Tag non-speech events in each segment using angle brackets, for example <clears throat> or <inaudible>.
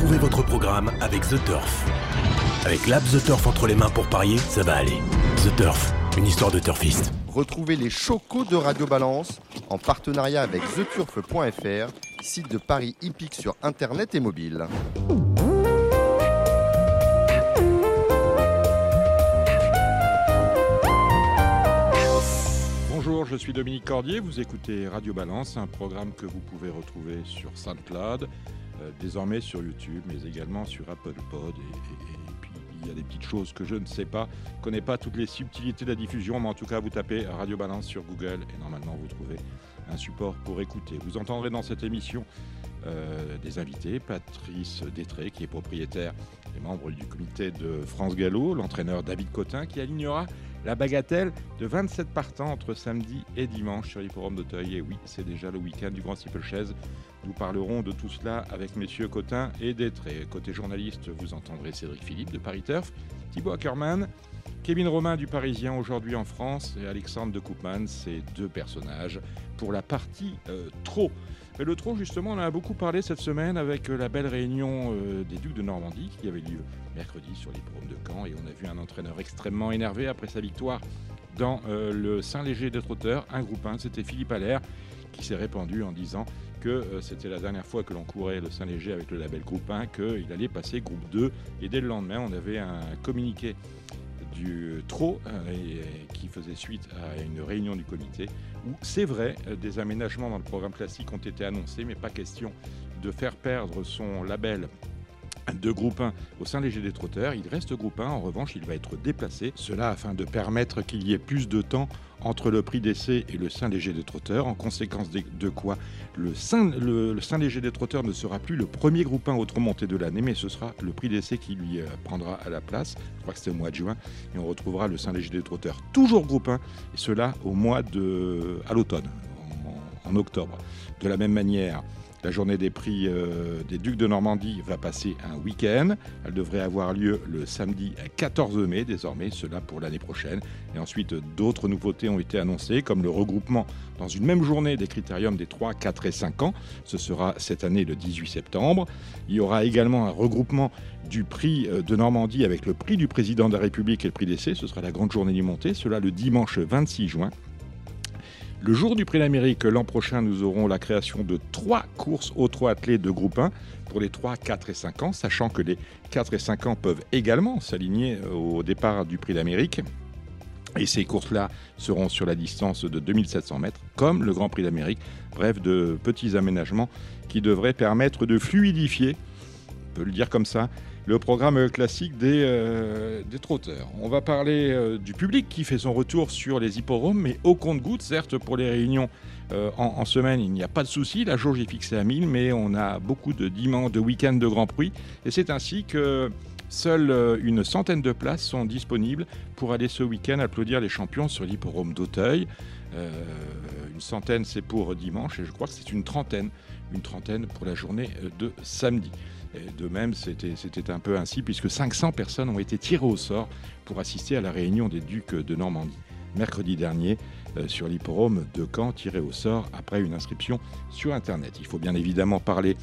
Retrouvez votre programme avec The Turf. Avec l'app The Turf entre les mains pour parier, ça va aller. The Turf, une histoire de turfiste. Retrouvez les chocos de Radio Balance en partenariat avec theturf.fr, site de paris hippique sur internet et mobile. Bonjour, je suis Dominique Cordier, vous écoutez Radio Balance, un programme que vous pouvez retrouver sur SoundCloud, désormais sur YouTube, mais également sur Apple Pod. Et, puis il y a des petites choses que je ne sais pas, connais pas toutes les subtilités de la diffusion, mais en tout cas vous tapez Radio Balance sur Google et normalement vous trouvez un support pour écouter. Vous entendrez dans cette émission euh, des invités, Patrice Détré qui est propriétaire et membre du comité de France Gallo, l'entraîneur David Cotin qui alignera la bagatelle de 27 partants entre samedi et dimanche sur l'hipporome d'Auteuil. Et oui, c'est déjà le week-end du Grand Steeplechase. Nous parlerons de tout cela avec messieurs Cotin et Détré. Côté journaliste, vous entendrez Cédric Philippe de Paris Turf, Thibaut Ackermann, Kevin Romain du Parisien aujourd'hui en France et Alexandre de Koopman, ces deux personnages pour la partie euh, trop. Le trop, justement, on en a beaucoup parlé cette semaine avec euh, la belle réunion euh, des Ducs de Normandie qui avait lieu mercredi sur l'hippodrome de Caen. Et on a vu un entraîneur extrêmement énervé après sa victoire dans euh, le Saint-Léger des Trotteurs, un groupe 1, c'était Philippe Allaire qui s'est répandu en disant que c'était la dernière fois que l'on courait le Saint-Léger avec le label groupe 1, qu'il allait passer groupe 2 et dès le lendemain on avait un communiqué du euh, et- et qui faisait suite à une réunion du comité où c'est vrai euh, des aménagements dans le programme classique ont été annoncés mais pas question de faire perdre son label de groupe 1 au sein léger des trotteurs. Il reste groupe 1, en revanche, il va être déplacé. Cela afin de permettre qu'il y ait plus de temps entre le prix d'essai et le sein léger des trotteurs. En conséquence de, quoi le sein, le, le sein léger des trotteurs ne sera plus le premier groupe 1 autre montée de l'année, mais ce sera le prix d'essai qui lui euh, prendra à la place. Je crois que c'est au mois de juin. Et on retrouvera le sein léger des trotteurs toujours groupe 1, et cela au mois de. à l'automne, en octobre. De la même manière, la journée des prix euh, des Ducs de Normandie va passer un week-end. Elle devrait avoir lieu le samedi 14 mai désormais, cela pour l'année prochaine. Et ensuite, d'autres nouveautés ont été annoncées, comme le regroupement dans une même journée des critériums des 3, 4 et 5 ans. Ce sera cette année le 18 septembre. Il y aura également un regroupement du prix euh, de Normandie avec le prix du président de la République et le prix d'essai. Ce sera la grande journée du montée, cela le dimanche 26 juin. Le jour du prix d'Amérique, l'an prochain, nous aurons la création de trois courses au trois athlés de groupe 1 pour les 3, 4 et 5 ans, sachant que les 4 et 5 ans peuvent également s'aligner euh, au départ du prix d'Amérique. Et ces courses-là seront sur la distance de 2700 mètres, comme le Grand Prix d'Amérique. Bref, de petits aménagements qui devraient permettre de fluidifier, on peut le dire comme ça, le programme classique des, euh, des trotteurs. On va parler euh, du public qui fait son retour sur les hippodromes, mais au compte-gouttes, certes, pour les réunions euh, en, semaine, il n'y a pas de souci. La jauge est fixée à 1000, mais on a beaucoup de dimanches, de week-ends de Grand Prix. Et c'est ainsi que seules une centaine de places sont disponibles pour aller ce week-end applaudir les champions sur l'hippodrome d'Auteuil. Une centaine, c'est pour dimanche, et je crois que c'est une trentaine, une trentaine pour la journée de samedi. De même, c'était c'était un peu ainsi, puisque 500 personnes ont été tirées au sort pour assister à la réunion des Ducs de Normandie. Mercredi dernier, euh, sur l'hipporome de Caen, tiré au sort après une inscription sur Internet. Il faut bien évidemment parler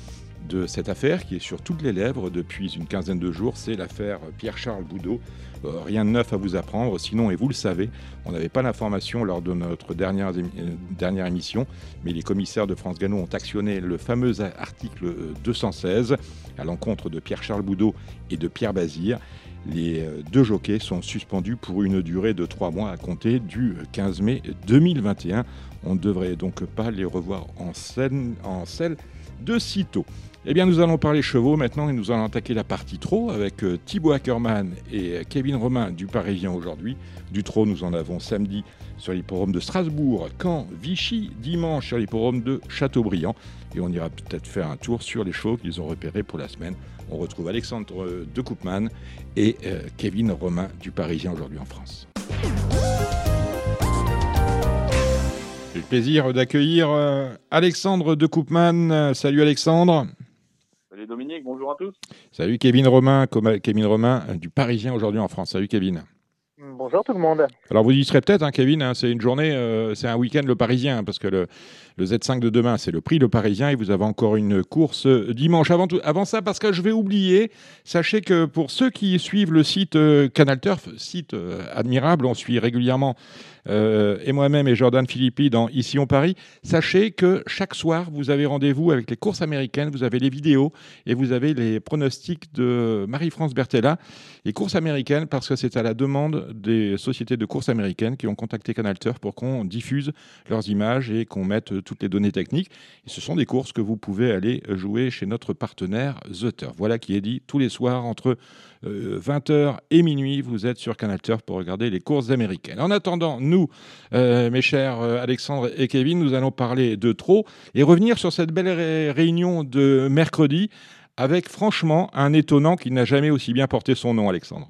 de cette affaire qui est sur toutes les lèvres depuis une quinzaine de jours. C'est l'affaire Pierre-Charles Boudot. Euh, rien de neuf à vous apprendre, sinon, et vous le savez, on n'avait pas l'information lors de notre dernière, euh, émission, mais les commissaires de France Gano ont actionné le fameux article euh, 216 à l'encontre de Pierre-Charles Boudot et de Pierre Bazir. Les euh, deux jockeys sont suspendus pour une durée de trois mois à compter du 15 mai 2021. On ne devrait donc pas les revoir en scène, en selle de sitôt. Eh bien, nous allons parler chevaux maintenant et nous allons attaquer la partie trot avec euh, Thibaut Ackermann et euh, Kevin Romain du Parisien aujourd'hui. Du trot, nous en avons samedi sur l'hipporome de Strasbourg, Caen, Vichy, dimanche sur l'hipporome de Châteaubriand. Et on ira peut-être faire un tour sur les chevaux qu'ils ont repérés pour la semaine. On retrouve Alexandre euh, de Koopman et Kevin Romain du Parisien aujourd'hui en France. Plaisir d'accueillir euh, Alexandre de Koopman. Euh, Salut Alexandre. Salut Dominique, bonjour à tous. Salut Kevin Romain, Kevin Romain euh, du Parisien aujourd'hui en France. Salut Kevin. Bonjour tout le monde. Alors vous y serez peut-être, hein, Kevin, hein, c'est une journée, euh, c'est un week-end le Parisien, parce que le, le Z5 de demain, c'est le prix le Parisien, et vous avez encore une course euh, dimanche. Avant, tout, avant ça, parce que je vais oublier, sachez que pour ceux qui suivent le site euh, Canal Turf, site admirable, on suit régulièrement et moi-même et Jordan Philippi dans Ici on Paris, sachez que chaque soir, vous avez rendez-vous avec les courses américaines, vous avez les vidéos et vous avez les pronostics de Marie-France Bertella, les courses américaines, parce que c'est à la demande des sociétés de courses américaines qui ont contacté Canal Turf pour qu'on diffuse leurs images et qu'on mette toutes les données techniques. Et ce sont des courses que vous pouvez aller jouer chez notre partenaire The Turf. Voilà qui est dit tous les soirs entre 20h euh, et minuit. Vous êtes sur Canal Turf pour regarder les courses américaines. En attendant, nous, euh, mes chers euh, Alexandre et Kevin, nous allons parler de trop et revenir sur cette belle réunion de mercredi avec franchement un étonnant qui n'a jamais aussi bien porté son nom, Alexandre.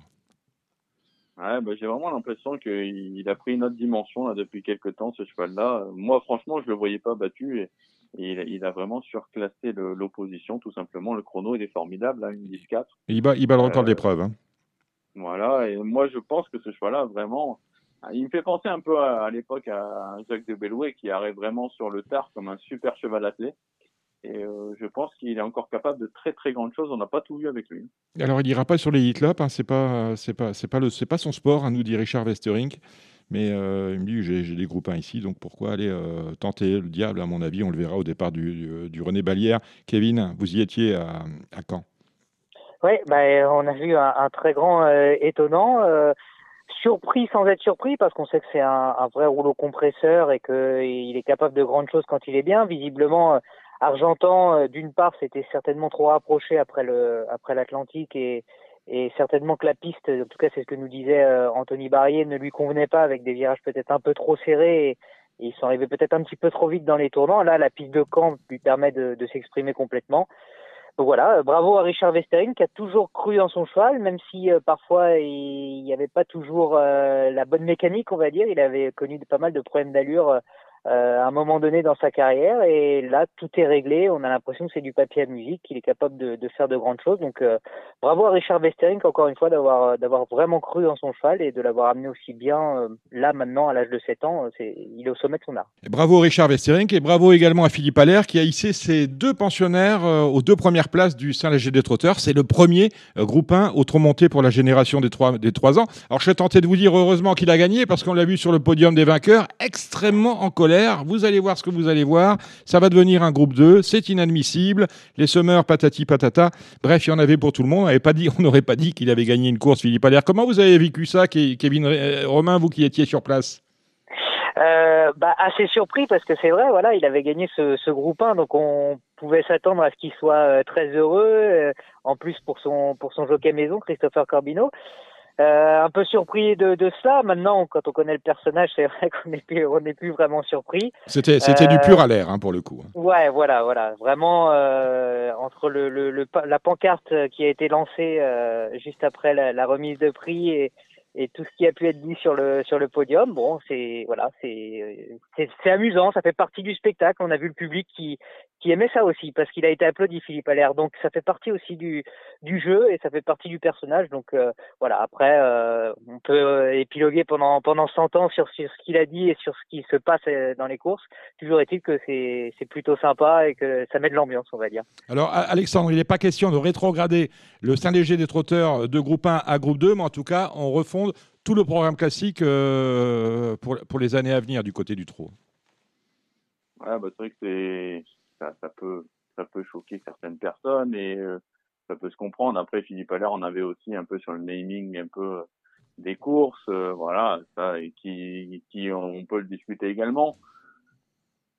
Ouais, bah, j'ai vraiment l'impression qu'il a pris une autre dimension là, depuis quelques temps, ce cheval-là. Moi, franchement, je le voyais pas battu et, il, a vraiment surclassé l'opposition, tout simplement. Le chrono, il est formidable, là, une 10-4. Il bat, il bat le record de l'épreuve. Hein. Voilà, et moi, je pense que ce cheval-là, vraiment, il me fait penser un peu à, l'époque à Jacques de Bellouet qui arrive vraiment sur le tard comme un super cheval athlète. Et euh, je pense qu'il est encore capable de très très grandes choses. On n'a pas tout vu avec lui. Alors il ira pas sur les hit-lop, hein, c'est pas c'est pas c'est pas le c'est pas son sport, hein, nous dit Richard Westerink. Mais euh, il me dit j'ai des groupes 1 ici, donc pourquoi aller euh, tenter le diable? À mon avis, on le verra au départ du, du, René Balière. Kevin, vous y étiez à, à Caen. Oui, bah, on a vu un, très grand étonnant surpris sans être surpris parce qu'on sait que c'est un, vrai rouleau compresseur et qu'il est capable de grandes choses quand il est bien. Visiblement, Argentan, euh, d'une part, c'était certainement trop rapproché après le après l'Atlantique et, et certainement que la piste, en tout cas c'est ce que nous disait euh, Anthony Barrier, ne lui convenait pas avec des virages peut-être un peu trop serrés et, ils sont arrivés peut-être un petit peu trop vite dans les tournants. Là, la piste de camp lui permet de, de s'exprimer complètement. Donc voilà, bravo à Richard Westering qui a toujours cru en son cheval, même si euh, parfois il n'y avait pas toujours la bonne mécanique, on va dire. Il avait connu pas mal de problèmes d'allure euh, à un moment donné dans sa carrière. Et là, tout est réglé. On a l'impression que c'est du papier à musique, qu'il est capable de, de, faire de grandes choses. Donc, euh, bravo à Richard Westering, encore une fois, d'avoir euh, d'avoir vraiment cru en son cheval et de l'avoir amené aussi bien là, maintenant, à l'âge de 7 ans. Il est au sommet de son art. bravo Richard Westering et bravo également à Philippe Allaire qui a hissé ses deux pensionnaires aux deux premières places du Saint-Léger des Trotteurs. C'est le premier groupe 1 au trop monté pour la génération des 3, des 3 ans. Alors, je suis tenté de vous dire heureusement qu'il a gagné parce qu'on l'a vu sur le podium des vainqueurs, extrêmement en colère vous allez voir ce que vous allez voir. Ça va devenir un groupe 2. C'est inadmissible. Les semeurs, patati patata. Bref, il y en avait pour tout le monde. On dit, <laughs> n'aurait pas dit qu'il avait gagné une course, Philippe Allaire. Comment vous avez vécu ça, Kevin euh, Romain, vous qui étiez sur place? Euh, bah, assez surpris parce que c'est vrai, voilà, il avait gagné ce, ce groupe 1, donc on pouvait s'attendre à ce qu'il soit euh, très heureux. en plus pour son pour son jockey maison, Christopher Corbino. Euh, un peu surpris de, de cela. Maintenant, quand on connaît le personnage, c'est vrai <laughs> qu'on n'est plus, on n'est plus vraiment surpris. C'était, c'était du pur à l'air, hein, pour le coup. Hein. Ouais, voilà, voilà. Vraiment, euh, entre le, le, le, la pancarte qui a été lancée euh, juste après la, la, remise de prix et, et tout ce qui a pu être dit sur le sur le podium, bon, c'est voilà, c'est c'est amusant, ça fait partie du spectacle. On a vu le public qui qui aimait ça aussi parce qu'il a été applaudi Philippe Allaire. Donc ça fait partie aussi du du jeu et ça fait partie du personnage. Donc euh, voilà, après euh, on peut euh, épiloguer pendant pendant 100 ans sur, sur ce qu'il a dit et sur ce qui se passe dans les courses. Toujours est-il que c'est c'est plutôt sympa et que ça met de l'ambiance, on va dire. Alors Alexandre, il n'est pas question de rétrograder le Saint-Léger des trotteurs de groupe 1 à groupe 2, mais en tout cas, on tout le programme classique euh, pour, les années à venir du côté du trot. Ouais, bah, c'est vrai que ça, peut, ça peut choquer certaines personnes et euh, ça peut se comprendre. Après, Philippe Allaire, on avait aussi un peu sur le naming un peu des courses, euh, voilà, ça, et qui, on peut le discuter également.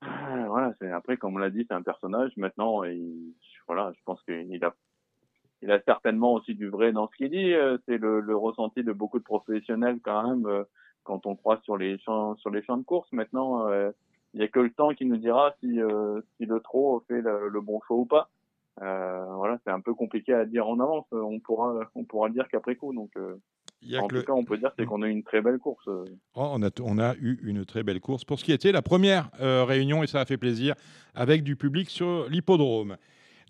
Voilà, après, comme on l'a dit, c'est un personnage. Maintenant, il, voilà, je pense qu'il a il a certainement aussi du vrai dans ce qu'il dit. Euh, c'est le, le, ressenti de beaucoup de professionnels quand même euh, quand on croit sur les champs sur les champs de course. Maintenant, euh, il n'y a que le temps qui nous dira si, si le trop fait le, bon choix ou pas. voilà, c'est un peu compliqué à dire en avance. On pourra on pourra le dire qu'après coup. Donc en tout cas, on peut dire c'est qu'on a eu une très belle course. Oh, on, a, on, a, eu une très belle course pour ce qui était la première réunion, et ça a fait plaisir, avec du public sur l'hippodrome.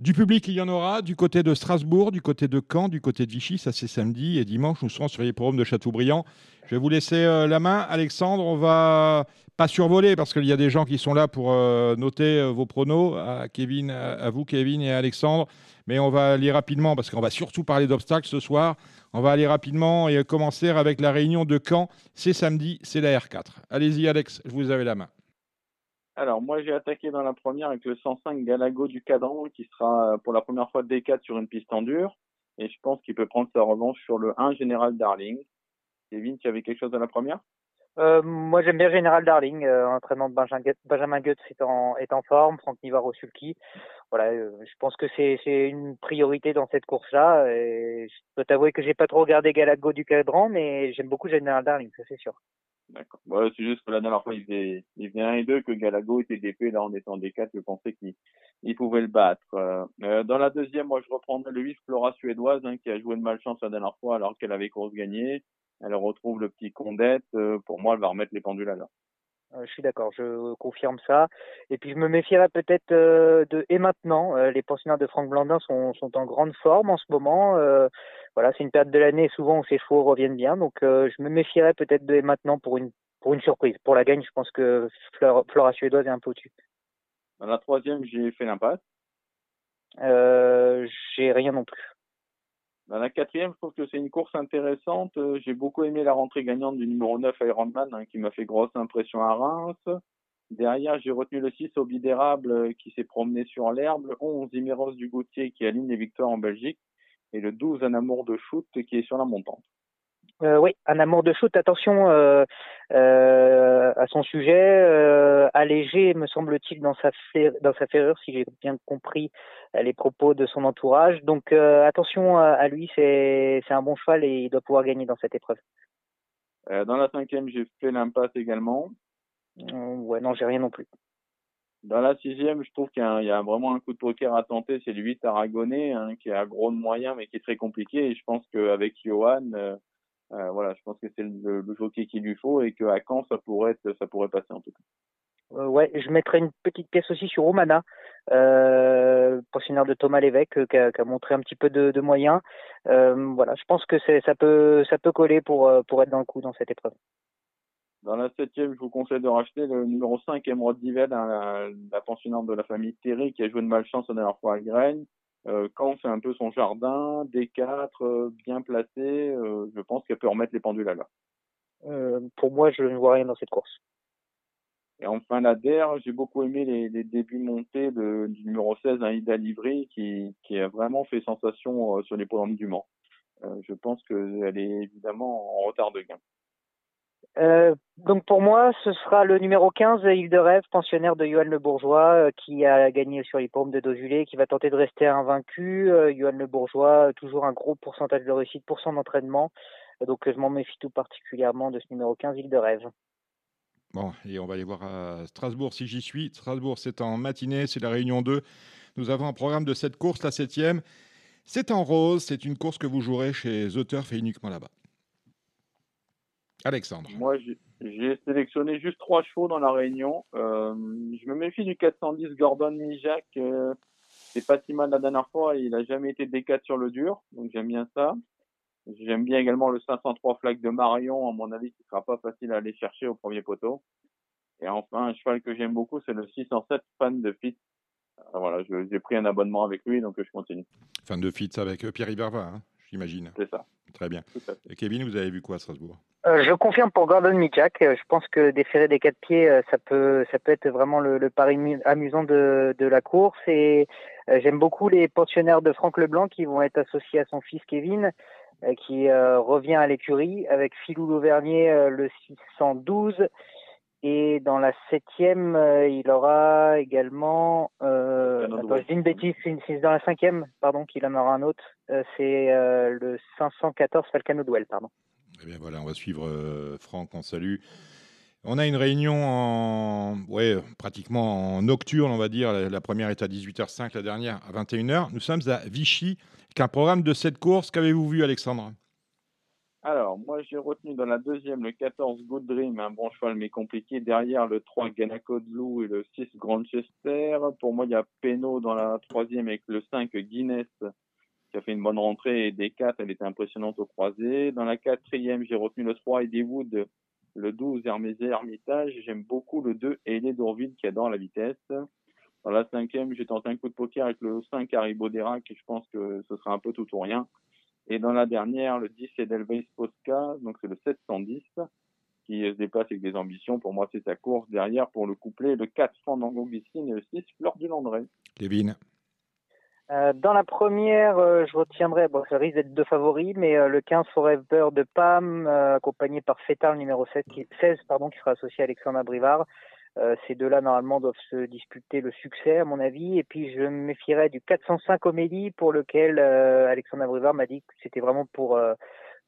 Du public, il y en aura du côté de Strasbourg, du côté de Caen, du côté de Vichy, ça c'est samedi. Et dimanche, nous serons sur l'hippodrome de Châteaubriand. Je vais vous laisser euh, la main. Alexandre, on va pas survoler parce qu'il y a des gens qui sont là pour euh, noter euh, vos pronos. À, Kevin, à, vous, Kevin et Alexandre. Mais on va aller rapidement parce qu'on va surtout parler d'obstacles ce soir. On va aller rapidement et commencer avec la réunion de Caen. C'est samedi, c'est la R4. Allez-y, Alex, je vous avais la main. Alors, moi, j'ai attaqué dans la première avec le 105 Galago du cadran, qui sera euh, pour la première fois D4 sur une piste en dur. Et je pense qu'il peut prendre sa revanche sur le 1 Général Darling. Kevin, tu avais quelque chose dans la première? Euh, moi, j'aime bien Général Darling. Euh, entraînement de Benjamin Goetz est en, forme. Franck Nivaro Sulky. Voilà, euh, je pense que c'est une priorité dans cette course-là. Je dois t'avouer que j'ai pas trop regardé Galago du cadran, mais j'aime beaucoup Général Darling, ça c'est sûr. D'accord. Ouais, c'est juste que la dernière fois, il faisait, il faisait 1 et 2, que Galago était DP. Là, en étant D4, je pensais qu'il il pouvait le battre. Euh, euh, dans la deuxième, moi, je reprendrais le 8 Flora suédoise, hein, qui a joué de malchance la dernière fois alors qu'elle avait course gagnée. Elle retrouve le petit Condette. Euh, pour moi, elle va remettre les pendules à l'heure. Euh, je suis d'accord, je confirme ça. Et puis je me méfierais peut-être euh, de et maintenant. Euh, les pensionnaires de Franck Blandin sont, sont en grande forme en ce moment. Voilà, c'est une période de l'année souvent où ces chevaux reviennent bien. Donc je me méfierais peut-être de maintenant pour une pour une surprise. Pour la gagne, je pense que Flora Suédoise est un peu au-dessus. Dans la troisième, j'ai fait l'impasse. j'ai rien non plus. Dans la quatrième, je trouve que c'est une course intéressante. Euh, j'ai beaucoup aimé la rentrée gagnante du numéro 9 Ironman, hein, qui m'a fait grosse impression à Reims. Derrière, j'ai retenu le 6 Obidérable euh, qui s'est promené sur l'herbe, le 11 Imiros du Goutier qui aligne les victoires en Belgique et le 12 Un amour de shoot qui est sur la montante. Euh, oui, un amour de shoot. Attention euh, euh, à son sujet, allégé, me semble-t-il, dans sa dans sa ferrure, si j'ai bien compris les propos de son entourage. Donc attention à, lui, c'est c'est un bon cheval et il doit pouvoir gagner dans cette épreuve. dans la cinquième, j'ai fait l'impasse également. ouais, non, j'ai rien non plus. Dans la sixième, je trouve qu'il y, a vraiment un coup de poker à tenter, c'est le 8 Aragonais, hein, qui gros de moyens, mais qui est très compliqué. Et je pense qu'avec Johan, euh, voilà, je pense que c'est le, le, jockey qu'il lui faut et qu'à Caen, ça pourrait, être, ça pourrait passer en tout cas. Euh, ouais, je mettrais une petite pièce aussi sur Romana, euh, pensionnaire de Thomas Lévesque, euh, qui a, montré un petit peu de, moyens. Euh, voilà, je pense que ça peut, ça peut coller euh, pour être dans le coup dans cette épreuve. Dans la septième, je vous conseille de racheter le numéro 5, Emerald Divel, hein, la, la pensionnaire de la famille Thierry, qui a joué de malchance la dernière fois à Graines. Euh, quand c'est un peu son jardin, D4, euh, bien placé, euh, je pense qu'elle peut remettre les pendules à l'heure. Euh, pour moi, je ne vois rien dans cette course. Et enfin, la DER, j'ai beaucoup aimé les, les débuts montés de, du numéro 16, hein, Ida Livry, qui, qui a vraiment fait sensation sur les programmes du Mans. je pense qu'elle est évidemment en retard de gain. Euh, donc pour moi, ce sera le numéro 15, Île de Rêve, pensionnaire de Johan Le Bourgeois, euh, qui a gagné sur les paumes de Dozulé, qui va tenter de rester invaincu. Euh, Johan Le Bourgeois, toujours un gros pourcentage de réussite pour son entraînement. donc je m'en méfie tout particulièrement de ce numéro 15, Île de Rêve. Bon, et on va aller voir à Strasbourg si j'y suis. Strasbourg, c'est en matinée, c'est la réunion 2. Nous avons un programme de cette course, la septième. C'est en rose, c'est une course que vous jouerez chez Turf et uniquement là-bas. Alexandre. Moi, j'ai sélectionné juste trois chevaux dans la réunion. Euh, je me méfie du 410 Gordon Mijak. Euh, c'est pas si mal la dernière fois. Il a jamais été D4 sur le dur, donc j'aime bien ça. J'aime bien également le 503 Flag de Marion, à mon avis, qui sera pas facile à aller chercher au premier poteau. Et enfin, un cheval que j'aime beaucoup, c'est le 607 Fan de Fit. Euh, voilà, j'ai pris un abonnement avec lui, donc je continue. Fan de Fit avec euh, Pierre Iberva, hein, j'imagine. C'est ça. Très bien. Et Kevin, vous avez vu quoi à Strasbourg? Euh, je confirme pour Gordon Mijak. Euh, je pense que déférer des quatre pieds, euh, ça peut, ça peut être vraiment le, le pari amusant de, de, la course. Et j'aime beaucoup les pensionnaires de Franck Leblanc qui vont être associés à son fils Kevin, qui revient à l'écurie avec Philou Lauvernier le 612. Et dans la septième, il aura également. Euh, attends, je dis une bêtise, c'est dans la cinquième, pardon, qu'il en aura un autre. c'est le 514 Falcano Duel, pardon. Eh bien voilà, on va suivre euh, Franck, on salue. On a une réunion en, ouais, pratiquement en nocturne, on va dire. La, la, première est à 18h05, la dernière à 21h. Nous sommes à Vichy, avec un programme de cette course. Qu'avez-vous vu, Alexandre? Alors, moi, j'ai retenu dans la deuxième le 14 Good Dream, un bon cheval mais compliqué. Derrière, le 3 Ganakodlou et le 6 Grandchester. Pour moi, il y a Peno dans la troisième avec le 5 Guinness qui a fait une bonne rentrée. Et des 4, elle était impressionnante au croisé. Dans la quatrième, j'ai retenu le 3 Eddiewood, le 12 Hermès Hermitage. J'aime beaucoup le 2 Ailé d'Orville qui adore la vitesse. Dans la cinquième, j'ai tenté un coup de poker avec le 5 Haribo Derac et je pense que ce sera un peu tout ou rien. Et dans la dernière, le 10 Edelweiss Posca, donc c'est le 710 qui se déplace avec des ambitions. Pour moi, c'est sa course. Derrière, pour le couplet, le 4 Fandango Glycine et le 6 Fleur du Landré. Kevin Euh, dans la première, euh, je retiendrai, bon, ça risque d'être deux favoris, mais euh, le 15 Forever de Pam, euh, accompagné par Fétard, le numéro 7, qui, 16, pardon, qui sera associé à Alexandre Brivard. Euh, ces deux-là, normalement, doivent se disputer le succès, à mon avis. Et puis, je me méfierais du 405 Homélie, pour lequel euh, Alexandre Brivard m'a dit que c'était vraiment pour, euh,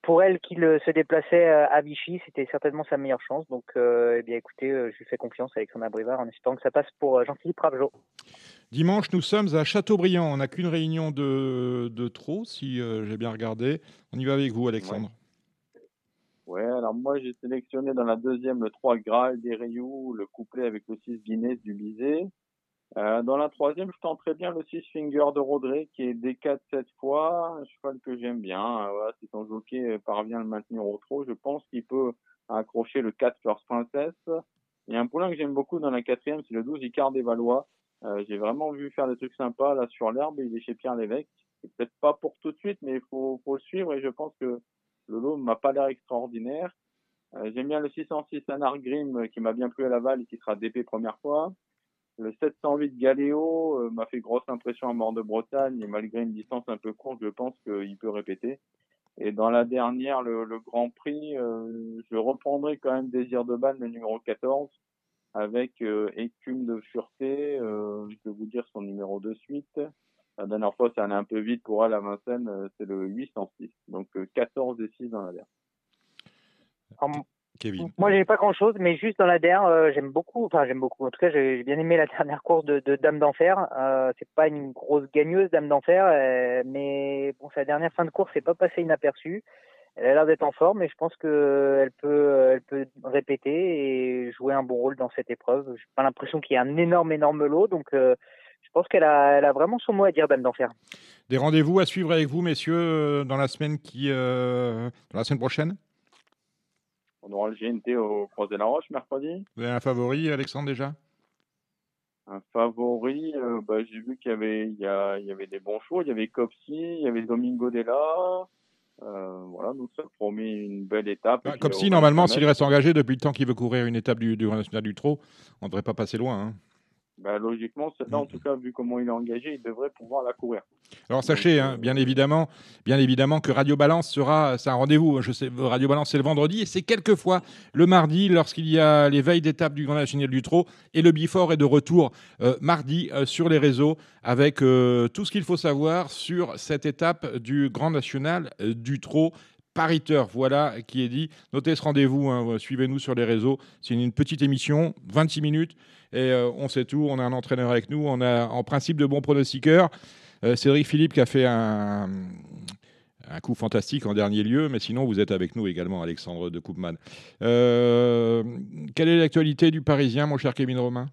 pour elle qu'il euh, se déplaçait à Vichy. C'était certainement sa meilleure chance. Donc, euh, eh bien, écoutez, euh, je lui fais confiance Alexandre Brivard en espérant que ça passe pour euh, Jean-Philippe Ravjo. Dimanche, nous sommes à Châteaubriand. On n'a qu'une réunion de, de trop, si euh, j'ai bien regardé. On y va avec vous, Alexandre. Ouais, alors moi, j'ai sélectionné dans la deuxième le 3 Graal des Rayous, le couplet avec le 6 Guinness du Bizet. Euh, dans la troisième, je tenterais bien le 6 Finger de Rodré, qui est D4 cette fois, un cheval que j'aime bien. Euh, si ton jockey parvient à le maintenir au trot, je pense qu'il peut accrocher le 4 First Princess. Il y a un poulain que j'aime beaucoup dans la quatrième, c'est le 12 Icard des Valois. Euh, j'ai vraiment vu faire des trucs sympas là sur l'herbe, il est chez Pierre Lévesque. Peut-être pas pour tout de suite, mais il faut, faut le suivre et je pense que le lot m'a pas l'air extraordinaire. Euh, J'aime bien le 606 Anar Grim qui m'a bien plu à Laval et qui sera DP première fois. Le 708 Galéo euh, m'a fait grosse impression à Mort de Bretagne et malgré une distance un peu courte, je pense qu'il peut répéter. Et dans la dernière, le, Grand Prix, euh, je reprendrai quand même Désir de Balle, le numéro 14, avec euh, Écume de euh, je vais vous dire son numéro de suite. La dernière fois, ça allait un peu vite pour elle à Vincennes, euh, c'est le 806. Donc euh, 14 et 6 dans la dernière. Alors, Kevin. Moi, j'ai pas grand chose, mais juste dans la der, euh, j'aime beaucoup, enfin, j'aime beaucoup. En tout cas, j'ai bien aimé la <laughs> dernière course de, de Dame d'Enfer. Euh, c'est pas une grosse gagneuse, Dame d'Enfer, euh, mais bon, sa dernière fin de course, c'est pas passé inaperçue. Elle a l'air d'être en forme, et je pense que elle peut, elle peut répéter et jouer un bon rôle dans cette épreuve. J'ai pas l'impression qu'il y ait un énorme, énorme lot, donc euh, je pense qu'elle a, elle a vraiment son mot à dire, Dame d'Enfer. Des rendez-vous à suivre avec vous, messieurs, euh, dans la semaine qui, euh, dans la semaine prochaine? On aura le GNT au Croisé-la-Roche mercredi. Vous avez un favori, Alexandre déjà? Un favori, euh, bah, j'ai vu qu'il y avait, il y, a, il y avait des bons chevaux. Il y avait Copsy, il y avait Domingo Della. Euh, voilà, donc ça promet une belle étape. Bah, Et Comme puis, si, au normalement, s'il reste engagé depuis le temps qu'il veut courir une étape du, du Grand National du Trot, on ne devrait pas passer loin. hein. Bah, logiquement, celle-là, en tout cas, vu comment il est engagé, il devrait pouvoir la courir. Alors sachez, hein, bien évidemment, bien évidemment que Radio Balance sera, c'est un rendez-vous. Je sais, Radio Balance c'est le vendredi et c'est quelquefois le mardi lorsqu'il y a les veilles d'étape du Grand National du Trot et le Bifort est de retour euh, mardi euh, sur les réseaux avec euh, tout ce qu'il faut savoir sur cette étape du Grand National du Trot. Paris Turf, voilà qui est dit. Notez ce rendez-vous, hein, suivez-nous sur les réseaux. C'est une petite émission, 26 minutes, et euh, on sait tout. On a un entraîneur avec nous, on a en principe de bons pronostiqueurs. Euh, Cédric Philippe qui a fait un, coup fantastique en dernier lieu, mais sinon vous êtes avec nous également, Alexandre de Koopman. Euh, quelle est l'actualité du Parisien, mon cher Kevin Romain?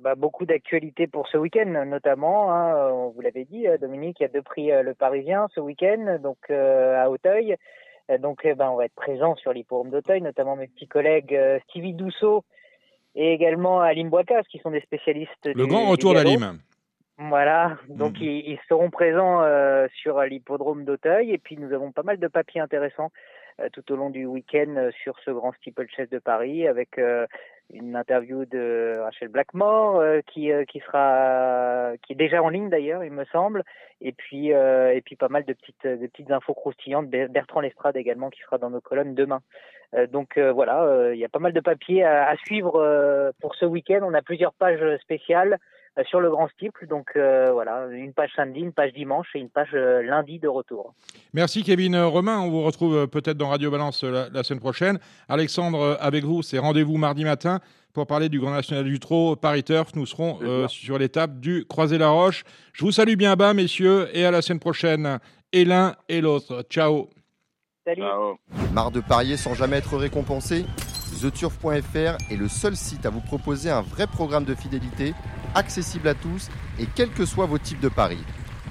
Bah, beaucoup d'actualités pour ce week-end, notamment. Hein, on vous l'avait dit, euh, Dominique, il y a deux prix euh, le Parisien ce week-end, donc euh, à Auteuil. Euh, donc, eh ben, on va être présent sur l'hippodrome d'Auteuil, notamment mes petits collègues euh, Stevie Dousseau et également Alim Boicas, qui sont des spécialistes. Le du- grand retour d'Alim. Voilà, donc Mhm. ils, ils seront présents euh, sur l'hippodrome d'Auteuil et puis nous avons pas mal de papiers intéressants euh, tout au long du week-end euh, sur ce grand steeplechase de Paris avec une interview de Rachel Blackmore euh, qui euh, qui sera qui est déjà en ligne d'ailleurs il me semble. Et puis euh, et puis pas mal de petites de petites infos croustillantes. Ber- Bertrand Lestrade également qui sera dans nos colonnes demain. Euh, donc euh, voilà il y a pas mal de papiers à, à suivre pour ce week-end. On a plusieurs pages spéciales sur le grand steeple. Donc euh, voilà, une page samedi, une page dimanche et une page euh, lundi de retour. Merci Kevin Euh, Romain, on vous retrouve euh, peut-être dans Radio Balance euh, la, la semaine prochaine. Alexandre, euh, avec vous, c'est rendez-vous mardi matin pour parler du Grand National du Trot, Paris Turf. Nous serons euh, sur l'étape du Croisé-la-Roche. Je vous salue bien bas, messieurs, et à la semaine prochaine, et l'un et l'autre. Ciao Salut. Ciao. Marre de parier sans jamais être récompensé? TheTurf.fr est le seul site à vous proposer un vrai programme de fidélité, accessible à tous et quels que soient vos types de paris.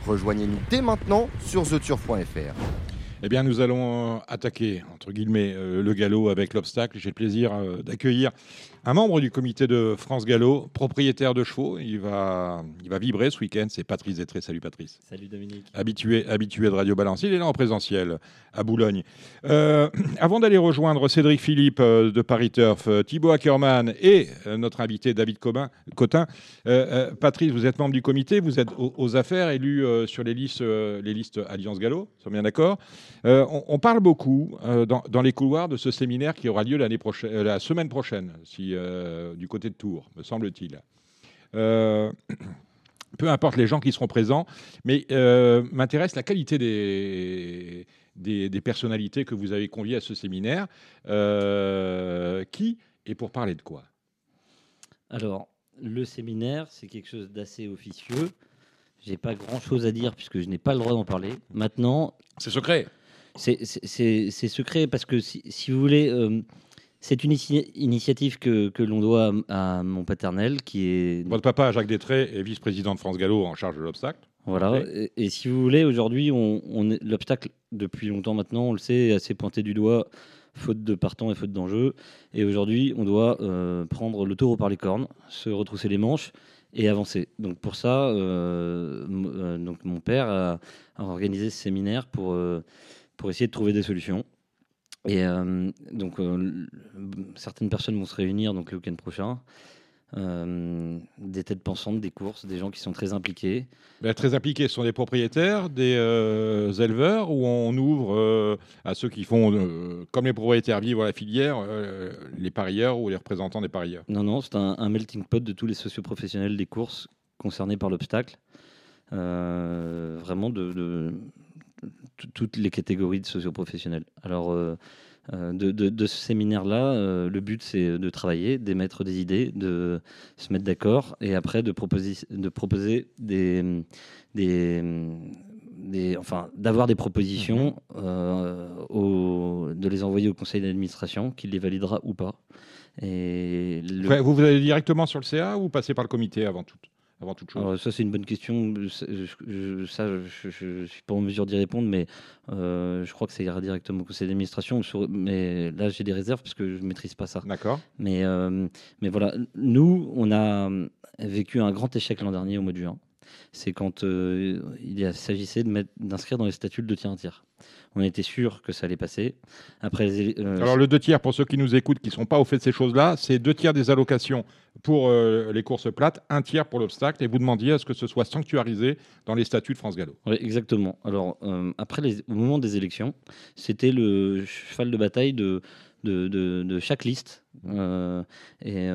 Rejoignez-nous dès maintenant sur TheTurf.fr. Eh bien, nous allons euh, attaquer, entre guillemets, euh, le galop avec l'obstacle. J'ai le plaisir euh, d'accueillir un membre du comité de France Galop, propriétaire de chevaux. Il va, il va vibrer ce week-end. C'est Patrice Détré. Salut Patrice. Salut Dominique. Habitué, habitué de Radio Balance. Il est là en présentiel à Boulogne. Euh, <clears throat> avant d'aller rejoindre Cédric Philippe euh, de Paris Turf, euh, Thibaut Ackermann et notre invité David Cobin- Cotin, euh, Patrice, vous êtes membre du comité, vous êtes aux, aux affaires, élu euh, sur les listes, les listes Alliance Gallo, nous sommes bien d'accord. On, on parle beaucoup dans, dans les couloirs de ce séminaire qui aura lieu l'année prochaine, la semaine prochaine, si, euh, du côté de Tours, me semble-t-il. Euh, <clears throat> peu importe les gens qui seront présents, mais euh, m'intéresse la qualité des, des, des personnalités que vous avez conviées à ce séminaire. Qui et pour parler de quoi? Alors, le séminaire, c'est quelque chose d'assez officieux. J'ai pas grand chose à dire puisque je n'ai pas le droit d'en parler. Maintenant, C'est secret. c'est- secret parce que si, si vous voulez, euh, c'est une initia- initiative que, que l'on doit à, à mon paternel qui est. Votre papa, Jacques Détré, est vice-président de France Gallo en charge de l'obstacle. Voilà. Et, et si vous voulez, aujourd'hui, on, l'obstacle, depuis longtemps maintenant, on le sait, est assez pointé du doigt, faute de partant et faute d'enjeu. Et aujourd'hui, on doit euh, prendre le taureau par les cornes, se retrousser les manches et avancer. Donc pour ça, euh, euh, donc mon père a, a organisé ce séminaire pour, pour essayer de trouver des solutions. Et euh, donc euh, certaines personnes vont se réunir donc le week-end prochain. Euh, des têtes pensantes, des courses, des gens qui sont très impliqués. Ben, très impliqués, ce sont des propriétaires, des euh, éleveurs, où on ouvre euh, à ceux qui font, comme les propriétaires vivent la filière, les parieurs ou les représentants des parieurs. Non, non, c'est un, un melting pot de tous les socioprofessionnels des courses concernés par l'obstacle. Vraiment de, toutes les catégories de socioprofessionnels. Alors, euh, euh, de, de- de ce séminaire-là, euh, le but, c'est de travailler, d'émettre des idées, de se mettre d'accord et après de proposer, de proposer des. des enfin, d'avoir des propositions, de les envoyer au conseil d'administration, qui les validera ou pas. Vous allez directement sur le CA ou vous passez par le comité avant tout? Avant toute chose alors, ça, c'est une bonne question. Ça, je, ne suis pas en mesure d'y répondre, mais euh, je crois que ça ira directement au conseil d'administration. Mais là, j'ai des réserves parce que je ne maîtrise pas ça. D'accord. Mais, euh, mais voilà, nous, on a vécu un grand échec l'an dernier au mois de juin. C'est quand euh, il s'agissait d'inscrire dans les statuts le deux tiers un tiers. On était sûr que ça allait passer. Après, les Alors le deux tiers, pour ceux qui nous écoutent, qui ne sont pas au fait de ces choses-là, c'est deux tiers des allocations pour euh, les courses plates, un tiers pour l'obstacle, et vous demandiez à ce que ce soit sanctuarisé dans les statuts de France Gallo. Oui, exactement. Alors, euh, après, les, au moment des élections, c'était le cheval de bataille de, de, de- de chaque liste. Euh, et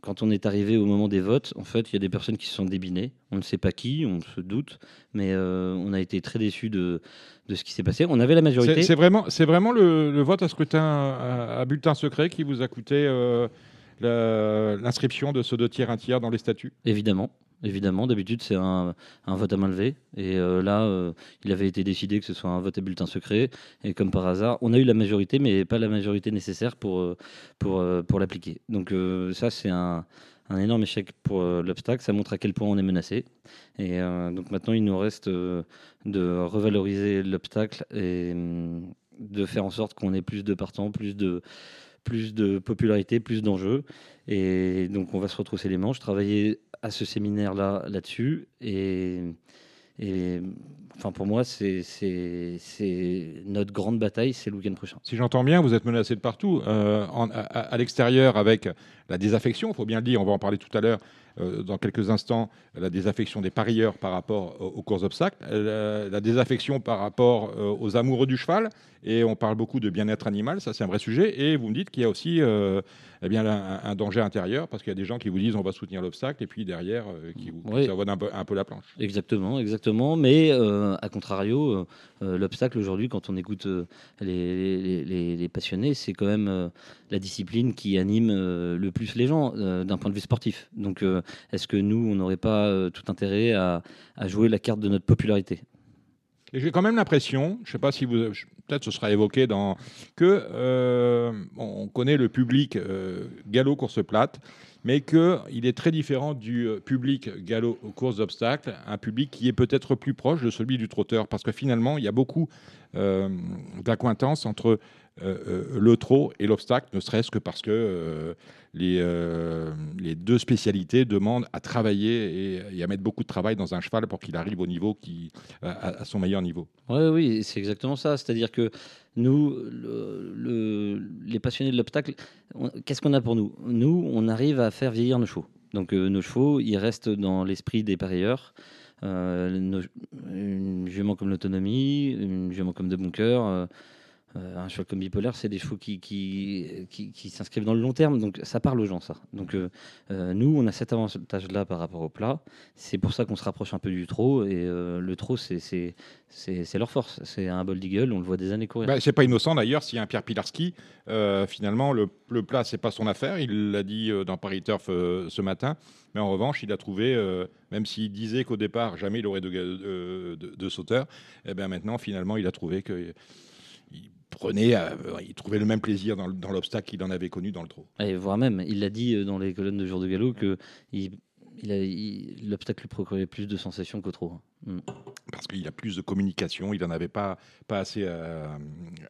quand on est arrivé au moment des votes, en fait, il y a des personnes qui se sont débinées. On ne sait pas qui, on se doute, mais on a été très déçus de, de ce qui s'est passé. On avait la majorité. C'est vraiment, vraiment le, le vote à scrutin à, à bulletin secret qui vous a coûté l'inscription de ce deux tiers, un tiers dans les statuts? Évidemment, évidemment. D'habitude, c'est un, vote à main levée. Et euh, là, euh, il avait été décidé que ce soit un vote à bulletin secret. Et comme par hasard, on a eu la majorité, mais pas la majorité nécessaire pour, euh, pour, pour l'appliquer. Donc ça, c'est un, un énorme échec pour l'obstacle. Ça montre à quel point on est menacé. Et donc maintenant, il nous reste de revaloriser l'obstacle et hum, de faire en sorte qu'on ait plus de partants, plus de plus de popularité, plus d'enjeux. Et donc, on va se retrousser les manches, travailler à ce séminaire-là là-dessus. Et, et enfin, pour moi, c'est notre grande bataille, c'est le week-end prochain. Si j'entends bien, vous êtes menacé de partout. Euh, en- à, l'extérieur, avec la désaffection, il faut bien le dire, on va en parler tout à l'heure, euh, dans quelques instants, la désaffection des parieurs par rapport aux, aux courses obstacles, euh, la, la désaffection par rapport euh, aux amoureux du cheval, et on parle beaucoup de bien-être animal, ça c'est un vrai sujet, et vous me dites qu'il y a aussi euh, eh bien, un, un danger intérieur, parce qu'il y a des gens qui vous disent on va soutenir l'obstacle, et puis derrière, qui vous Oui. savonnent un peu, un peu la planche. Exactement, exactement. Mais à contrario, euh, euh, l'obstacle aujourd'hui, quand on écoute euh, les, passionnés, c'est quand même la discipline qui anime le plus les gens d'un point de vue sportif. Donc, est-ce que nous, on n'aurait pas tout intérêt à, jouer la carte de notre popularité? J'ai quand même l'impression, je ne sais pas si vous, peut-être ce sera évoqué dans que on connaît le public euh, galop course plate, mais qu'il est très différent du euh, public galop course d'obstacles, un public qui est peut-être plus proche de celui du trotteur, parce que finalement il y a beaucoup euh, d'acquaintance entre le trot et l'obstacle, ne serait-ce que parce que euh, les, euh, deux spécialités demandent à travailler et, à mettre beaucoup de travail dans un cheval pour qu'il arrive au niveau qui, à, à son meilleur niveau. Oui, c'est exactement ça. C'est-à-dire que nous, le- le- les passionnés de l'obstacle, qu'est-ce qu'on a pour nous? Nous, on arrive à faire vieillir nos chevaux. Donc euh, nos chevaux, ils restent dans l'esprit des parieurs. Euh, nos- comme l'autonomie, une jument comme de euh, euh, un cheval comme bipolaire, c'est des chevaux qui, s'inscrivent dans le long terme. Donc ça parle aux gens, ça. Donc euh, euh, nous, on a cet avantage-là par rapport au plat. C'est pour ça qu'on se rapproche un peu du trot. Et le trot, c'est- leur force. C'est un bol d'eagle, on le voit des années courir. Bah, c'est pas innocent d'ailleurs si un Pierre Pilarski, finalement, le, le plat, c'est pas son affaire. Il l'a dit dans Paris Turf ce matin. Mais en revanche, il a trouvé, même s'il disait qu'au départ, jamais il aurait de, sauteur, eh bien maintenant, finalement, il a trouvé que. Il prenait, euh, il trouvait le même plaisir dans, le- dans l'obstacle qu'il en avait connu dans le trot. Et voire même, il l'a dit euh, dans les colonnes de jour de galop que il, l'obstacle lui procurait plus de sensations qu'au trot. Mm. parce qu'il a plus de communication, il n'en avait pas, pas assez à,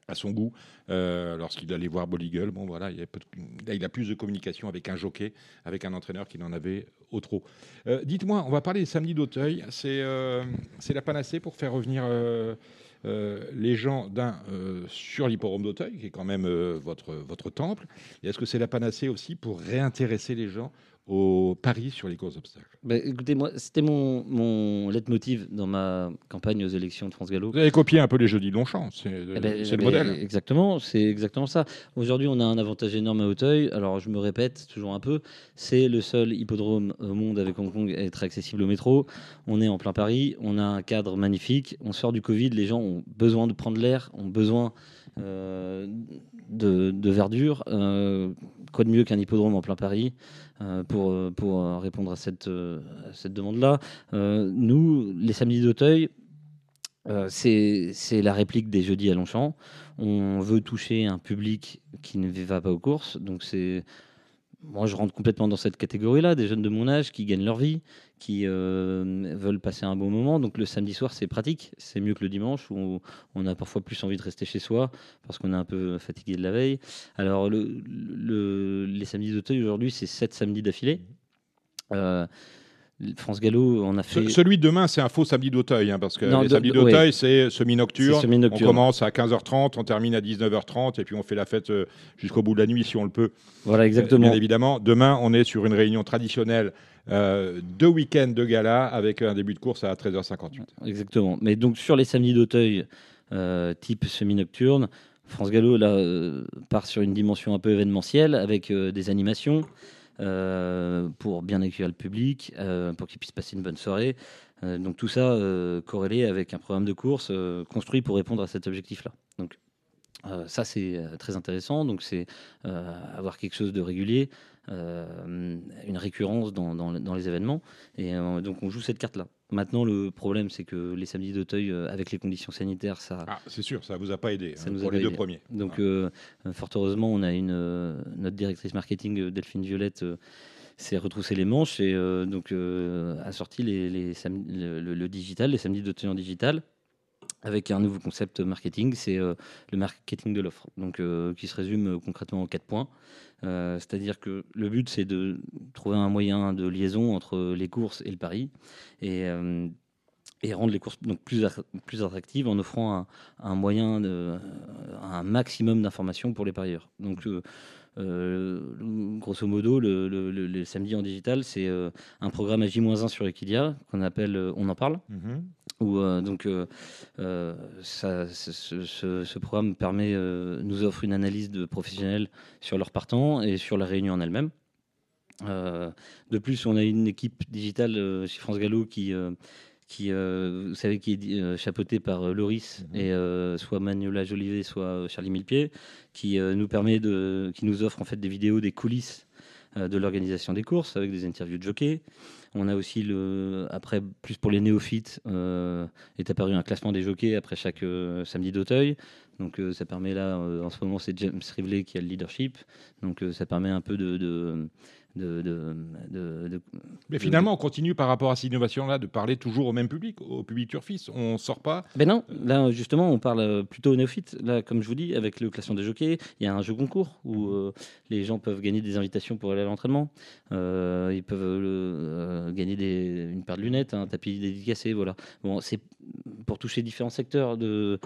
à son goût euh, lorsqu'il allait voir Bolligal. Bon, voilà, il, a peu de- là, il a plus de communication avec un jockey, avec un entraîneur qu'il en avait au trot. Euh, Dites-moi, on va parler des samedis d'Auteuil. C'est euh, c'est la panacée pour faire revenir les gens d'un euh, sur l'hipporome d'Auteuil, qui est quand même euh, votre, votre temple. Est-ce que c'est la panacée aussi pour réintéresser les gens au paris sur les courses d'obstacles Bah, écoutez, moi, c'était mon, mon leitmotiv dans ma campagne aux élections de France Gallo. Vous avez copié un peu les jeudis Longchamp, c'est Eh ben, c'est eh le ben, modèle. Exactement, c'est exactement ça. Aujourd'hui, on a un avantage énorme à Auteuil. Alors, je me répète toujours un peu, c'est le seul hippodrome au monde avec Hong Kong à être accessible au métro. On est en plein Paris, on a un cadre magnifique. On sort du Covid, les gens ont besoin de prendre l'air, ont besoin euh, de, de verdure. Euh, quoi de mieux qu'un hippodrome en plein Paris euh, pour, euh, pour euh, répondre à cette, euh, cette demande-là Euh, Nous, les samedis d'Auteuil, euh, c'est la réplique des jeudis à Longchamp. On veut toucher un public qui ne va pas aux courses. Donc, c'est. Moi, je rentre complètement dans cette catégorie-là, des jeunes de mon âge qui gagnent leur vie, qui euh, veulent passer un bon moment. Donc, le samedi soir, c'est pratique. C'est mieux que le dimanche où on, a parfois plus envie de rester chez soi parce qu'on est un peu fatigué de la veille. Alors, le, le- les samedis d'Auteuil, aujourd'hui, c'est sept samedis d'affilée. Euh, France Gallo, on a fait. celui de demain, c'est un faux samedi d'Auteuil, hein, parce que Non, les de- samedis d'Auteuil, ouais. c'est semi-nocturne. On commence à 15h30, on termine à 19h30, et puis on fait la fête euh, jusqu'au bout de la nuit si on le peut. Voilà, Euh, exactement. Bien évidemment, demain, on est sur une réunion traditionnelle euh, de week-end de gala avec un début de course à 13h58. Exactement. Mais donc sur les samedis d'Auteuil, euh, type semi-nocturne, France Gallo là, euh, part sur une dimension un peu événementielle avec euh, des animations euh, pour bien accueillir le public, euh, pour qu'il puisse passer une bonne soirée. Euh, donc tout ça euh, corrélé avec un programme de course euh, construit pour répondre à cet objectif-là. Donc euh, ça c'est euh, très intéressant. Donc c'est euh, avoir quelque chose de régulier, euh, une récurrence dans, les événements. Et euh, donc on joue cette carte-là. Maintenant, le problème, c'est que les samedis d'Auteuil, euh, avec les conditions sanitaires, ça. Ah, c'est sûr, ça vous a pas aidé Ça hein, nous pour les deux premiers. Donc, Ah. euh, fort heureusement, on a une euh, notre directrice marketing, Delphine Violette, s'est retroussé les manches et donc a sorti les, le, le- le digital, les samedis d'Auteuil en digital, avec un nouveau concept marketing, c'est le marketing de l'offre, donc qui se résume concrètement en quatre points. Euh, C'est-à-dire que le but, c'est de trouver un moyen de liaison entre les courses et le pari et euh, rendre les courses donc plus, plus attractives en offrant un, moyen, de, un maximum d'informations pour les parieurs. Donc, euh, grosso modo, le, le- samedi en digital, c'est un programme à J-1 sur Equidia qu'on appelle On en parle. Mhm. Où, euh, donc, euh, euh, ça, ce, ce- ce- ce programme permet, nous offre une analyse de professionnels sur leur partant et sur la réunion en elle-même. De plus, on a une équipe digitale chez France Gallo qui, qui vous savez, qui est chapeautée par Loris Mhm. et soit Manuela Jolivet, soit Charlie Millepied, qui nous permet de, qui nous offre en fait des vidéos des coulisses de l'organisation des courses avec des interviews de jockeys. On a aussi, le, après, plus pour les néophytes, euh, est apparu un classement des jockeys après chaque euh, samedi d'Auteuil. Donc euh, ça permet là, en ce moment, c'est James Rivley qui a le leadership. Donc ça permet un peu de de, de, de- de- Mais finalement, on continue par rapport à cette innovation-là de parler toujours au même public, au public turfiste. On sort pas. Ben non, là justement, on parle euh, plutôt aux néophytes. Là, comme je vous dis, avec le classement des jockeys, il y a un jeu concours où euh, les gens peuvent gagner des invitations pour aller à l'entraînement. Euh, ils peuvent euh, gagner des, une paire de lunettes, un tapis dédicacé, voilà. Bon, c'est pour toucher différents secteurs de,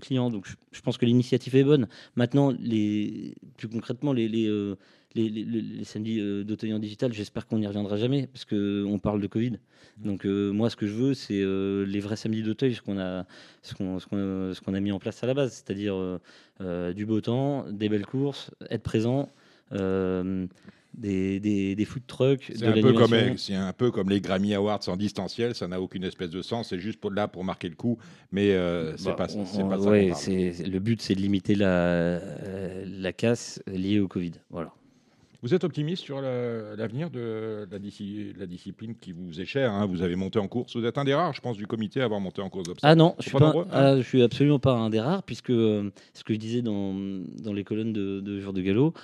clients. Donc, je, je pense que l'initiative est bonne. Maintenant, les, plus concrètement, les, les, les, les- les- samedis euh, d'Auteuil en digital, j'espère qu'on n'y reviendra jamais parce qu'on parle de Covid. Donc, euh, moi, ce que je veux, c'est euh, les vrais samedis d'Auteuil, ce qu'on a, ce qu'on, ce qu'on, ce qu'on a mis en place à la base, c'est-à-dire euh, euh, du beau temps, des belles courses, être présent. euh, des, des, des food trucks, C'est de un, peu comme, c'est un peu comme les Grammy Awards en distanciel, ça n'a aucune espèce de sens, c'est juste pour, là pour marquer le coup, mais euh, c'est Bah, pas, on- c'est on- pas ça. ouais, c'est- le but, c'est de limiter la, euh, la casse liée au Covid. Voilà. Vous êtes optimiste sur l'avenir de la, disci- la discipline qui vous est chère hein, Vous avez monté en course, vous êtes un des rares, je pense, du comité à avoir monté en course d'obstacles. Ah non, je suis, pas, nombreux, ah, je suis absolument pas un des rares, puisque euh, ce que je disais dans, dans les colonnes de, de Jour de Galop.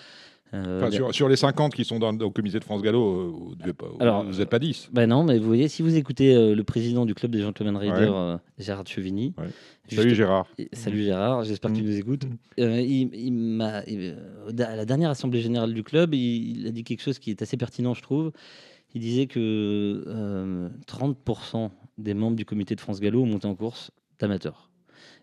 Euh, Enfin, sur, sur les 50 qui sont dans, au comité de France Gallo, euh, vous devez pas- Alors, vous n'êtes pas 10. bah non, mais vous voyez, si vous écoutez euh, le président du club des Gentlemen Riders, Ouais. euh, Gérard Chevigny. Ouais. juste- Salut Gérard. Salut Gérard, j'espère que tu Mm. nous écoutes. Euh, il, il m'a, il- à la dernière assemblée générale du club, il, il a dit quelque chose qui est assez pertinent, je trouve. Il disait que euh, 30% des membres du comité de France Gallo ont monté en course d'amateurs.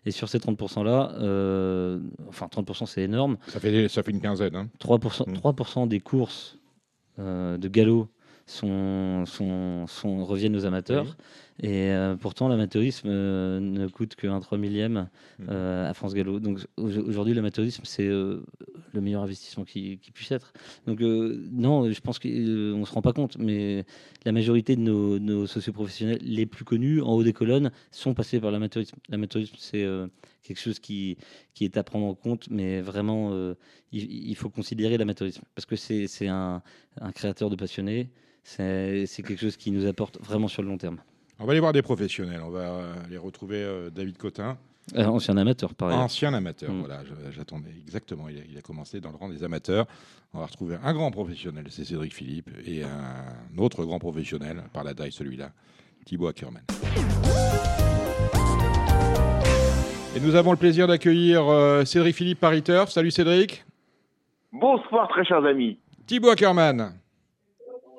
Et sur ces 30%-là, euh, enfin 30% c'est énorme, Ça fait, ça fait une quinzaine. hein. 3%, Mm. 3% des courses euh, de galop sont, sont, sont- reviennent aux amateurs. Et euh, pourtant, l'amateurisme euh, ne coûte qu'un 3 millième Mm. euh, à France Gallo. Donc au- aujourd'hui, l'amateurisme, c'est le meilleur investissement qui, qui puisse être. Donc non, je pense qu'on ne se rend pas compte, mais la majorité de nos, nos socioprofessionnels les plus connus, en haut des colonnes, sont passés par l'amateurisme. L'amateurisme, c'est quelque chose qui, qui est à prendre en compte, mais vraiment, il, il faut considérer l'amateurisme, parce que c'est un, un créateur de passionnés, c'est quelque chose qui nous apporte vraiment sur le long terme. On va aller voir des professionnels. On va euh, aller retrouver euh, David Cotin, Euh, ancien amateur, pareil. ancien amateur. Mm. Voilà, j'attendais exactement. Il a, il a commencé dans le rang des amateurs. On va retrouver un grand professionnel, c'est Cédric Philippe, et un autre grand professionnel, par la taille celui-là, Thibaut Ackermann. Et nous avons le plaisir d'accueillir euh, Cédric Philippe Paris Turf. Salut Cédric. Bonsoir, très chers amis. Thibaut Ackermann.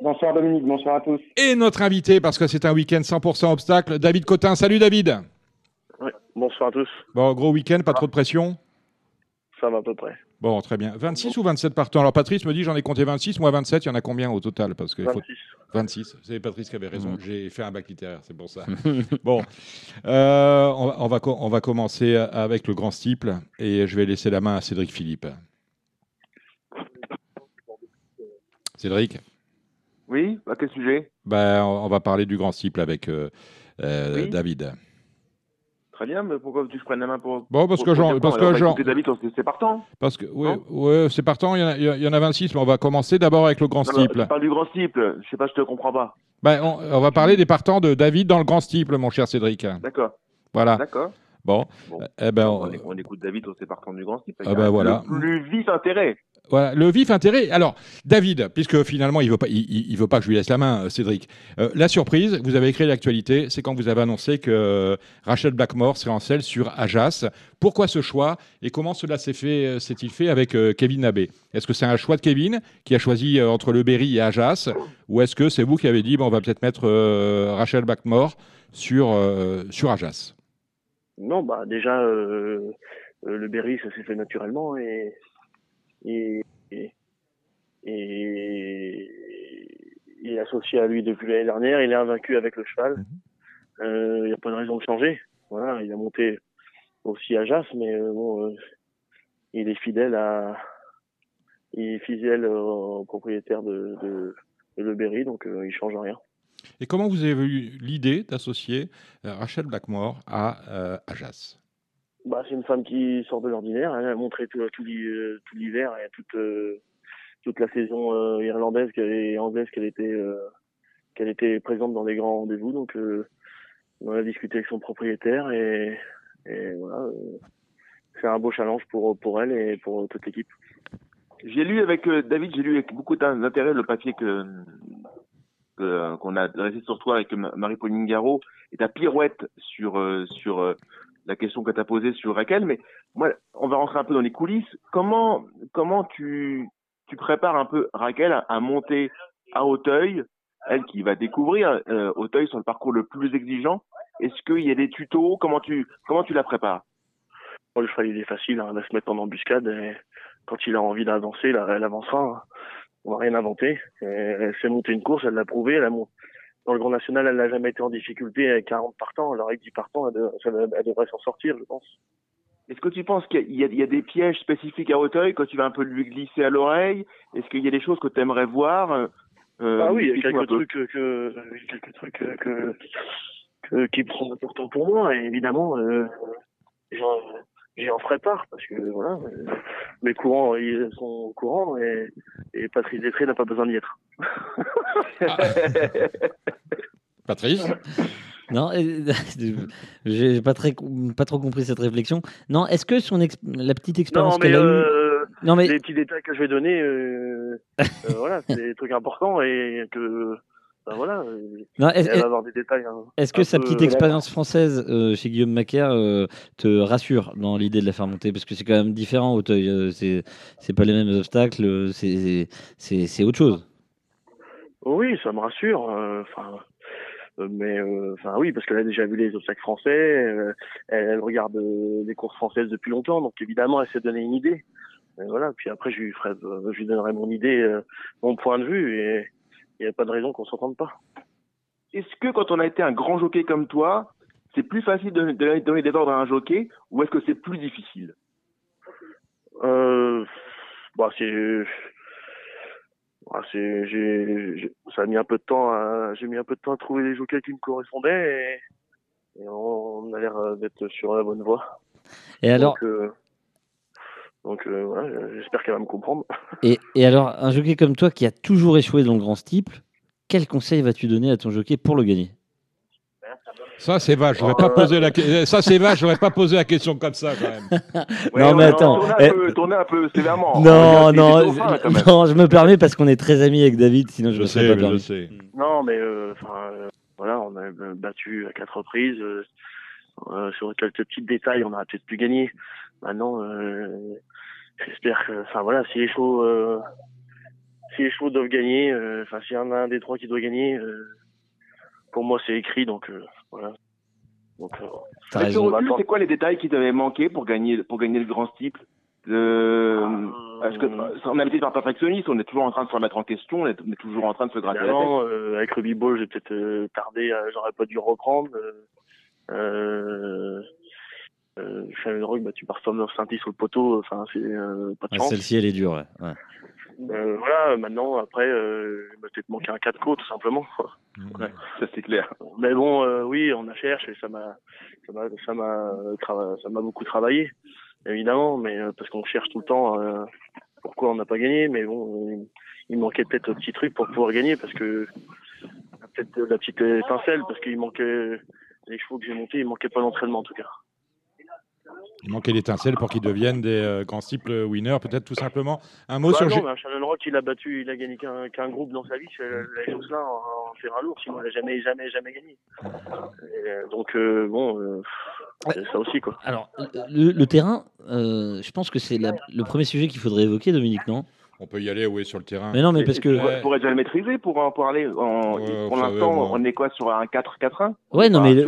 Bonsoir Dominique, bonsoir à tous. Et notre invité, parce que c'est un week-end 100% obstacle, David Cotin. Salut David. Ouais, bonsoir à tous. Bon, gros week-end, pas trop de pression? Ça va à peu près. Bon, très bien. 26 ou 27 partants? Alors Patrice me dit j'en ai compté 26, moi 27, il y en a combien au total? Parce faut 26. 26. C'est Patrice qui avait raison. Mhm. J'ai fait un bac littéraire, c'est pour ça. <laughs> bon, Euh, on, va, on va co- on va commencer avec le grand steeple et je vais laisser la main à Cédric Philippe. Cédric, Oui, à quel sujet? Ben, on, va parler du grand steeple avec euh, euh, Oui. David. Très bien, mais pourquoi tu prennes la main pour. Bon, parce pour- que Jean, parce que Jean, David, c'est partant. parce que oui, ouais, c'est partant. Il y, en a, il y en a 26, mais on va commencer d'abord avec le grand steeple. tu parles du grand steeple. Je sais pas, je te comprends pas. Ben, on, on va parler des partants de David dans le grand steeple, mon cher Cédric. D'accord, Voilà. d'accord. Bon, Bon. eh ben, on, écoute David, on sait partant du grand steeple. Ah bah voilà. Le plus vif intérêt. Voilà, le vif intérêt. Alors, David, puisque finalement, il ne veut, pas- il, veut pas que je lui laisse la main, euh, Cédric. Euh, la surprise, vous avez écrit l'actualité, c'est quand vous avez annoncé que euh, Rachel Blackmore serait en selle sur Ajas. Pourquoi ce choix et comment cela s'est fait, s'est-il fait avec Kevin Nabé Est-ce que c'est un choix de Kevin qui a choisi entre le Berry et Ajas Ou est-ce que c'est vous qui avez dit, bon, on va peut-être mettre Rachel Blackmore sur, sur Ajas? Non, bah déjà, le Berry, ça s'est fait naturellement et. Et. et, il associé à lui depuis l'année dernière, il est invaincu avec le cheval. Mhm. Euh, Il n'y a pas de raison de changer. Voilà, il a monté aussi à Jas, mais euh, bon, euh, il est fidèle à. Il est fidèle au propriétaire de, de, de Le Berry, donc euh, il change rien. Et comment vous avez eu l'idée d'associer euh, Rachel Blackmore à euh, Ajas Bah, c'est une femme qui sort de l'ordinaire. Elle a montré tout, tout euh, l'hiver et toute, euh, toute la saison euh, irlandaise et anglaise qu'elle était qu'elle était présente dans les grands rendez-vous. Donc on a discuté avec son propriétaire et, et voilà, c'est un beau challenge pour pour elle et pour toute l'équipe. J'ai lu avec David, j'ai lu avec beaucoup d'intérêt le papier que qu'on a dressé sur toi avec Ma- Marie-Pauline Garot et ta pirouette sur sur la question que tu posée sur Raquel. Mais moi, on va rentrer un peu dans les coulisses. Comment comment tu tu prépares un peu Raquel à, monter à Hauteuil, elle qui va découvrir euh, Hauteuil sur le parcours le plus exigeant? Est-ce qu'il y a des tutos? Comment tu comment tu la prépares? Moi, cheval, il est facile, hein, se mettre en embuscade quand il a envie d'avancer, elle avancera. hein. On va rien inventer. Et Elle sait monter une course, elle l'a prouvé. Elle a Dans le Grand National, elle n'a jamais été en difficulté avec 40 partants. Alors avec 10 partants, elle, de- ça- elle devrait s'en sortir, je pense. Est-ce que tu penses qu'il y, a- il y a des pièges spécifiques à Hauteuil quand tu vas un peu lui glisser à l'oreille? Est-ce qu'il y a des choses que tu aimerais voir euh, ah oui, il y a explique-moi quelques trucs que, que- quelques trucs que, que, qui sont importants pour moi. Et évidemment, euh, j'en ferai part parce que voilà, euh, mes courants ils sont au courant et, et Patrice Détré n'a pas besoin d'y être. Patrice <laughs> Non, euh, <laughs> j'ai pas très pas trop compris cette réflexion. Non, est-ce que son la petite expérience qu'elle a eue euh, Non, mais- les petits détails que je vais donner, euh, euh, <laughs> voilà, c'est des trucs importants et que, ben voilà, euh, Non, est-ce- elle va avoir des détails. hein, Est-ce que sa petite expérience française euh, chez Guillaume Macaire euh, te rassure dans l'idée de la faire monter? Parce que c'est quand même différent, Auteuil. euh, c'est pas les mêmes obstacles, euh, c'est autre chose. Oui, ça me rassure. euh, Enfin, euh, mais euh, enfin oui, parce qu'elle a déjà vu les obstacles français. euh, elle, elle regarde euh, les courses françaises depuis longtemps, donc évidemment, elle s'est donné une idée. Et voilà. Puis après, je lui ferai, euh, je lui donnerai mon idée, euh, mon point de vue, et il n'y a pas de raison qu'on s'entende pas. Est-ce que quand on a été un grand jockey comme toi, c'est plus facile de, de donner des ordres à un jockey ou est-ce que c'est plus difficile? Euh, bah c'est, j'ai- ça a mis un peu de temps. À, j'ai mis un peu de temps à trouver les jockeys qui me correspondaient, et, et on a l'air euh, d'être sur la bonne voie. Et alors, Donc, euh, donc euh, voilà, j'espère qu'elle va me comprendre. <laughs> et, et alors, un jockey comme toi qui a toujours échoué dans le grand steeple, quel conseil vas-tu donner à ton jockey pour le gagner? Ça, c'est vache. J'aurais pas posé la Ça, c'est vache. J'aurais pas posé la question comme ça, quand même. Non, mais attends, Tournez un, eh, peu, tournez un peu sévèrement. Non, non, non, je me permets parce qu'on est très amis avec David, sinon je, Je me sais, pas permis. je sais. Non, mais euh, enfin, euh, voilà, on a battu à quatre reprises. euh, euh, sur quelques petits détails, on aurait peut-être pu gagner. Maintenant, euh, j'espère que, enfin voilà, si les chevaux, euh, si les chevaux doivent gagner, euh, enfin s'il y en a un des trois qui doit gagner, euh, pour moi c'est écrit, donc euh, voilà. Donc, euh, Avec le recul, c'est quoi les détails qui t'avaient manqué pour gagner, pour gagner le grand euh, Parce que euh, on a été par perfectionniste, on est toujours en train de se remettre en question, on est, on est toujours en train de se gratter la tête. Évidemment, euh, avec Ruby Ball, j'ai peut-être euh, tardé, j'aurais pas dû reprendre. Euh, euh, euh, Rock battu par of Sainty sur le poteau, enfin c'est euh, pas de chance. Celle-ci, elle est dure. ouais. Ouais. Euh, voilà, maintenant après, euh, il m'a peut-être manqué un 4 côtes tout simplement. Ouais, ça c'est clair. Mais bon, euh, oui, on a cherché et ça m'a, ça m'a, ça m'a, trava- ça m'a beaucoup travaillé, évidemment, mais euh, parce qu'on cherche tout le temps euh, pourquoi on n'a pas gagné, mais bon, il manquait peut-être un petit truc pour pouvoir gagner parce que peut-être la petite étincelle parce qu'il manquait les chevaux que j'ai montés, il manquait pas d'entraînement en tout cas. Il manquait l'étincelle pour qu'ils deviennent des euh, grands steeple winners, peut-être tout simplement. Un mot Bah sur. non, mais Shannon Rock, il a battu, il a gagné qu'un groupe dans sa vie, c'est la chose là en, en terrain lourd, sinon il a jamais, jamais, jamais gagné. Et, euh, donc euh, bon, euh, ça aussi quoi. Alors, le, le terrain, euh, je pense que c'est le premier sujet qu'il faudrait évoquer, Dominique, non? On peut y aller, oui, sur le terrain. Mais non, mais parce que. Pour, pour être déjà le maîtriser, pour en parler. En, Ouais, pour l'instant, on est quoi sur un 4-4-1 Ouais, non, mais le,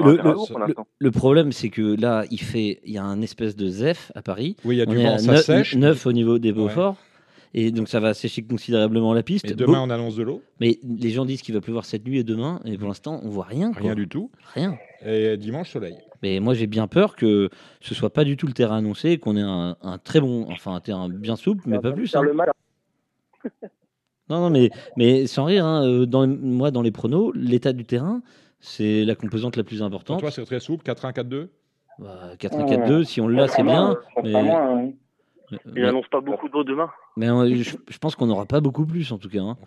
le- problème, c'est que là, il fait, il y a un espèce de ZEF à Paris. Oui, il y a On du vent, ça neuf- sèche. neuf au niveau des Beauforts. Et donc, ça va sécher considérablement la piste. Et demain, Beau- on annonce de l'eau. Mais les gens disent qu'il va pleuvoir cette nuit et demain. Et pour l'instant, on voit rien. quoi. Rien du tout. Rien. Et dimanche, soleil. Mais moi, j'ai bien peur que ce soit pas du tout le terrain annoncé, qu'on ait un, un très bon, enfin un terrain bien souple, mais pas plus. Hein. le mal. Non, non, mais, mais sans rire, hein, euh, dans, moi, dans les pronos, l'état du terrain, c'est la composante la plus Pour importante. toi, c'est très souple. 4-1, 4-2. Bah, 4 et 4-2, si on l'a, c'est bien. Mais, Contrairement à- Il mais, annonce pas beaucoup d'eau demain. mais, euh, je, je pense qu'on n'aura pas beaucoup plus en tout cas. Hein.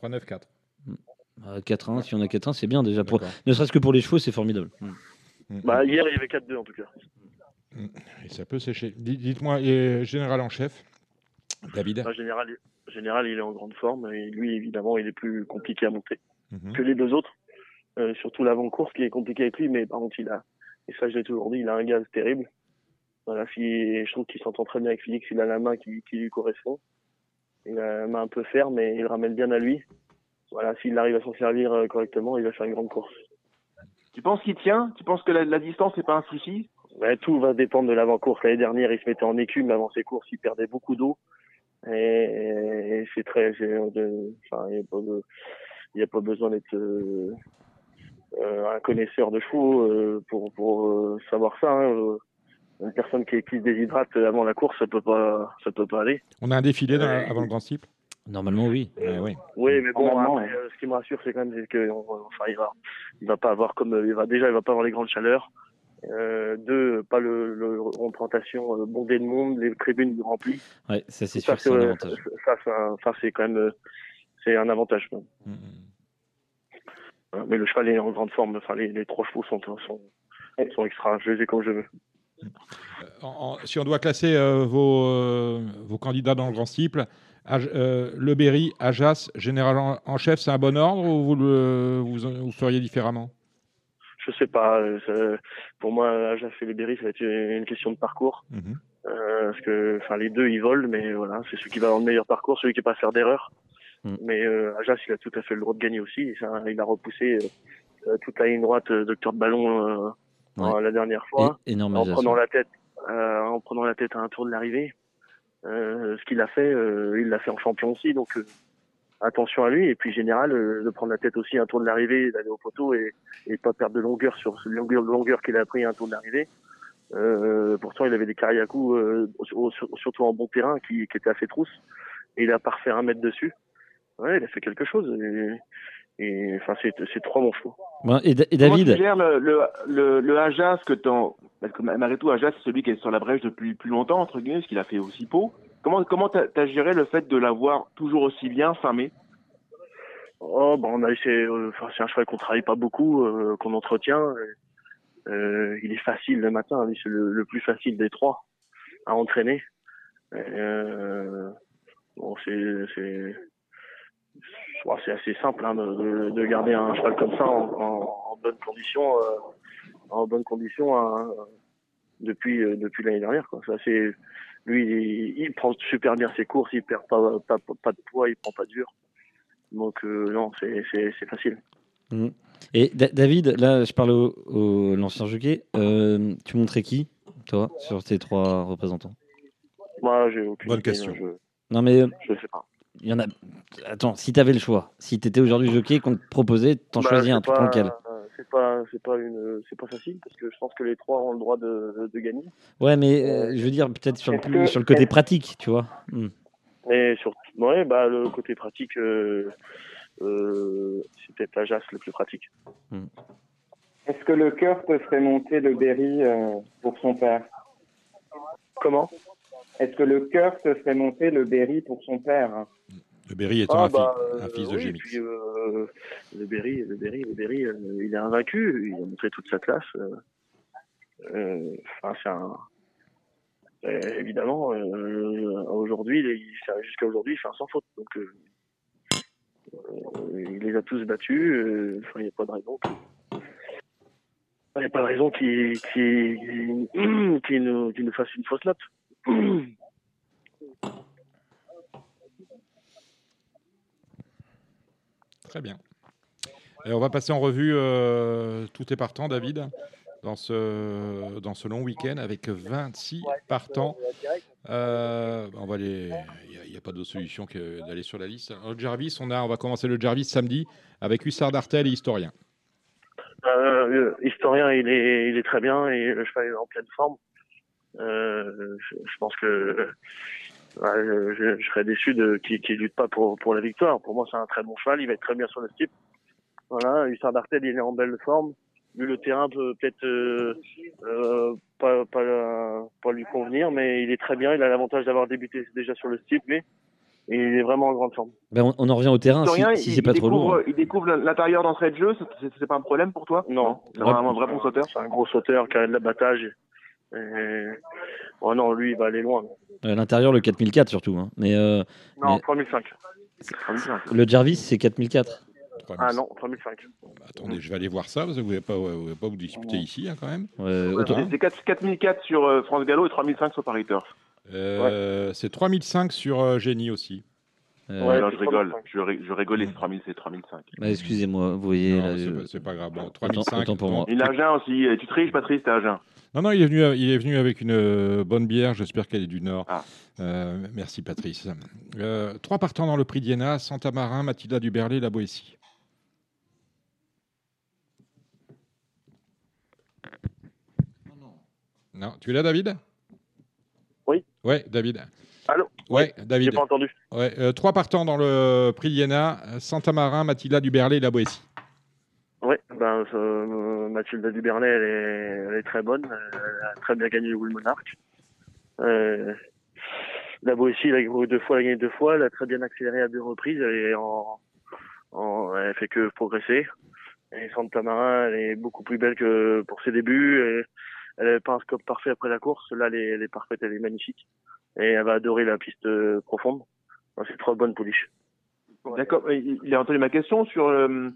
3-9-4. Euh, 4-1, si on a 4-1, c'est bien déjà. Pour... Ne serait-ce que pour les chevaux, c'est formidable. Mm. Mm. Bah, hier, il y avait 4-2 en tout cas. Et ça peut sécher. Di- Dites-moi, général en chef, David Bah, général, général, il est en grande forme et lui, évidemment, il est plus compliqué à monter Mhm. que les deux autres. Euh, surtout l'avant-course qui est compliqué avec lui, mais par contre, il a, et ça, je l'ai toujours dit, il a un gaz terrible. Voilà, si, je trouve qu'il s'entend très bien avec Félix, il a la main qui, qui lui correspond. Il a la main un peu ferme, mais il ramène bien à lui. Voilà, s'il arrive à s'en servir euh, correctement, il va faire une grande course. Tu penses qu'il tient? Tu penses que la, la distance n'est pas un souci? Ouais, tout va dépendre de l'avant-course. L'année dernière, il se mettait en écume avant ses courses, il perdait beaucoup d'eau. Et, et c'est très, enfin, il n'y a pas de- il y a pas besoin d'être euh, un connaisseur de chevaux euh, pour, pour euh, savoir ça. hein. Une personne qui, qui se déshydrate avant la course, ça peut pas, ça peut pas aller. On a un défilé dans- Euh, avant le grand cycle? Normalement, oui. Oui. Oui, mais bon, après, euh, ce qui me rassure, c'est quand même que, on- enfin, il va, il va pas avoir comme, il va déjà, il va pas avoir les grandes chaleurs. Euh, deux, pas le, le représentation euh, bondée de monde, les tribunes remplies. Ouais, ça c'est sûr, c'est un euh, avantage. ça, c'est quand même, euh, c'est un avantage. Mais le cheval est en grande forme. Enfin, les, les trois chevaux sont, sont, sont extra. Je les ai comme je veux. En- en- si on doit classer euh, vos, euh, vos candidats dans le grand cycle, Aj- euh, Le Berry, Ajas, général en, en chef, c'est un bon ordre ou vous le vous, vous feriez différemment? Je sais pas. euh, pour moi, Ajas et les Berry, ça va être une question de parcours. Mhm. Euh, parce que, enfin, les deux, ils volent, mais voilà, c'est celui qui va avoir le meilleur parcours, celui qui va pas faire d'erreur. Mm. Mais euh, Ajas, il a tout à fait le droit de gagner aussi. Et ça, il a repoussé euh, euh, toute la ligne droite docteur de ballon Ouais. la dernière fois. En prenant la tête en prenant la tête à un tour de l'arrivée ce qu'il a fait il l'a fait en champion aussi donc attention à lui. Et puis général euh, de prendre la tête aussi à un tour de l'arrivée d'aller au poteau et et pas perdre de longueur sur ce longueur longueur qu'il a pris à un tour de l'arrivée. Euh, pourtant il avait des carrières à coups euh, surtout en bon terrain qui, qui étaient assez trousses. Et il a pas refait un mètre dessus. Ouais il a fait quelque chose. Et, et enfin c'est c'est trois bons chevaux Bon, et, Comment tu David, gères le, le, le, le Ajas que t'en... Parce que malgré tout, Ajas, c'est celui qui est sur la brèche depuis plus longtemps, entre guillemets, parce qu'il a fait aussi pot. Comment comment t'as as géré le fait de l'avoir toujours aussi bien famé Oh, bah on a essayé. euh, Enfin, c'est un cheval qu'on travaille pas beaucoup, euh, qu'on entretient. Euh, il est facile le matin. lui, C'est le, plus facile des trois à entraîner. Euh, bon, c'est c'est c'est assez simple hein, de, de- de garder un cheval comme ça en, en, en bonne condition, euh, en bonne condition hein, depuis euh, depuis l'année dernière. Quoi. Ça c'est lui, il, il prend super bien ses courses, il perd pas pas, pas de poids, il prend pas dur. Donc euh, non, c'est facile. Mhm. et Da- David, là, je parle au, au- l'ancien jockey. Euh, tu montrais qui, toi, sur tes trois représentants? Moi, j'ai aucune Bonne idée, question. Je, Non, mais je sais pas. il y en a. Attends, si tu avais le choix, si tu étais aujourd'hui jockey qu'on te proposait, t'en Bah, choisis un, tu prends pas- lequel? C'est pas c'est pas une c'est pas facile parce que je pense que les trois ont le droit de, de gagner. Ouais, mais euh, je veux dire, peut-être sur, le est-ce plus- que- sur le côté pratique, tu vois. Hmm. Mais sur ouais bah le côté pratique euh, euh, c'est peut-être la jasse le plus pratique. Est-ce que le cœur te ferait monter le Berry euh, pour son père? Comment? Est-ce que le cœur te ferait monter le Berry pour son père? Le Berry étant un, fi- bah, un fils de oui, Gémix. puis, euh, le Berry, le Berry, le Berry, euh, il est invaincu, il a montré toute sa classe. euh, Enfin, c'est un. euh, évidemment, euh, aujourd'hui, jusqu'à aujourd'hui, il fait un sans faute. Donc, euh, il les a tous battus. il n'y a pas de raison. Il n'y a pas de raison qu'il qu'il- qu'il nous, qu'il nous fasse une fausse note. <clears throat> Très bien. Et on va passer en revue euh, tout est partant, David, dans ce, dans ce long week-end avec 26 partants. Euh, on va aller. Il n'y a, pas d'autre solution que d'aller sur la liste. Alors, Jarvis, on, a, on va commencer le Jarvis samedi avec Hussard d'Artel et Historien. Euh, le historien, il est, il est très bien et le cheval est en pleine forme. Euh, je, pense que je, je- je serais déçu de qu'il qu'il lutte pas pour, pour la victoire. Pour moi, c'est un très bon cheval. Il va être très bien sur le type. Voilà, Hussard d'Artel, il est en belle forme. Lui, le terrain peut peut-être euh, euh, pas, pas, pas lui convenir. mais il est très bien. Il a l'avantage d'avoir débuté déjà sur le style, mais il est vraiment en grande forme. Ben, on, on en revient au terrain, si, c'est pas trop découvre, lourd. il découvre l'intérieur d'entrée de jeu, c'est pas un problème pour toi? Non, C'est vraiment un vrai bon sauteur? C'est un gros sauteur qui a de l'abattage. Et... Oh non, lui, il va aller loin. À l'intérieur, le 4004 surtout. hein. Mais, euh, Non, mais 3005. le Jarvis, c'est 4004. Ah non, 3005. Attendez, je vais aller voir ça, parce que vous ne pouvez pas, vous pouvez pas vous disputer ici, hein, quand même. auto- C'est 4 4004 sur euh, France Gallo et 3005 sur Paris Turf. Euh, C'est 3005 sur euh, Génie aussi. Euh, non, je rigole, je, je rigolais, c'est 3000, c'est 3005. bah, Excusez-moi, vous voyez. C'est je- pas- grave. Bon, Autant- 3005. autant pour moi. Il est à Agen aussi, tu triches Patrice, t'es à Agen. Non, non, il est venu, il est venu avec une euh, bonne bière. J'espère qu'elle est du Nord. Ah. Euh, merci, Patrice. Euh, trois partants dans le prix d'Iéna Santa Marin, Mathilda Duberlet, La Boétie. Non, tu es là, David? Oui. Ouais, David. Allô? Ouais, David. J'ai pas entendu. Ouais, euh, trois partants dans le prix d'Iéna Santa Marin, Mathilda Duberlet, La Boétie. Oui, ben, Mathilde Dubernet, elle est, elle est très bonne. Elle a très bien gagné le Wool Monarch. Euh, la elle a couru deux fois, elle a gagné deux fois. Elle a très bien accéléré à deux reprises. Elle, est en, en, elle fait que progresser. Et Santa Marin, elle est beaucoup plus belle que pour ses débuts. Elle n'avait pas un scope parfait après la course. Là, elle est, elle est parfaite, elle est magnifique. Et elle va adorer la piste euh, profonde. C'est trop bonne pouliche. D'accord, il a entendu ma question sur, euh,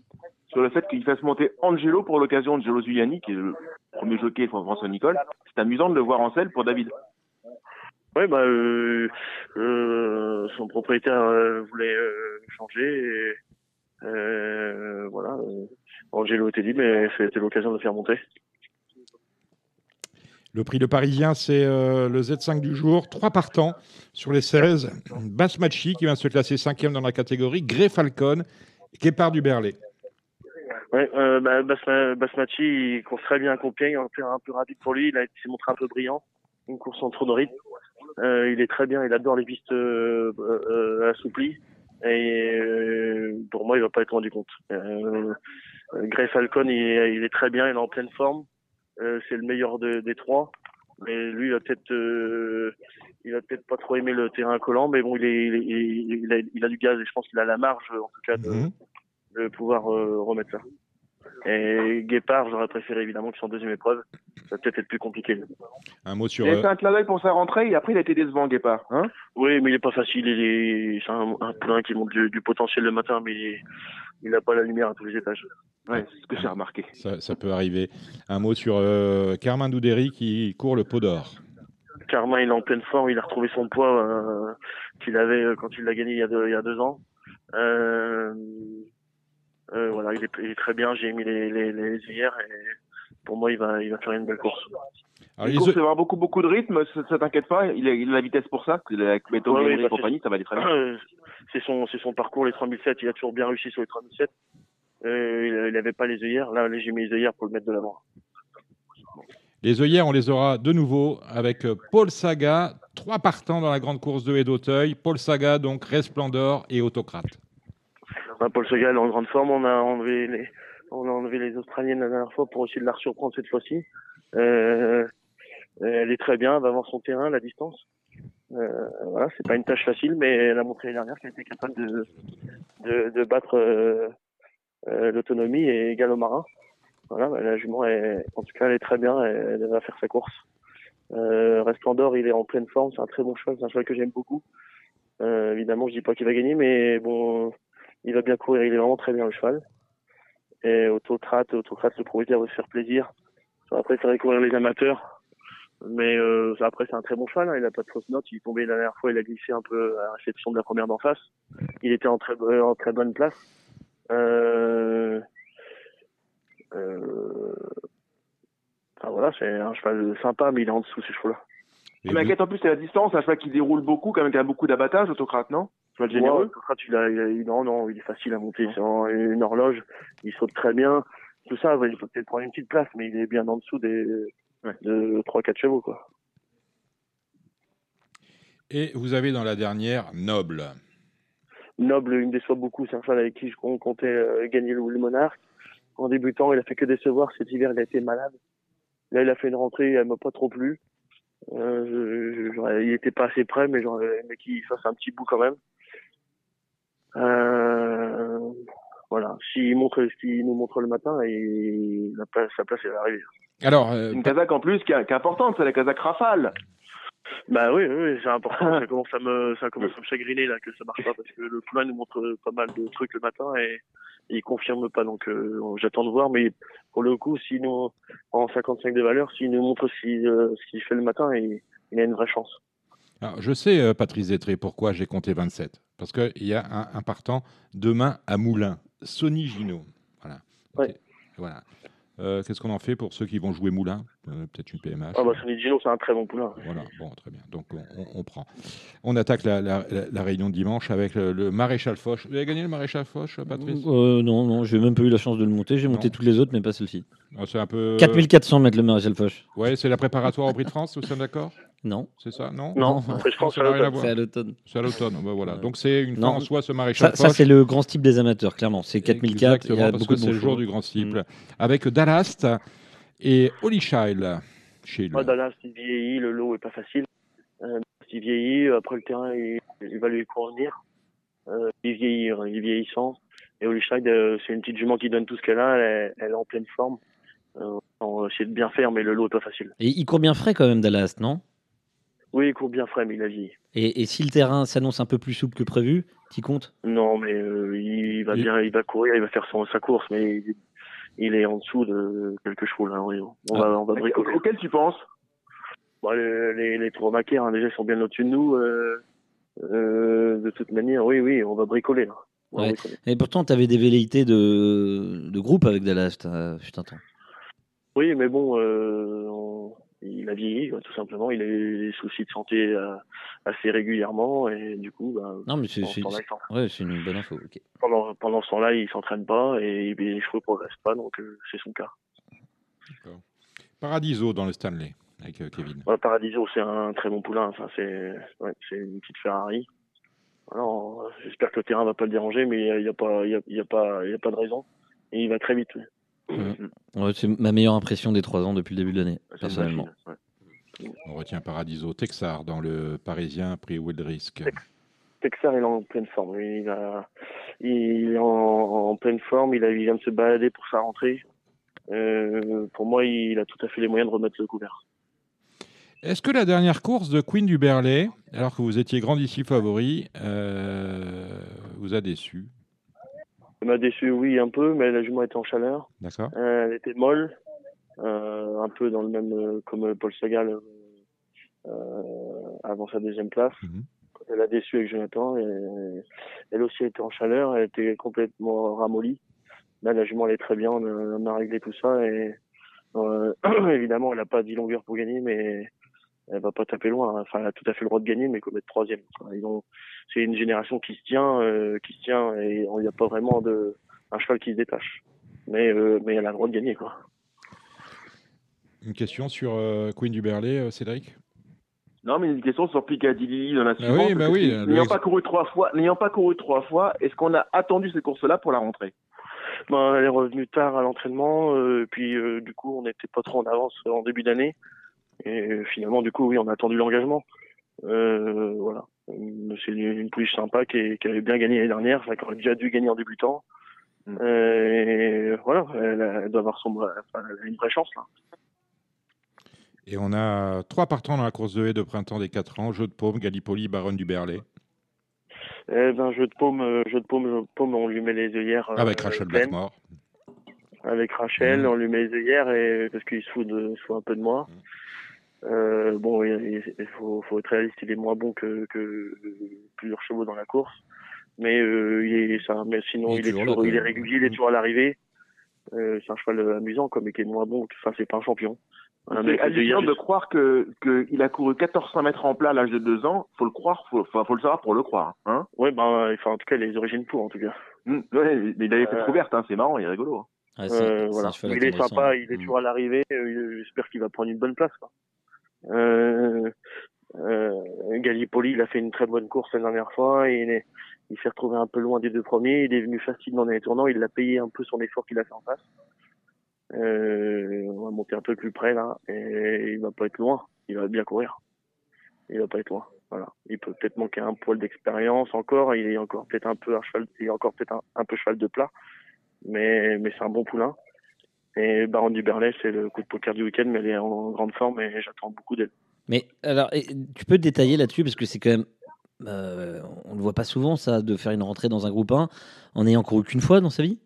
sur le fait qu'il fasse monter Angelo pour l'occasion, Angelo Zuliani, qui est le premier jockey de François Nicole. C'est amusant de le voir en selle pour David. Oui, bah, euh, euh, son propriétaire euh, voulait euh, changer et euh, voilà. euh, Angelo était dit, mais c'était l'occasion de le faire monter. Le prix Le Parisien, c'est euh, le Z5 du jour. Trois partants sur les 16. Basmachi qui vient de se classer cinquième dans la catégorie. Grey Falcon, Guépard du Berlay. Ouais, euh, bah, Basma- Basmachi, il court très bien à Compiègne, un peu, un peu rapide pour lui. Il, il s'est montré un peu brillant. Une course en trop de rythme. Euh, il est très bien, il adore les pistes euh, euh, assouplies. Et pour moi, il va pas être rendu compte. Euh, Grey Falcon, il, est- il est très bien, il est en pleine forme. C'est le meilleur de- des trois. Mais lui, il a peut-être, il a peut-être pas trop aimé le terrain collant, mais bon, il, est, il, est- il, il a, du gaz et je pense qu'il a la marge, en tout cas, de, de pouvoir euh, remettre ça. Et Guépard, j'aurais préféré évidemment qu'il soit en deuxième épreuve. Ça va peut-être être plus compliqué. Un mot sur. Il a euh, fait un clin d'œil pour sa rentrée et après il a été décevant, Guépard. Hein? Oui, mais il est pas facile. Il est, c'est un, un poulain qui montre du, du potentiel le matin, mais il, il a pas la lumière à tous les étages. Ouais, c'est ce que j'ai remarqué. Ça, ça peut arriver. Un mot sur euh, Carmin Doudéry qui court le pot d'or. Carmin, il est en pleine forme. Il a retrouvé son poids euh, qu'il avait euh, quand il l'a gagné il y a deux, il y a deux ans. Euh, euh, voilà, il est, il est très bien. J'ai mis les, les, les hier et pour moi, il va, il va faire une belle course. Alors, il va avoir beaucoup, beaucoup de rythme, ça, ça t'inquiète pas. Il a, il a la vitesse pour ça. Avec Beto, Ouais, et bah, compagnie, ça va aller très <clears throat> bien. Euh, c'est son, c'est son parcours, les 3007. Il a toujours bien réussi sur les 3007. Euh, il n'avait pas les œillères. Là, j'ai mis les œillères pour le mettre de l'avant. Les œillères, on les aura de nouveau avec euh, Paul Saga, trois partants dans la grande course de haie d'Auteuil. Paul Saga, donc Resplendor et Autocrate. Bah, Paul Segal en grande forme. On a enlevé les, on a enlevé les Australiennes la dernière fois pour essayer de la surprendre cette fois-ci. Euh, elle est très bien. Elle va voir son terrain, la distance. Euh, voilà, c'est pas une tâche facile, mais elle a montré l'année dernière qu'elle était capable de, de, de battre euh, euh, l'autonomie et Galomarin. Voilà, bah, la jument, est, en tout cas, elle est très bien. Elle, elle va faire sa course. Euh, Resplendor, il est en pleine forme. C'est un très bon cheval. C'est un cheval que j'aime beaucoup. Euh, évidemment, je dis pas qu'il va gagner, mais bon, il va bien courir. Il est vraiment très bien le cheval. Et Autocrate, Autocrate, le propriétaire veut se faire plaisir. Après, ça va courir les amateurs. Mais euh, après, c'est un très bon cheval. hein. Il a pas de fausse note. Il est tombé la dernière fois. Il a glissé un peu à la réception de la première d'en face. Il était en très, en très bonne place. Euh, euh, enfin, voilà, c'est un cheval sympa, mais il est en dessous ces chevaux-là. Qui m'inquiète en plus, c'est la distance. Un cheval qui déroule beaucoup, quand même, qui a beaucoup d'abattage, autocrate, non? Cheval généreux. Ouais, Autocrate, il a, il a- il- non, non, il est facile à monter. C'est en- une horloge. Il saute très bien. Tout ça, ouais, il peut peut-être prendre une petite place, mais il est bien en dessous des de 3-4 chevaux, quoi. Et vous avez dans la dernière Noble. Noble, il me déçoit beaucoup. C'est un cheval avec qui je on comptait euh, gagner le, le Monarque. En débutant, il a fait que décevoir. Cet hiver, il a été malade. Là, il a fait une rentrée, elle m'a pas trop plu. Euh, je- je- j'aurais- il était pas assez près, mais aimé qu'il fasse un petit bout quand même. Euh, voilà. S'il montre ce qu'il nous montre le matin, et la place, sa place, elle va arriver. Alors, euh, Une casaque en plus qui, est- qui est importante, c'est la casaque Rafale. Bah oui, oui, c'est important. ça commence à me, ça commence à me chagriner là que ça marche pas parce que le poulain nous montre pas mal de trucs le matin et, et il confirme pas. Donc euh, j'attends de voir. Mais pour le coup, s'il nous en 55 de valeur, s'il nous montre ce qu'il euh, ce qu'il fait le matin, il, il a une vraie chance. Alors, je sais, euh, Patrice Détré, pourquoi j'ai compté 27. Parce qu'il y a un, un partant demain à Moulins, Sonny Gino. Voilà. Ouais. Ok. Voilà. Euh, Qu'est-ce qu'on en fait pour ceux qui vont jouer Moulins? Euh, Peut-être une PMH. Ah bah Sonny Gino, c'est un très bon poulain. Voilà, bon, très bien. Donc, on, on- on prend. On attaque la, la- la- la réunion de dimanche avec le, le maréchal Foch. Vous avez gagné le maréchal Foch, Patrice? Euh, non, non, j'ai même pas eu la chance de le monter. J'ai monté toutes les autres, mais pas celle-ci. Ah, C'est un peu. 4400 mètres le maréchal Foch. Ouais, c'est la préparatoire au Prix de France, vous êtes d'accord? Non. C'est ça Non Non, je pense voir. C'est à l'automne. C'est à l'automne. bah voilà. Ouais. Donc c'est une Non. fin en soi ce maréchal Ça, c'est le grand type des amateurs, clairement. C'est 4004. Il y Exactement, a parce beaucoup que c'est le jour du grand cible. Avec Dallast et Holy Child chez lui. Ouais, Dallas, il vieillit, le lot est pas facile. Euh, il vieillit, après le terrain, il, il va lui convenir. Euh, il vieillit, il est vieillissant. Et Holyshide, euh, c'est une petite jument qui donne tout ce qu'elle a, elle, est- elle est en pleine forme. Euh, on va essayer de bien faire, mais le lot est pas facile. Et il court bien frais quand même, Dallas, non? Oui, il court bien frais, mais il a vieilli. et, et si le terrain s'annonce un peu plus souple que prévu, t'y comptes? Non, mais euh, il va Il- bien, il va courir, il va faire son, sa course, mais il, il est en dessous de quelques chevaux là. oui. On va, on va bricoler. Auquel tu penses? Bon, les, les, les tourmaquets, hein, déjà, ils sont bien au-dessus de nous. Euh, euh, de toute manière, oui, oui, on va bricoler là. On va Ouais. bricoler. Et pourtant, t'avais des velléités de, de groupe avec Dallas, un temps. Oui, mais bon, euh, on- il a vieilli, quoi, tout simplement. Il a eu des soucis de santé euh, assez régulièrement et du coup, bah, Non, mais c'est ce ouais, une bonne info. pendant, pendant ce temps-là, il s'entraîne pas et, les chevaux progressent pas, donc euh, c'est son cas. Paradiso dans le Stanley avec euh, Kevin. Voilà, Paradiso, c'est un très bon poulain. Enfin, c'est ouais, c'est une petite Ferrari. Alors, j'espère que le terrain va pas le déranger, mais il n'y a, pas, il y a, il y a pas, il y a pas de raison. Et il va très vite. oui. Ouais, c'est ma meilleure impression des trois ans depuis le début de l'année, personnellement. ouais. On retient Paradiso. Texar dans le Parisien prix Wild Risk. Texar, il est en pleine forme. lui. Il, a, il est en, en pleine forme. Il, a, il vient de se balader pour sa rentrée. Euh, pour moi, il a tout à fait les moyens de remettre le couvert. Est-ce que la dernière course de Queen du Berlay, alors que vous étiez grandissime favori, euh, vous a déçu? Elle m'a déçu, oui, un peu, mais la jument était en chaleur. D'accord Euh, elle était molle, euh, un peu dans le même euh, comme Paul Sagal avant sa deuxième place. Mhm. Elle a déçu avec Jonathan. Et, elle aussi était en chaleur, elle était complètement ramollie. Là, la jument elle est très bien, on a, on a réglé tout ça et euh, <clears throat> évidemment, elle n'a pas 10 longueurs pour gagner, mais elle va pas taper loin. Enfin, elle a tout à fait le droit de gagner, mais comme être troisième. Enfin, ils ont, c'est une génération qui se tient, euh, qui se tient, et il n'y a pas vraiment de un cheval qui se détache. Mais euh, mais elle a le droit de gagner, quoi. Une question sur euh, Queen du Berlay, euh, Cédric? Non, mais une question sur Piccadilly dans la Ah suivante. oui, bah oui, le N'ayant pas couru trois fois, n'ayant pas couru trois fois, est-ce qu'on a attendu cette course-là pour la rentrée? Ben, elle est revenue tard à l'entraînement, euh, puis euh, du coup, on n'était pas trop en avance en début d'année. Et euh, finalement, du coup, oui, on a attendu l'engagement. Euh, voilà. Euh, C'est une, pouliche sympa qui, est- qui avait bien gagné l'année dernière, enfin, qui aurait déjà dû gagner en débutant. Mm. Euh, et voilà, elle, a- elle doit avoir son, enfin, elle a une vraie chance là. Et on a trois partants dans la course de haie de printemps des 4 ans, Jeu de Paume, Gallipoli, Baronne du Berlay. Eh ben, jeu de paume, euh, jeu de paume, jeu de paume, on lui met les œillères. euh, Avec Rachel. Blackmore. avec Rachel, Mhm. on lui met les œillères et parce qu'il se fout, de, se fout un peu de moi. Euh, bon, il, il faut, faut être réaliste, il est moins bon que, que plusieurs chevaux dans la course, mais euh, il est, ça, mais sinon Il est il est, toujours là, toujours, quand il est même. régulier, il est toujours à l'arrivée. Euh, c'est un cheval amusant, quoi, mais qui est moins bon. Enfin, c'est pas un champion. C'est hallucinant de croire que qu'il a couru 1400 mètres en plat à l'âge de 2 ans. Faut le croire, faut, faut, faut le savoir pour le croire. Hein Ouais, ben, enfin, en tout cas, les origines pour, en tout cas. Mm, ouais, mais il avait fait Euh, couverte, hein, c'est marrant, il est rigolo. hein. Ouais, c'est- Euh, c'est voilà. un cheval Il est sympa, il est Mm. toujours à l'arrivée. euh, J'espère qu'il va prendre une bonne place. Quoi. Euh, euh, Gallipoli, il a fait une très bonne course la dernière fois. Et il il s'est retrouvé un peu loin des deux premiers. Il est venu facilement dans les tournants. Il a payé un peu son effort qu'il a fait en face. Euh, on va monter un peu plus près là et il va pas être loin. il va bien courir. Il va pas être loin. Voilà. Il peut peut-être manquer un poil d'expérience encore. Il est encore peut-être un peu un cheval, il est encore peut-être un, un peu cheval de plat. Mais, mais c'est un bon poulain. Et Baron du Berlay, c'est le coup de poker du week-end, mais elle est en grande forme et j'attends beaucoup d'elle. Mais alors, tu peux détailler là-dessus parce que c'est quand même. euh, on ne le voit pas souvent, ça, de faire une rentrée dans un groupe 1 en n'ayant couru qu'une fois dans sa vie?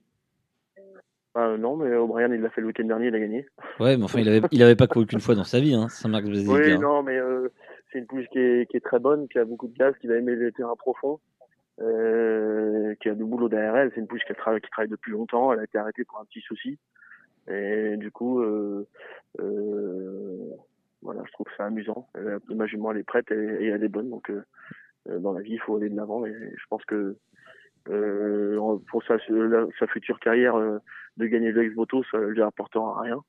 Ah, non, mais O'Brien, il l'a fait le week-end dernier, il a gagné. Ouais, mais enfin, il avait, il avait pas couru qu'une fois dans sa vie, hein, Saint-Marc de Basilica. Oui, hein. non, mais euh, c'est une pouliche qui est, qui est très bonne, qui a beaucoup de gaz, qui va aimer les terrains profonds, euh, qui a du boulot derrière elle. C'est une pouliche qui, travaille, qui travaille depuis longtemps. Elle a été arrêtée pour un petit souci. Et du coup, euh, euh, voilà, je trouve que c'est amusant. A- ma jument, elle est prête et, et elle est bonne. Donc, euh, euh, dans la vie, il faut aller de l'avant. Et je pense que euh, pour sa, la- sa future carrière, euh, de gagner le ex-voto, ça lui apportera rien.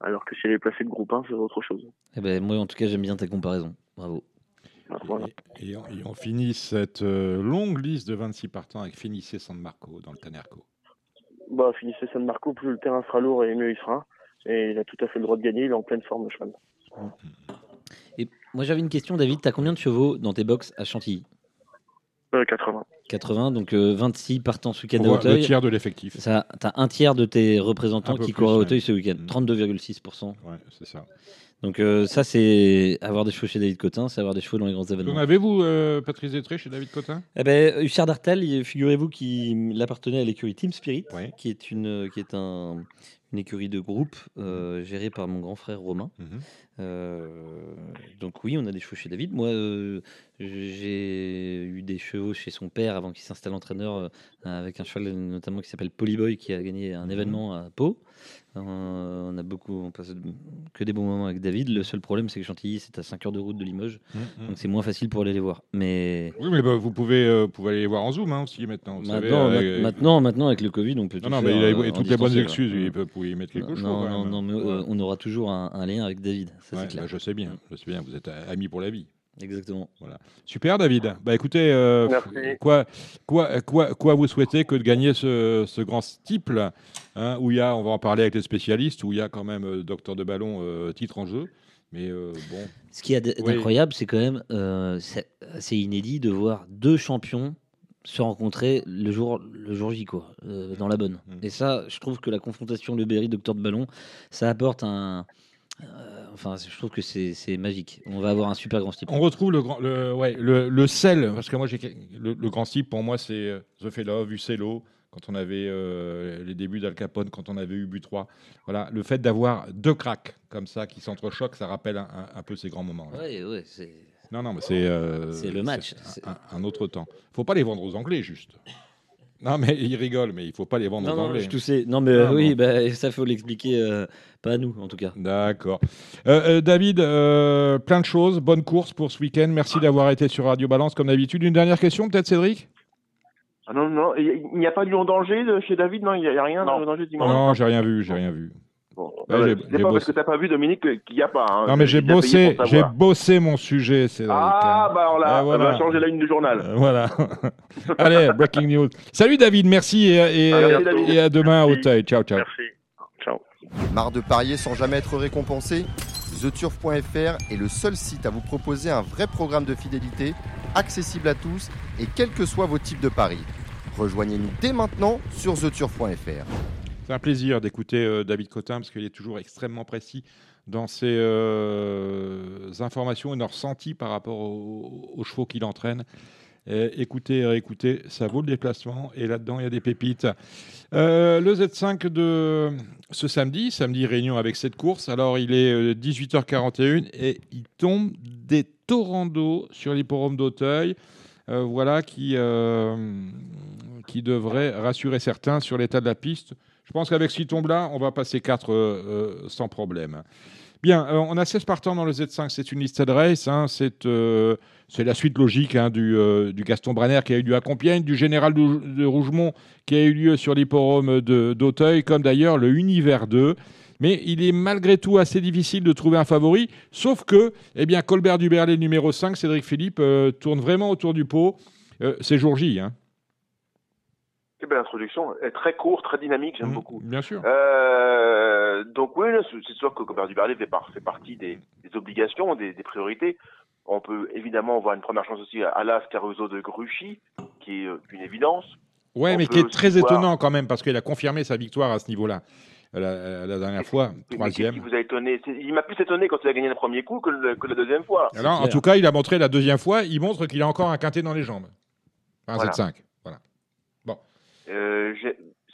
Alors que si elle est placée de groupe 1, c'est autre chose. Eh ben, moi, en tout cas, j'aime bien ta comparaison. Bravo. Voilà. Et, et on, et on finit cette euh, longue liste de 26 partants avec Fénissé San Marco dans le Tanerco. Bah, finissez San Marco, plus le terrain sera lourd et mieux il sera. Et il a tout à fait le droit de gagner, il est en pleine forme, le cheval. Et moi, j'avais une question, David. T'as combien de chevaux dans tes box à Chantilly Euh, 80. 80, donc euh, 26 partants ce week-end à Pour voir le Auteuil. tiers de l'effectif. Ça, t'as un tiers de tes représentants Un qui courent à ouais. Auteuil ce week-end. Mm. 32,6%. Ouais, c'est ça. Donc euh, ça, c'est avoir des chevaux chez David Cotin, c'est avoir des chevaux dans les grands Vous événements. en avez-vous, euh, Patrice Détré, chez David Cotin? Eh ben, Huchard Dartel, il- figurez-vous qu'il appartenait à l'écurie Team Spirit, qui est une, qui est un, une écurie de groupe euh, gérée par mon grand frère Romain. Mhm. Euh, donc oui, on a des chevaux chez David. Moi, euh, j'ai eu des chevaux chez son père avant qu'il s'installe entraîneur euh, avec un cheval notamment qui s'appelle Polyboy qui a gagné un Mhm. événement à Pau. Euh, on a beaucoup, on passe que des bons moments avec David. Le seul problème, c'est que Chantilly, c'est à 5 heures de route de Limoges, Mhm. donc c'est moins facile pour aller les voir. Mais Oui, mais bah, vous pouvez, euh, vous pouvez aller les voir en Zoom hein, aussi maintenant. Vous savez, maintenant, euh, ma- maintenant, maintenant, avec le Covid, on peut Non, tout non, faire, mais il a euh, en toutes les bonnes excuses. Il peut, vous y mettre quelque chose. Non, non, non, mais euh, on aura toujours un, un lien avec David, ça Ouais, c'est clair. bah, je sais bien, je sais bien. Vous êtes euh, amis pour la vie. Exactement. Voilà. Super, David. Bah écoutez, euh, Merci. quoi, quoi, quoi, quoi vous souhaitez que de gagner ce, ce grand steeple, hein, où il y a, on va en parler avec les spécialistes, où il y a quand même euh, Docteur de Ballon euh, titre en jeu. Mais euh, bon, Ce qui est Oui. incroyable, c'est quand même euh, c'est assez inédit de voir deux champions se rencontrer le jour, le jour J, quoi, euh, dans la bonne. Mm. Et ça, je trouve que la confrontation Le Berry, Docteur de Ballon, ça apporte un. Enfin, je trouve que c'est magique. On va avoir un super grand steeple. on retrouve le, grand, le, ouais, le, le sel, parce que moi, j'ai le, le grand steeple, pour moi, c'est euh, The Fellow, Uccello, quand on avait euh, les débuts d'Al Capone, quand on avait eu but 3. Voilà, le fait d'avoir deux cracks comme ça qui s'entrechoquent, ça rappelle un, un- un peu ces grands moments. Ouais, ouais, c'est. Non, non, mais c'est. euh, C'est le match. c'est Un, un autre temps. faut pas les vendre aux Anglais, juste. Non, mais ils rigolent, mais il faut pas les vendre Non, aux non, Anglais. je toussais. Non, mais euh, oui, bah, ça faut l'expliquer, euh, pas à nous en tout cas. D'accord. Euh, euh, David, euh, plein de choses. Bonne course pour ce week-end. Merci d'avoir été sur Radio Balance comme d'habitude. Une dernière question, peut-être, Cédric? Ah non, non, il n'y a pas de lion danger de chez David, non, il n'y a, rien Non. de danger dimanche. Non, j'ai rien vu, j'ai rien vu. Bon. Ouais, Euh, c'est pas bossé. parce que t'as pas vu Dominique que- qu'il n'y a pas. hein. Non, mais j'ai bossé, j'ai bossé mon sujet, Cédric. Ah, bah là, Ah, voilà. on va changer la une du journal. Euh, voilà. <laughs> Allez, breaking news. Salut David, merci et, et- À bientôt, David. et à demain à Merci. Auteuil. Ciao, ciao. Merci. Ciao. Marre de parier sans jamais être récompensé? TheTurf.fr est le seul site à vous proposer un vrai programme de fidélité, accessible à tous et quels que soient vos types de paris. Rejoignez-nous dès maintenant sur TheTurf.fr. C'est un plaisir d'écouter euh, David Cotin parce qu'il est toujours extrêmement précis dans ses euh, informations et nos ressentis par rapport aux, aux chevaux qu'il entraîne. Euh, écoutez et réécoutez, ça vaut le déplacement et là-dedans il y a des pépites. Euh, le Z5 de ce samedi, samedi réunion avec cette course. Alors il est euh, 18h41 et il tombe des torrents d'eau sur l'hipporome d'Auteuil. Voilà qui, euh, qui devrait rassurer certains sur l'état de la piste. Je pense qu'avec ce qui tombe là, on va passer 4 sans problème. Bien, euh, on a 16 partants dans le Z5, c'est une liste de race, hein, c'est euh, la suite logique hein, du, euh, Gaston Branner qui a eu lieu à Compiègne, du Général de, Rougemont qui a eu lieu sur l'hipporome d'Auteuil, comme d'ailleurs le Univers 2. Mais il est malgré tout assez difficile de trouver un favori, sauf que eh bien, Colbert Duberlet numéro 5, Cédric Philippe, euh, tourne vraiment autour du pot. Euh, c'est jour J. Hein. Quelle belle introduction. Elle est très court, très dynamique, j'aime Mm, beaucoup. Bien sûr. Euh, donc oui, c'est sûr que Gobert du Berlay fait, par- fait partie des, des obligations, des, des priorités. On peut évidemment voir une première chance aussi à Alas Caruso de Gruchy, qui est euh, une évidence. Ouais, On mais qui est très voir- étonnant quand même, parce qu'il a confirmé sa victoire à ce niveau-là. La, la dernière fois, troisième. qui vous a étonné? Il m'a plus étonné quand il a gagné le premier coup que, le- que la deuxième fois. Alors, en clair. tout cas, il a montré la deuxième fois, il montre qu'il a encore un quintet dans les jambes. Enfin, Voilà. 7-5. Euh,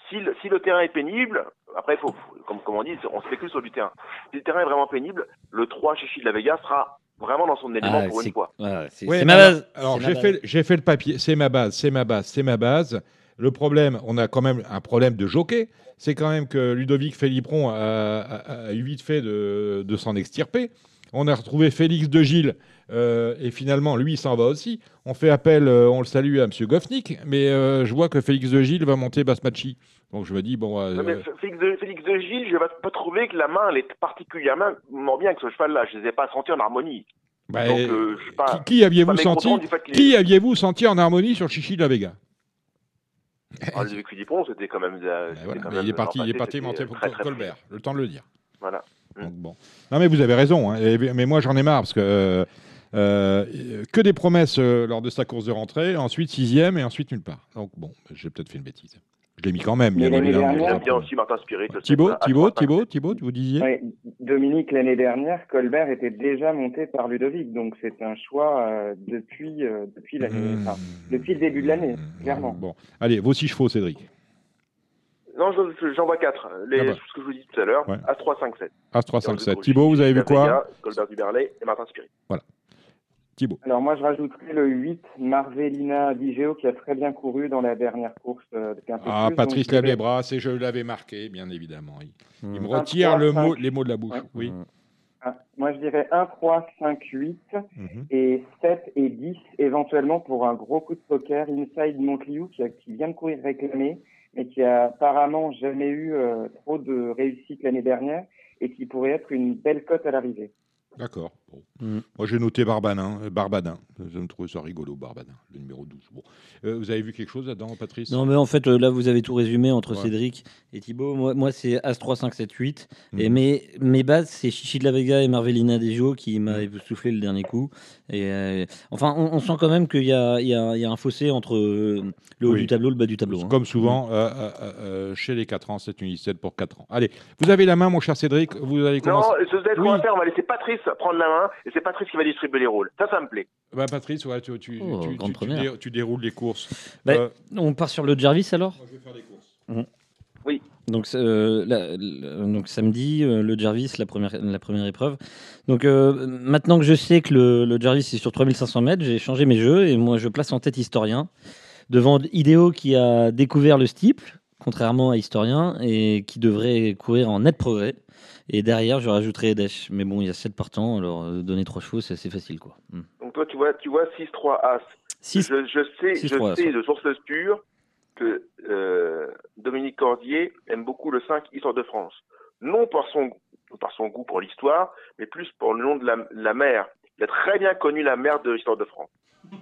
si, le, si le terrain est pénible, après, il faut, comme, comme on dit, on spécule sur du terrain. Si le terrain est vraiment pénible, le 3 Chichi de la Vega sera vraiment dans son élément Ah, pour c'est une fois. ouais, c'est- Ouais, c'est ma base. Alors, j'ai fait, j'ai fait le papier. C'est ma base, c'est ma base, c'est ma base. Le problème, on a quand même un problème de jockey. C'est quand même que Ludovic Philippon a, a- a eu vite fait de, de s'en extirper. On a retrouvé Félix de Gilles euh, et finalement, lui, il s'en va aussi. On fait appel, euh, on le salue à M. Goffnik, mais euh, je vois que Félix de Gilles va monter Basmachi. Donc je me dis, bon, Non, mais Félix, de, Félix de Gilles, je vais pas trouver que la main, elle est particulièrement bien avec ce cheval-là. Je les ai pas sentis en harmonie. bah, Donc, je suis pas. qui, qui aviez-vous senti Qui aviez-vous senti en harmonie sur Chichi de la Vega? Ah, Ludovic Philippon, c'était quand même. Ben voilà, quand même il est parti, il est parti monter pour Colbert. Le temps de le dire. Voilà. Donc, bon. Non, mais vous avez raison. hein. Et- mais moi, j'en ai marre parce que euh, euh, que des promesses euh, lors de sa course de rentrée, ensuite sixième et ensuite nulle part. Donc bon, j'ai peut-être fait une bêtise. Je l'ai mis quand même, Mais l'année dernière- bien aussi Martin Spirit. Thibaut, Thibaut, 3, Thibaut, Thibaut, vous disiez Ouais, Dominique, l'année dernière, Colbert était déjà monté par Ludovic, donc c'est un choix euh, depuis, euh, depuis, l'année, Mmh. enfin, depuis le début de l'année, Mmh, clairement. Bon, allez, vos six chevaux, Cédric. Non, je- j'en vois 4. Les, Ah bah. Ce que je vous dis tout à l'heure. Ouais. As 3, 5, 7. As 3, 5, 7. Thibaut, vous avez vu quoi Colbert du Berlay et Martin Spirit. Thibaut. Alors moi, je rajouterais le 8, Marvelina Digeo, qui a très bien couru dans la dernière course euh, de Quintet Ah, Plus, Patrice lève les bras, c'est je l'avais marqué, bien évidemment. Il, il me Un, retire trois, le mot, les mots de la bouche. Ouais. Oui. Un- Moi, je dirais 1, 3, 5, 8 Mhm. et 7 et 10 éventuellement pour un gros coup de poker. Inside Montliou qui, vient de courir réclamé, mais qui a apparemment jamais eu euh, trop de réussite l'année dernière et qui pourrait être une belle cote à l'arrivée. D'accord. Bon. Moi, j'ai noté Barbanin, euh, Barbadin. Je me trouve ça rigolo, Barbadin, le numéro 12. Bon. Euh, vous avez vu quelque chose là-dedans, Patrice? Non, mais en fait, euh, là, vous avez tout résumé entre Ouais. Cédric et Thibaut. Moi, moi c'est As 3, 5, 7, 8. Et Mhm. mes, mes bases, c'est Chichi de la Vega et Marvelina Dejo qui m'a soufflé le dernier coup. Et euh, enfin, on, on sent quand même qu'il y a, il y, a, il y a un fossé entre le haut Oui. du tableau et le bas du tableau. hein. Comme souvent, euh, euh, euh, chez les 4 ans, c'est une liste pour 4 ans. Allez, vous avez la main, mon cher Cédric. Vous allez commencer. Non, ce ce qu'on Oui. on va laisser Patrice prendre la main et c'est Patrice qui va distribuer les rôles. Ça, ça me plaît. Bah, Patrice, ouais, tu, tu, Oh, tu- grande tu- tu première. dé- tu déroules les courses. Bah, Euh, On part sur le Jarvis alors? Moi, je vais faire les courses. Donc, euh, la- la- donc samedi, euh, le Jarvis, la première, la première épreuve. Donc euh, maintenant que je sais que le, le Jarvis est sur 3500 mètres, j'ai changé mes jeux et moi je place en tête Historien devant Idéo qui a découvert le steeple, contrairement à Historien, et qui devrait courir en net progrès. Et derrière, je rajouterai Edesh. Mais bon, il y a 7 partants, alors euh, donner 3 chevaux, c'est assez facile. quoi. Hmm. Donc toi, tu vois, tu vois 6-3 As. Six- Je, je sais, six, je trois, sais ça. de source sûre que euh, Dominique Cordier aime beaucoup le 5 Histoire de France. Non par son, par son goût pour l'histoire, mais plus pour le nom de la, la mer. Il a très bien connu la mer de l'Histoire de France.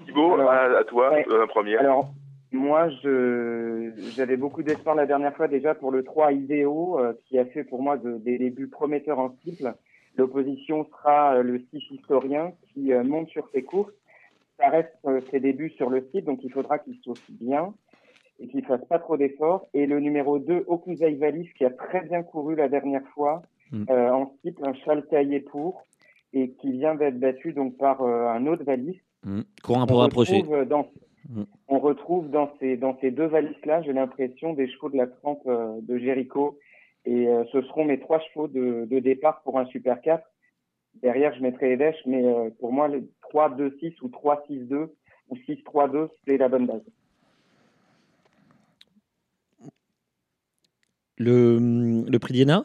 Thibaut, Alors, à, à toi, ouais. euh, première. Alors, moi, je j'avais beaucoup d'espoir la dernière fois déjà pour le 3 Idéo, euh, qui a fait pour moi de- des débuts prometteurs en cycle. L'opposition sera euh, le 6 historien qui euh, monte sur ses courses. Ça reste ses débuts sur le site, donc il faudra qu'il soit bien et qu'il fasse pas trop d'efforts. Et le numéro 2, Okuzaï Valis, qui a très bien couru la dernière fois Mm. en cycle, un châle taillé pour, et qui vient d'être battu donc par un autre Valis. Hmm. Courant pour rapprocher. dans, Mm. on retrouve dans ces, dans ces deux valises-là, j'ai l'impression, des chevaux de la trempe euh, de Jéricho. Et euh, ce seront mes trois chevaux de, de départ pour un Super 4. Derrière, je mettrai Edesh, mais euh, pour moi, le 3-2-6 ou 3-6-2 ou 6-3-2, c'est la bonne base. Le, le prix d'Iéna?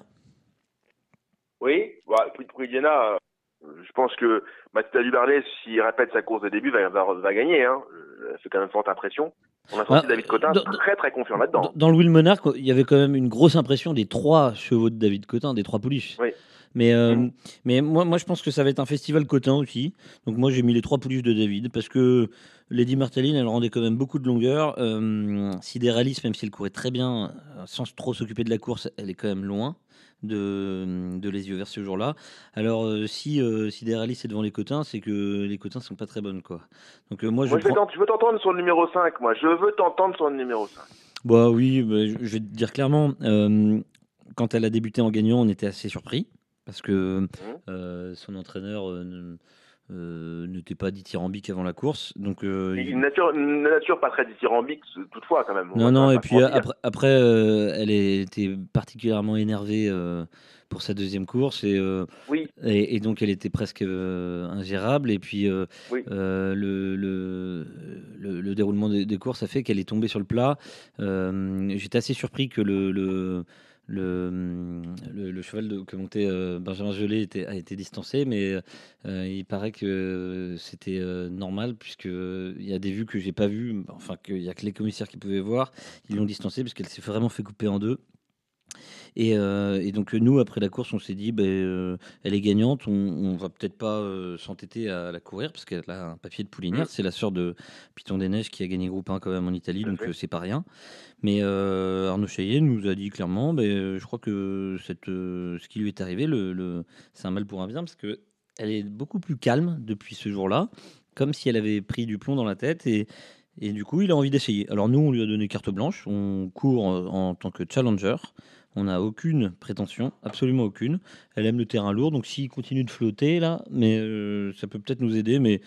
Oui, bah, pour, pour Indiana, euh, je pense que Mathilda Duberlet, s'il répète sa course de début, va, va, va gagner. Hein. Euh, C'est quand même forte impression. On a senti Ah, David Cotin dans- très très confiant là-dedans. Dans, dans le Will Monarch, il y avait quand même une grosse impression des trois chevaux de David Cotin, des trois pouliches. Oui. Mais, euh, mais moi, moi, je pense que ça va être un festival cotin aussi. Donc moi, j'ai mis les trois pouliches de David parce que Lady Martaline, elle rendait quand même beaucoup de longueur. Euh, même si elle courait très bien, euh, sans trop s'occuper de la course, elle est quand même loin de, de les yeux vers ce jour-là. Alors, euh, si euh, Sideralis est devant les cotins, c'est que les cotins sont pas très bonnes. Quoi. Donc euh, moi, je Moi, je, vais prends- t'ent- je veux t'entendre sur le numéro 5, moi. Je veux t'entendre sur le numéro 5. Bah oui, bah, je je vais te dire clairement, euh, quand elle a débuté en gagnant, on était assez surpris parce que euh, son entraîneur euh, ne- euh, n'était pas dithyrambique avant la course. Donc, euh, il- Une nature, une nature pas très dithyrambique, toutefois, quand même. On non, non, et puis euh, après, après euh, elle était particulièrement énervée euh, pour sa deuxième course et, euh, Oui. et, et donc elle était presque euh, ingérable. Et puis euh, Oui. euh, le, le, le, le déroulement des, des courses a fait qu'elle est tombée sur le plat. Euh, J'étais assez surpris que le, le, le, cheval que montait euh, Benjamin Gelé a été distancé, mais euh, il paraît que c'était euh, normal, puisqu'il y a des vues que j'ai pas vues, enfin qu'il n'y a que les commissaires qui pouvaient voir. Ils l'ont distancée parce qu'elle s'est vraiment fait couper en deux. Et, euh, et donc nous, après la course, on s'est dit, ben, euh, elle est gagnante, on, on va peut-être pas euh, s'entêter à la courir parce qu'elle a un papier de poulinière. Mm. C'est la sœur de Piton des Neiges qui a gagné groupe 1 quand même en Italie, donc c'est pas rien. Mais Arnaud Chaillet nous a dit clairement, ben, je crois que cette, ce qui lui est arrivé, le, le- c'est un mal pour un bien parce que elle est beaucoup plus calme depuis ce jour-là, comme si elle avait pris du plomb dans la tête et et du coup, il a envie d'essayer. Alors nous, on lui a donné carte blanche. On court en tant que challenger. On n'a aucune prétention, absolument aucune. Elle aime le terrain lourd, donc s'il continue de flotter là, mais euh, ça peut peut-être nous aider, mais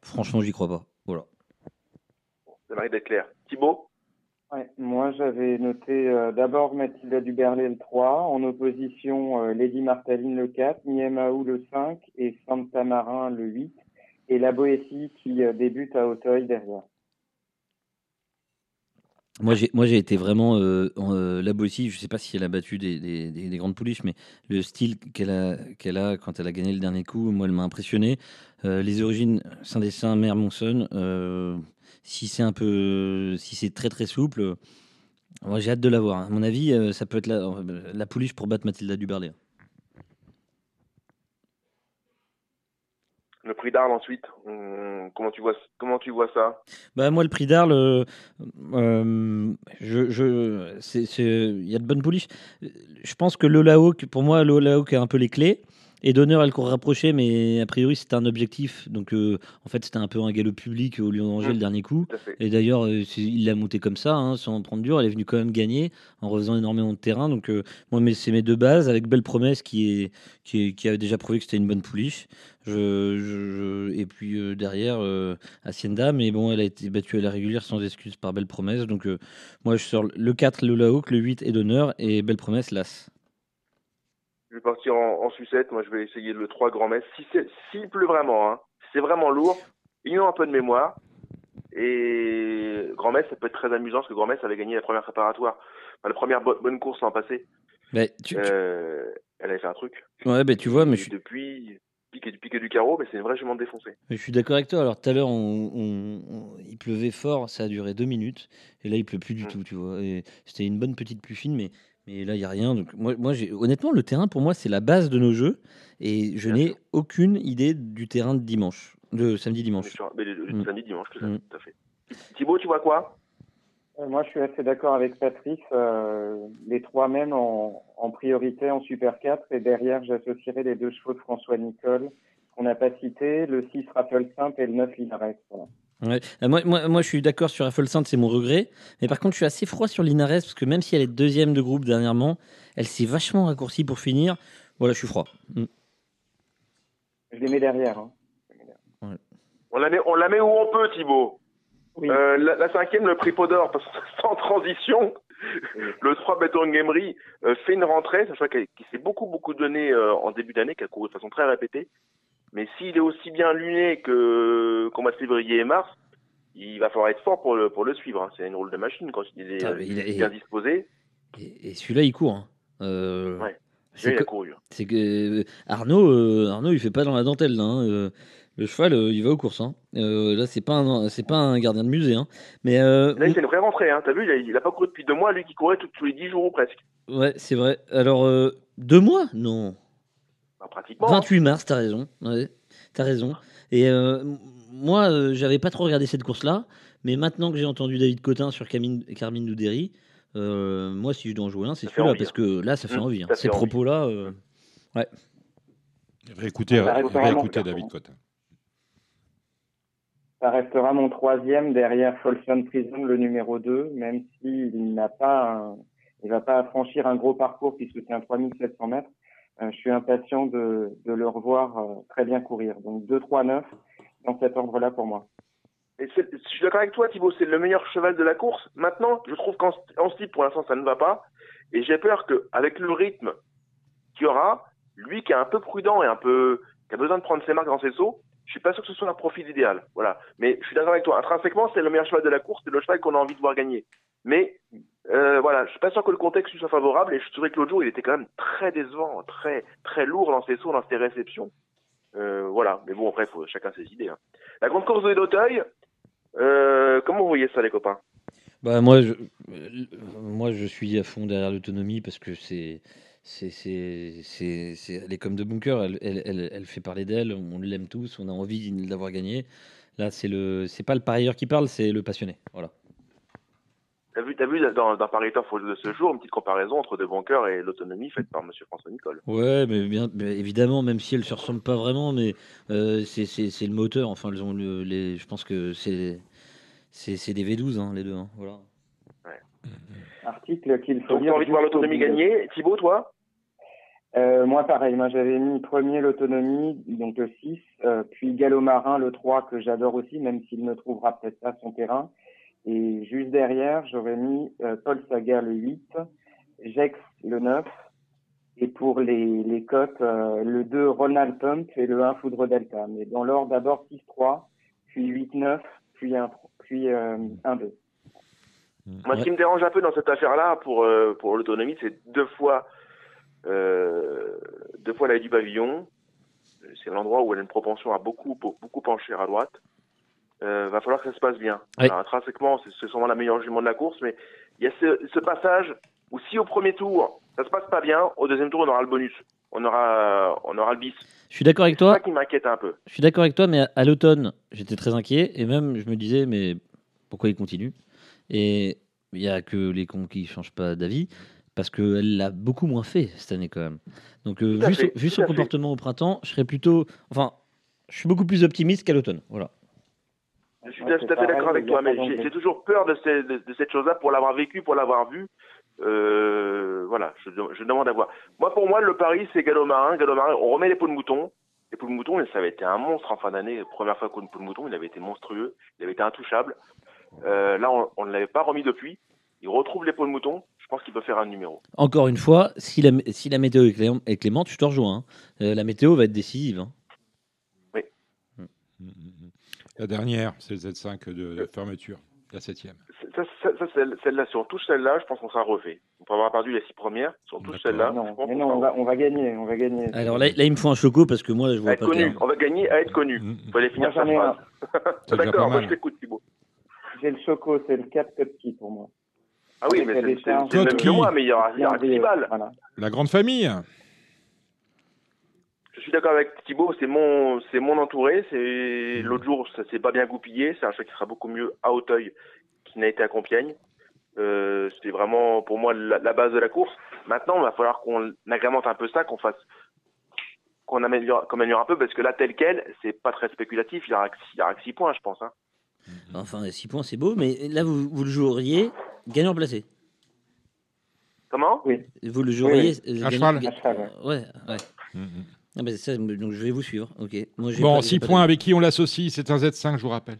franchement, j'y crois pas. Voilà. Ça mérite d'être clair. Thibaut? Ouais, moi, j'avais noté euh, d'abord Mathilda Duberlet le 3, en opposition euh, Lady Martaline le 4, Niemaou le 5 et Santa Marin le 8, et la Boétie qui euh, débute à Auteuil derrière. Moi, j'ai, moi, j'ai été vraiment euh, euh, la. Je sais pas si elle a battu des, des- des- des grandes pouliches, mais le style qu'elle a, qu'elle a quand elle a gagné le dernier coup, moi, elle m'a impressionné. Euh, les origines Saint-Dessin, Mère Monson, euh, si c'est un peu, si c'est très très souple, moi, j'ai hâte de la voir. À mon avis, euh, ça peut être la, la pouliche pour battre Mathilda Duberlet. Le prix d'Arles ensuite. Comment, tu vois, comment tu vois ça? Bah moi le prix d'Arles, euh, euh, je, je, c'est, il y a de bonnes pouliches. Je pense que Lola Hawk, pour moi Lola Hawk a un peu les clés. Et d'honneur, elle court rapprochée, mais a priori c'était un objectif. Donc euh, en fait c'était un peu un galop public au Lyon d'Angers Mm, le dernier coup. Et d'ailleurs euh, il l'a monté comme ça, hein, sans prendre dur. Elle est venue quand même gagner en refaisant énormément de terrain. Donc euh, moi mais c'est mes deux bases avec Belle Promesse qui est qui, est- qui a déjà prouvé que c'était une bonne pouliche. Je, je- je- et puis euh, derrière euh, Hacienda, mais bon, elle a été battue à la régulière sans excuse par Belle Promesse. Donc euh, moi je sors le 4, le Hawk, le 8 est d'honneur et Belle Promesse, l'As. Je vais partir en, en sucette. Moi, je vais essayer le 3 Grand Messe. Si s'il pleut vraiment, hein, si c'est vraiment lourd, ils ont un peu de mémoire. Et Grand Messe, ça peut être très amusant parce que Grand Messe avait gagné la première préparatoire, enfin, la première bo- bonne course l'an passé. Tu, tu- Euh, elle avait fait un truc. ouais, bah, tu vois, mais Et je suis, depuis, piqué du piqué du carreau, mais c'est jument défoncée. mais je suis d'accord avec toi. Alors tout à l'heure, il pleuvait fort, ça a duré deux minutes, et là il pleut plus du Mm. tout, tu vois. C'était une bonne petite pluie fine, mais, mais là il y a rien. Donc moi, honnêtement, le terrain pour moi c'est la base de nos jeux, et je n'ai aucune idée du terrain de dimanche, de samedi On est dimanche. sur- mais le, le Mm. samedi, dimanche, tout, à fait. Thibaut, tu vois quoi? Euh, Moi, je suis assez d'accord avec Patrice. euh, les trois mènent en, en priorité en Super 4 et derrière, j'associerai les deux chevaux de François Nicole qu'on n'a pas cités, le 6 Raffle Simple et le 9 Linares. Voilà. Ouais. Euh, moi, moi, moi, je suis d'accord sur Raffle Sainte, c'est mon regret. Mais par contre, je suis assez froid sur Linares parce que même si elle est deuxième de groupe dernièrement, elle s'est vachement raccourcie pour finir. Voilà, je suis froid. Mm. Je les mets derrière. hein. on la, met, on la met où on peut, Thibaut? Oui. Euh, la, la cinquième, le prix Podor, parce que sans transition, le 3 Beton Gamery euh, fait une rentrée, sachant qu'il qu'il s'est beaucoup, beaucoup donné euh, en début d'année, qui a couru de façon très répétée. Mais s'il est aussi bien luné que qu'au mois de février et mars, il va falloir être fort pour le, pour le suivre. hein. C'est une rôle de machine quand il est Ah, il a- bien disposé. Et, et celui-là, il court. hein. Euh, Ouais. c'est que- c'est euh, Arnaud, euh, Arnaud, il fait pas dans la dentelle. là, hein. Euh, le cheval, euh, il va aux courses. hein. Là, c'est pas un, c'est pas un gardien de musée. Mais Là, il fait une vraie rentrée. Hein. T'as vu, il a, il a pas couru depuis deux mois, lui qui courait tous tous les dix jours ou presque. ouais, c'est vrai. Alors, deux mois? Non. Pratiquement. 28 mars, t'as raison. Ouais, t'as raison. Et euh, moi, euh, j'avais pas trop regardé cette course-là, mais maintenant que j'ai entendu David Cotin sur Carmine, Carmine Loudéry, euh, moi, si je dois en jouer un, c'est celui-là, parce hein. que là, ça fait Mmh, envie. hein. ça fait Ces propos-là, euh, ouais. Réécoutez, reste vraiment réécoutez. David Cotin. Ça restera mon troisième derrière Folsom Prison, le numéro 2, même s'il n'a pas un- il va pas franchir un gros parcours puisque c'est un 3700 mètres. Euh, je suis impatient de, le revoir euh, très bien courir. Donc 2, 3, 9 dans cet ordre-là pour moi. Je suis d'accord avec toi, Thibaut, c'est le meilleur cheval de la course. Maintenant, je trouve qu'en en style, pour l'instant, ça ne va pas. Et j'ai peur qu'avec le rythme qu'il y aura, lui qui est un peu prudent et un peu, qui a besoin de prendre ses marques dans ses sauts, je suis pas sûr que ce soit un profil idéal. Voilà. Mais je suis d'accord avec toi. Intrinsèquement, c'est le meilleur cheval de la course, c'est le cheval qu'on a envie de voir gagner. Mais euh, voilà, je suis pas sûr que le contexte lui soit favorable. Et je trouvais que l'autre jour, il était quand même très décevant, très très lourd dans ses sauts, dans ses réceptions. Euh, voilà. Mais bon, après, faut chacun ses idées. hein. La grande course de l'Auteuil, euh, comment vous voyez ça, les copains? Bah, moi, je, moi, je suis à fond derrière l'autonomie parce que c'est. C'est, c'est, c'est, c'est- est comme de bunker, elle, elle, elle, fait parler d'elle, on l'aime tous, on a envie de l'avoir gagné. Là, c'est le, c'est pas le parieur qui parle, c'est le passionné. Voilà. T'as vu, t'as vu dans, dans Paris Turf de ce jour une petite comparaison entre De Banker et l'autonomie faite par Monsieur François Nicole. Ouais, mais bien, mais évidemment, même si elles se ressemblent pas vraiment, mais euh, c'est, c'est, c'est le moteur. Enfin, elles ont le, les, je pense que c'est, c'est, c'est des V12, hein, les deux. hein, voilà. Article qu'il faut Donc, envie de voir l'autonomie gagner. Thibaut, toi? Euh, moi, pareil. Moi, j'avais mis premier l'autonomie, donc le 6, euh, puis Gallo Marin, le 3, que j'adore aussi, même s'il ne trouvera peut-être pas son terrain. Et juste derrière, j'aurais mis euh, Paul Saga, le 8, Jex, le 9, et pour les, les cotes, euh, le 2, Ronald Pump, et le 1, Foudre Delta. Mais dans l'ordre, d'abord 6-3, puis 8-9, puis 1, puis, euh, 1-2. Moi, ce qui me dérange un peu dans cette affaire-là, pour, euh, pour l'autonomie, c'est deux fois, euh, deux fois la du pavillon. C'est l'endroit où elle a une propension à beaucoup, beaucoup pencher à droite. Euh, va falloir que ça se passe bien. Oui. Alors, intrinsèquement, c'est c'est sûrement la meilleure jument de la course, mais il y a ce, ce passage où si au premier tour, ça se passe pas bien, au deuxième tour, on aura le bonus. On aura, on aura le bis. Je suis d'accord avec C'est toi. ça qui m'inquiète un peu. Je suis d'accord avec toi, mais à, à l'automne, j'étais très inquiet et même je me disais, mais pourquoi il continue? Et il y a que les cons qui changent pas d'avis parce qu'elle l'a beaucoup moins fait cette année quand même. Donc euh, vu, fait, son, vu tout son à fait. comportement au printemps, je serais plutôt, enfin, je suis beaucoup plus optimiste qu'à l'automne. Voilà. Je suis Ouais, tout à fait d'accord avec toi, mais j'ai toujours peur de, ces- de- de cette chose-là pour l'avoir vécu, pour l'avoir vu. Euh, voilà, je, je demande à voir. Moi, pour moi, le pari, c'est Gallo Marin. Gallo Marin, on remet les peaux de mouton. Les peaux de mouton, ça avait été un monstre en fin d'année. Première fois qu'on peau de mouton, il avait été monstrueux. Il avait été intouchable. Euh, là, on on ne l'avait pas remis depuis. Il retrouve les peaux de mouton. Je pense qu'il peut faire un numéro. Encore une fois, si la, si la météo est, clé- est clémente, je te rejoins. hein. Euh, la météo va être décisive. hein. La dernière, c'est le Z5 de, de fermeture, la septième. Ça, ça, ça, celle- celle-là, sur tous celles-là, je pense qu'on sera refait. On avoir perdu les six premières. Sur tous D'accord. celles-là, je Non, qu'on non, on va, on va gagner, on va gagner. Alors là, là, il me faut un choco parce que moi, je à vois être pas connu. clair. On va gagner à être connu. Mm, Il faut aller finir Moi, sa phrase. D'accord, moi je t'écoute, Thibaut. J'ai le choco, c'est le 4 Kotki pour moi. Ah oui, mais c'est le même que moi, mais il y aura, il y. La grande famille Je suis d'accord avec Thibaut, c'est mon, c'est mon entouré. C'est l'autre jour, ça s'est pas bien goupillé. C'est un choix qui sera beaucoup mieux à Hauteuil qu'il n'a été à Compiègne. Euh, C'était vraiment pour moi la, la base de la course. Maintenant, il va falloir qu'on agrémente un peu ça, qu'on fasse, qu'on améliore, qu'on améliore un peu, parce que là, tel quel, c'est pas très spéculatif. Il y aura, que- il y aura que six points, je pense. Hein. Enfin, 6 points, c'est beau, mais là, vous, vous le joueriez gagnant placé? Comment? Oui, Vous le joueriez. À euh, cheval. gagnant- à cheval, ouais. Ouais, ouais. Mm, mm. Ah bah, c'est ça, donc je vais vous suivre. Ok. Moi, Bon, pas- j'ai 6 pas points de- avec qui on l'associe C'est un Z5, je vous rappelle.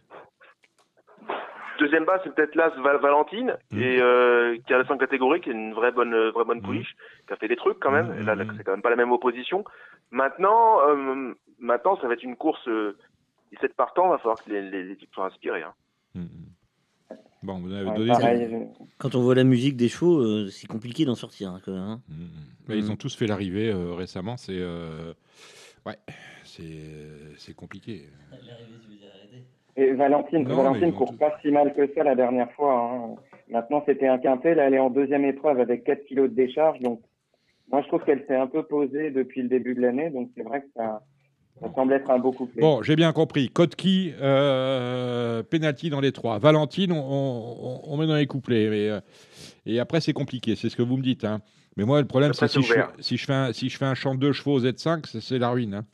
Deuxième base, c'est peut-être l'As Val- Valentine, Mm. et, euh, qui a la 5 catégorie, qui est une vraie bonne, euh, vraie bonne pouliche, qui a fait des trucs quand même. Mm, Et là, là, c'est quand même pas la même opposition. Maintenant, euh, maintenant, ça va être une course. Euh, 17 partants, va falloir que les, les, les types soient inspirés. Hein. Mm, mm. Bon, vous avez Ouais, donné. pareil, je- Quand on voit la musique des chevaux, euh, c'est compliqué d'en sortir. hein, quand même, hein. Mm, mm. Mais Ils Mm. ont tous fait l'arrivée euh, récemment. C'est. euh, Ouais, c'est c'est compliqué. Et Valentine, Non, Valentine court tout- pas si mal que ça la dernière fois. hein. Maintenant, c'était un quintet. Là, elle est en deuxième épreuve avec 4 kilos de décharge. Donc, Moi, je trouve qu'elle s'est un peu posée depuis le début de l'année, donc c'est vrai que ça, ça semble être un beau couplet. Bon, j'ai bien compris. Kotki, euh, penalty dans les trois. Valentine, on, on- on met dans les couplets. Mais, euh, et après, c'est compliqué. C'est ce que vous me dites. hein. Mais moi, le problème, c'est si, je si, je fais un, si je fais un champ de deux chevaux Z5, c'est- la ruine. hein.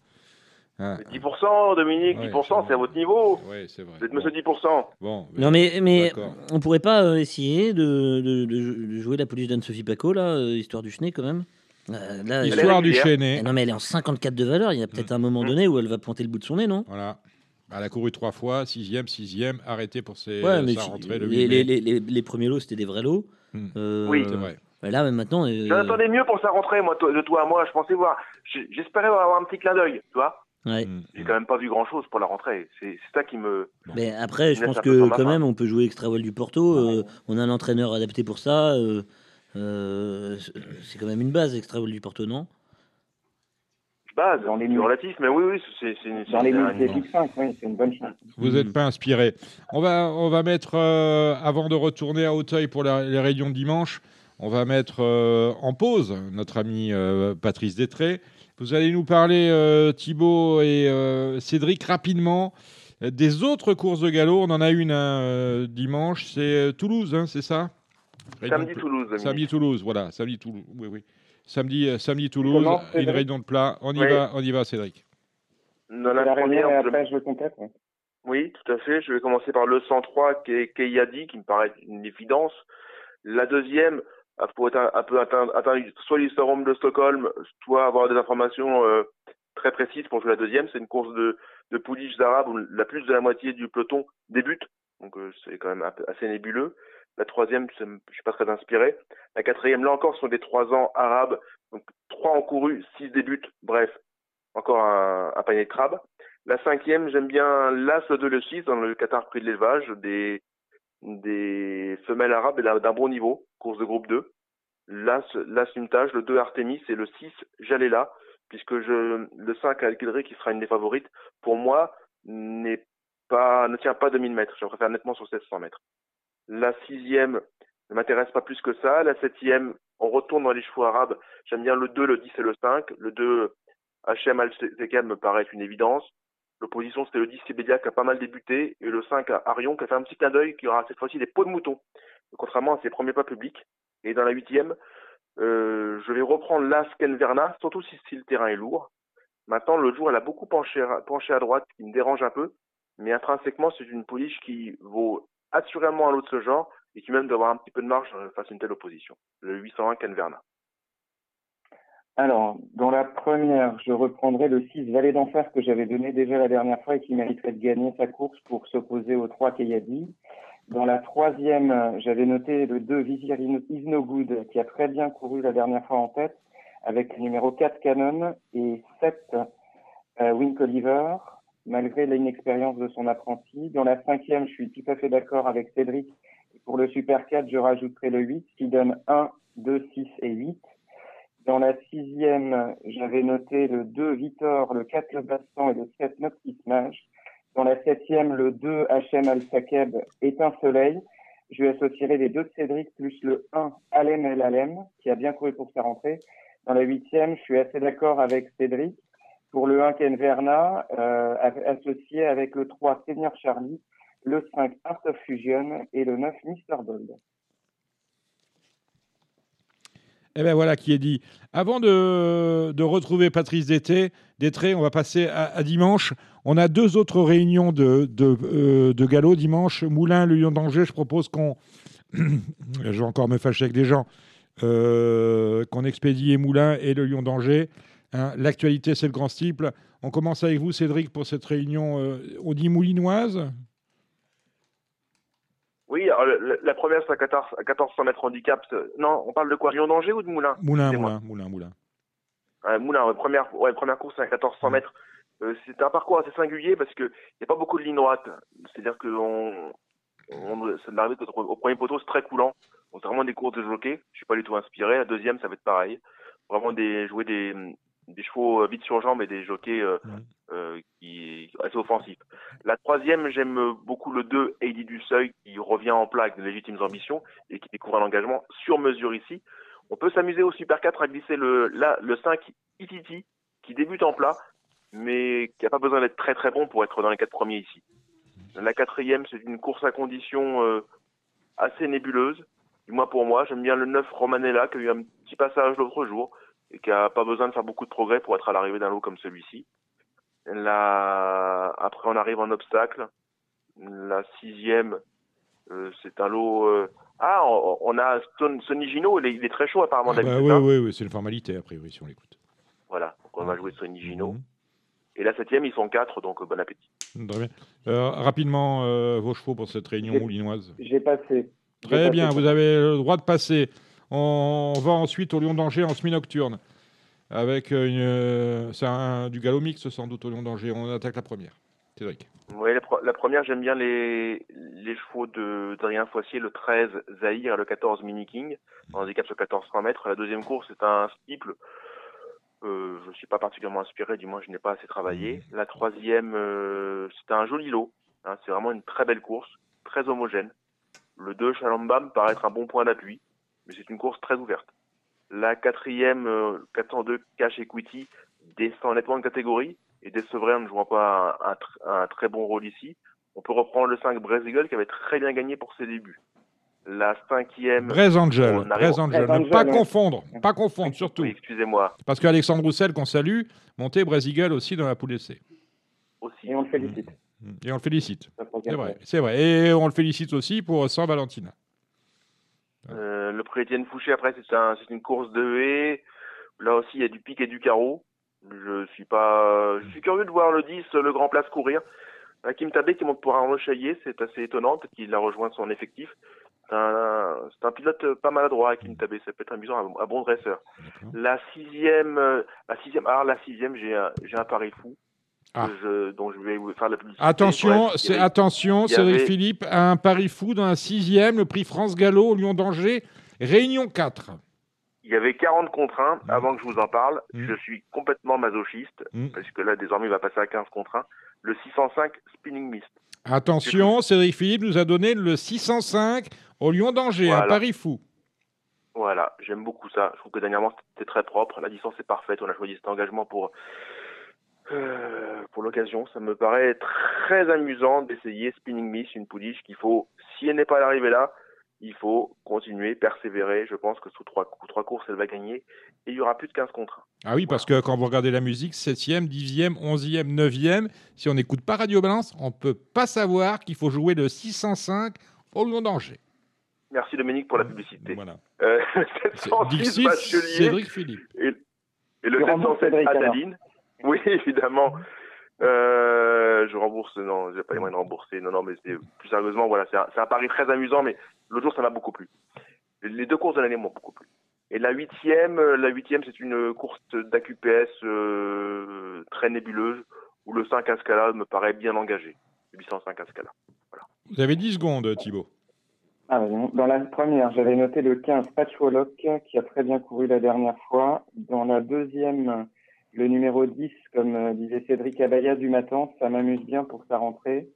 Ah, 10%, Dominique, Ouais, 10%, c'est à votre niveau. ouais, c'est vrai. Vous êtes monsieur 10%. Bon, Non mais, mais on pourrait pas euh, essayer de, de- de- de jouer la police d'Anne-Sophie Paco, là, euh, histoire du chenet quand même? Euh, là, Histoire du. Chénet. Eh Non mais elle est en 54 de valeur, il y a peut-être un moment donné où elle va pointer le bout de son nez, non? Voilà. Elle a couru trois fois, sixième, sixième, arrêté pour ses, Ouais, mais sa si- rentrée le les, 8 les, mai. les- les- les premiers lots c'était des vrais lots. Hmm. Euh, Oui. C'est vrai. bah Là maintenant, euh, J'attendais mieux pour sa rentrée, moi, de toi à moi. Je pensais voir. J'espérais avoir un petit clin d'œil, tu vois. ouais. Mm. J'ai quand même pas vu grand chose pour la rentrée. C'est ça qui me. Mais après, je pense que quand même, on peut jouer extra du Porto. euh, on a un entraîneur adapté pour ça. euh, c'est quand même une base extra du Porto, non? Base, c'est mille- relatif, mais oui, oui, c'est une. Dans les c'est un- minutes des 5, oui, c'est une bonne chance. Vous n'êtes pas inspiré. On va, on va mettre, euh, avant de retourner à Hauteuil pour la- les réunions de dimanche, on va mettre euh, en pause notre ami euh, Patrice Détré. Vous allez nous parler, euh, Thibaut et euh, Cédric, rapidement euh, des autres courses de galop. On en a une hein, euh, dimanche, c'est euh, Toulouse, hein, c'est ça? Samedi Toulouse. Dominique. Samedi Toulouse, voilà, samedi Toulouse. Oui, oui. Samedi, euh, samedi Toulouse, Comment, une réunion de plat. On y Oui. va, on y va, Cédric. Dans la la première, je- après je complète. ouais. Oui, tout à fait. Je vais commencer par le 103, qui est Keyadi, qui me paraît une évidence. La deuxième, il faut être un, un peu atteindre, atteindre soit l'Historum de Stockholm, soit avoir des informations euh, très précises pour jouer la deuxième. C'est une course de, de pouliches arabes où la plus de la moitié du peloton débute. Donc euh, c'est quand même assez nébuleux. La troisième, je suis pas très inspiré. La quatrième, là encore, ce sont des trois ans arabes. Donc trois ont couru, six débutent. Bref, encore un, panier de crabes. La cinquième, j'aime bien l'As, le 2, le 6 dans le Qatar prix de l'élevage, des, des femelles arabes d'un bon niveau, course de groupe 2. L'As, l'As Numtage, le 2 Artemis et le 6 Jalela, puisque je, le 5 Al-Qidri, qui sera une des favorites, pour moi, n'est pas, ne tient pas 2000 mètres. Je préfère nettement sur 1600 mètres. La sixième ne m'intéresse pas plus que ça. La septième, on retourne dans les chevaux arabes. J'aime bien le 2, le 10 et le 5. Le 2, HM Al-Sekam me paraît une évidence. L'opposition, c'était le 10 Sibedia qui a pas mal débuté et le 5 à Arion qui a fait un petit clin d'œil qui aura cette fois-ci des pots de mouton, contrairement à ses premiers pas publics. Et dans la huitième, euh, je vais reprendre l'As Ken Verna, surtout si, le terrain est lourd. Maintenant, le jour, elle a beaucoup penché, à- penché à droite, ce qui me dérange un peu, mais intrinsèquement, c'est une pouliche qui vaut assurément un lot de ce genre et qui même doit avoir un petit peu de marge euh, face à une telle opposition. Le 801 Ken Verna. Alors, dans la première, je reprendrai le 6 Valet d'Enfer que j'avais donné déjà la dernière fois et qui mériterait de gagner sa course pour s'opposer au 3 Kayadi. Dans la troisième, j'avais noté le 2 Vizir Is No Good qui a très bien couru la dernière fois en tête avec le numéro 4 Canon et 7 euh, Wink Oliver malgré l'inexpérience de son apprenti. Dans la cinquième, je suis tout à fait d'accord avec Cédric. Pour le Super 4, je rajouterai le 8 qui donne 1, 2, 6 et 8. Dans la sixième, j'avais noté le 2 Vitor, le 4 Le Bastan et le 7 Noctis Mage. Dans la septième, le 2 HM Al-Sakeb un soleil. Je lui associerai les deux de Cédric plus le 1 Alem El Alem qui a bien couru pour sa rentrée. Dans la huitième, je suis assez d'accord avec Cédric. Pour le 1 Ken Verna, euh, associé avec le 3 Seigneur Charlie, le 5 Art of Fusion et le 9 Mr. Bold. Eh bien voilà qui est dit. Avant de, de retrouver Patrice Détré, on va passer à, dimanche. On a deux autres réunions de, de, euh, galop dimanche. Moulin, le Lion d'Angers, je propose qu'on... <coughs> je vais encore me fâcher avec des gens. Euh, qu'on expédie Moulin et le Lion d'Angers. Hein, L'actualité, c'est le grand steeple. On commence avec vous, Cédric, pour cette réunion. euh, on dit moulinoise Oui, alors, le- le- la première, c'est à 14, à 1400 mètres handicap. c'est- Non, on parle de quoi? Rion d'Angers ou de Moulin Moulin. Moulin, Moulin, Moulin. Euh, Moulin, ouais, première, ouais, première course à 1400 mètres. Euh, c'est un parcours assez singulier parce que il n'y a pas beaucoup de lignes droites. C'est-à-dire que on, on, ça m'arrive d'être au au premier poteau, c'est très coulant. Donc, c'est vraiment des courses de jockey. Je suis pas du tout inspiré. La deuxième, ça va être pareil. Vraiment des, jouer des, des chevaux euh, vite sur jambes et des jockeys euh, euh, qui assez offensifs. La troisième, j'aime beaucoup le 2, Heidi du Seuil, qui revient en plat avec de légitimes ambitions et qui découvre un engagement sur mesure ici. On peut s'amuser au Super 4 à glisser le, là, le 5 Ititi, qui débute en plat, mais qui n'a pas besoin d'être très très bon pour être dans les quatre premiers ici. La quatrième, c'est une course à conditions euh, assez nébuleuse. Du moins pour moi, j'aime bien le 9 Romanella, qui a eu un petit passage l'autre jour, et qui a pas besoin de faire beaucoup de progrès pour être à l'arrivée d'un lot comme celui-ci. La... Après, on arrive en obstacle. La sixième, euh, c'est un lot. euh, Ah, on, on a Stone- Sonny Gino, il est, il est très chaud apparemment. Ah bah d'habitude, oui, oui, oui, c'est une formalité, a priori, si on l'écoute. Voilà, donc on va jouer Sonny Gino. Mhm. Et la septième, ils sont quatre, donc euh, bon appétit. Très bien. Euh, rapidement, euh, vos chevaux pour cette réunion moulinoise. J'ai passé. Très bien, vous avez le droit de passer. On va ensuite au Lion d'Angers en semi-nocturne. Avec euh, une, euh, c'est un- du galop mixte sans doute au Lion d'Angers. On attaque la première. Cédric. Oui, la, pro- la première, j'aime bien les, les chevaux de d'Adrien Foissier, le 13 Zahir et le 14 Mini King, en handicap sur 1400 mètres. La deuxième course, c'est un steeple. Euh, je ne suis pas particulièrement inspiré, du moins je n'ai pas assez travaillé. La troisième, euh, c'est un joli lot. hein, c'est vraiment une très belle course, très homogène. Le 2 Chalamba me paraît être un bon point d'appui, mais c'est une course très ouverte. La quatrième, euh, 402 Cash Equity, descend nettement de catégorie. Et des Sovereign ne jouant pas un, un tr- un très bon rôle ici. On peut reprendre le 5 Brésil qui avait très bien gagné pour ses débuts. La cinquième. Braise Angel. on Braise Angel. Braise Ne pas ouais. confondre. Pas confondre, surtout. Oui, excusez-moi Parce qu'Alexandre Roussel, qu'on salue, montait Eagle aussi dans la poule d'essai. aussi. Et on le félicite. Et on le félicite. C'est vrai, c'est vrai. Et on le félicite aussi pour San Valentina. Euh, le prix Étienne Fouché, après, c'est un, une course de haie. Là aussi, il y a du pic et du carreau. Je suis pas, je suis curieux de voir le 10, le grand place courir. Hakim Tabé qui monte pour Arnaud Chaillet, c'est assez étonnant, peut-être qu'il a rejoint son effectif. C'est un, un pilote pas maladroit, Hakim Tabé, ça peut être amusant, un, un bon dresseur. La sixième, euh, la sixième, alors la sixième, j'ai un, j'ai un pari fou. Ah. que je- dont je vais vous faire la publicité. Attention, c'est avait- attention, Cédric avait- Philippe a un pari fou dans la sixième, le prix France Gallo au Lion d'Angers, Réunion 4. Il y avait 40 contre 1 avant que je vous en parle. Mm. Je suis complètement masochiste, Mm. parce que là, désormais, il va passer à 15 contre 1. Le 605 Spinning Mist. Attention, Cédric Philippe nous a donné le 605 au Lion d'Angers, un pari fou. Voilà, j'aime beaucoup ça. Je trouve que dernièrement, c'était très propre. La distance est parfaite. On a choisi cet engagement pour, euh, pour l'occasion. Ça me paraît très amusant d'essayer Spinning Mist, une pouliche qu'il faut, si elle n'est pas arrivée là, il faut continuer, persévérer. Je pense que sous trois, trois courses, elle va gagner. Et il y aura plus de 15 contre 1. Ah oui, parce que quand vous regardez la musique, 7e, 10e, 11e, 9e, si on n'écoute pas Radio Balance, on ne peut pas savoir qu'il faut jouer le 605 au Lion d'Angers. Merci Dominique pour la publicité. Voilà. Euh, <laughs> C'est 706 Dixit, Bachelier. Cédric Philippe. Et, et le Tu rembourses 707 Cédric, alors. Adaline. <laughs> Oui, évidemment. Euh, je rembourse, non, j'ai pas les moyens de rembourser. Non, non, mais c'est plus sérieusement, voilà, c'est un, pari très amusant, mais l'autre jour, ça m'a beaucoup plu. Les deux courses de l'année m'ont beaucoup plu. Et la huitième, euh, la huitième, c'est une course d'AQPS euh, très nébuleuse, où le 5 à Scala me paraît bien engagé. Le 805 à Scala. Vous avez 10 secondes, Thibaut. Ah, dans la première, j'avais noté le 15 Patchwallock qui a très bien couru la dernière fois. Dans la deuxième, le numéro 10, comme euh, disait Cédric Abaya du matin, ça m'amuse bien pour sa rentrée.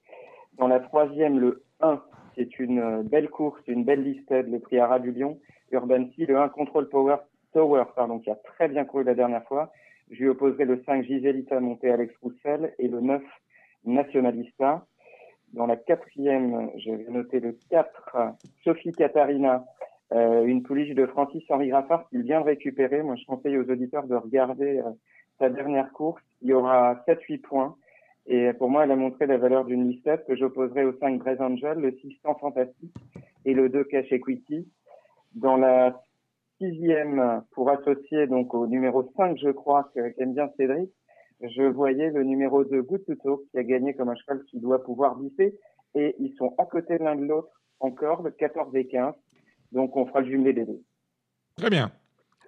Dans la troisième, le 1, c'est une euh, belle course, une belle listed, le prix Ara du Lion. Urban Sea, le 1 Control Power Tower, pardon, qui a très bien couru la dernière fois. Je lui opposerai le 5 Giselita monté Alex Roussel et le 9 Nationalista. Dans la quatrième, je vais noter le 4, Sophie Katharina, euh, une pouliche de Francis-Henri Graffard qu'il vient de récupérer. Moi, je conseille aux auditeurs de regarder sa dernière course. Il y aura 7-8 points. Et pour moi, elle a montré la valeur d'une listette que j'opposerai au 5 Braise Angel, le 6 Temps Fantastique et le 2 Cash Equity. Dans la sixième, pour associer donc au numéro 5, je crois, qu'aime bien Cédric, je voyais le numéro 2 Good qui a gagné comme un cheval qui doit pouvoir biffer. Et ils sont à côté l'un de l'autre encore, le 14 et 15. Donc on fera le jumelé des deux. Très bien.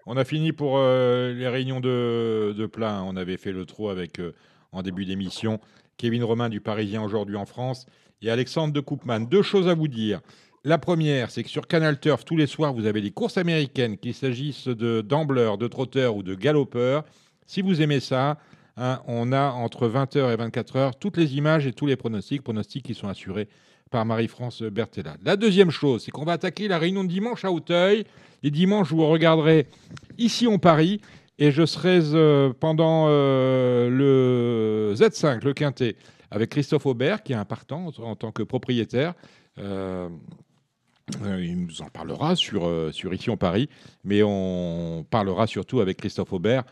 On a fini pour euh, les réunions de, de plat. On avait fait le trot avec, euh, en début d'émission, Kevin Romain du Parisien aujourd'hui en France et Alexandre de Koopman. Deux choses à vous dire. La première, c'est que sur Canal Turf, tous les soirs, vous avez des courses américaines, qu'il s'agisse de d'ambleurs, de trotteurs ou de galopeurs. Si vous aimez ça, hein, on a entre 20h et 24h toutes les images et tous les pronostics, pronostics qui sont assurés par Marie-France Bertella. La deuxième chose, c'est qu'on va attaquer la réunion de dimanche à Auteuil. Et dimanche, vous regarderez ici en Paris et je serai euh, pendant euh, le Z5, le Quintet, avec Christophe Aubert, qui est un partant en, tant que propriétaire. Euh, il nous en parlera sur, sur Ici en Paris, mais on parlera surtout avec Christophe Aubert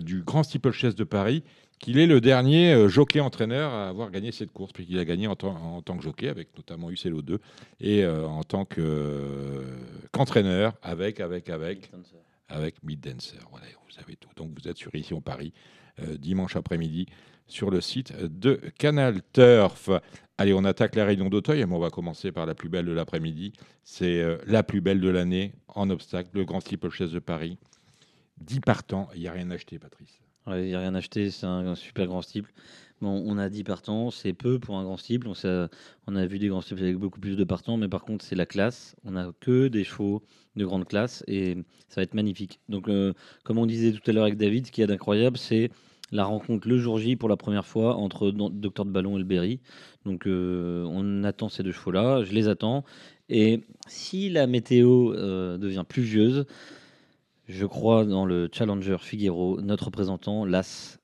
du Grand Steeplechase de Paris, qu'il est le dernier euh, jockey entraîneur à avoir gagné cette course, puisqu'il a gagné en, tant- en tant que jockey, avec notamment UCLO 2, et euh, en tant euh, qu'entraîneur avec, avec, avec, avec Mid Dancer. Voilà, vous savez tout. Donc vous êtes sur Ici en Paris, euh, dimanche après-midi, sur le site de Canal Turf. Allez, on attaque la réunion d'Auteuil, mais on va commencer par la plus belle de l'après-midi. C'est euh, la plus belle de l'année en obstacle, le Grand Steeplechase de Paris. 10 partants, il n'y a rien acheté, Patrice. Ouais, Il n'y a rien acheté, c'est un, super grand steeple. Bon, on a 10 partants, c'est peu pour un grand steeple. On, a vu des grands steeples avec beaucoup plus de partants, mais par contre, c'est la classe. On n'a que des chevaux de grande classe et ça va être magnifique. Donc, euh, comme on disait tout à l'heure avec David, ce qu'il y a d'incroyable, c'est la rencontre le jour J pour la première fois entre Docteur de Ballon et le Berry. Donc, euh, on attend ces deux chevaux-là, je les attends. Et si la météo euh, devient pluvieuse, je crois dans le Challenger Figuero, notre représentant, l'As,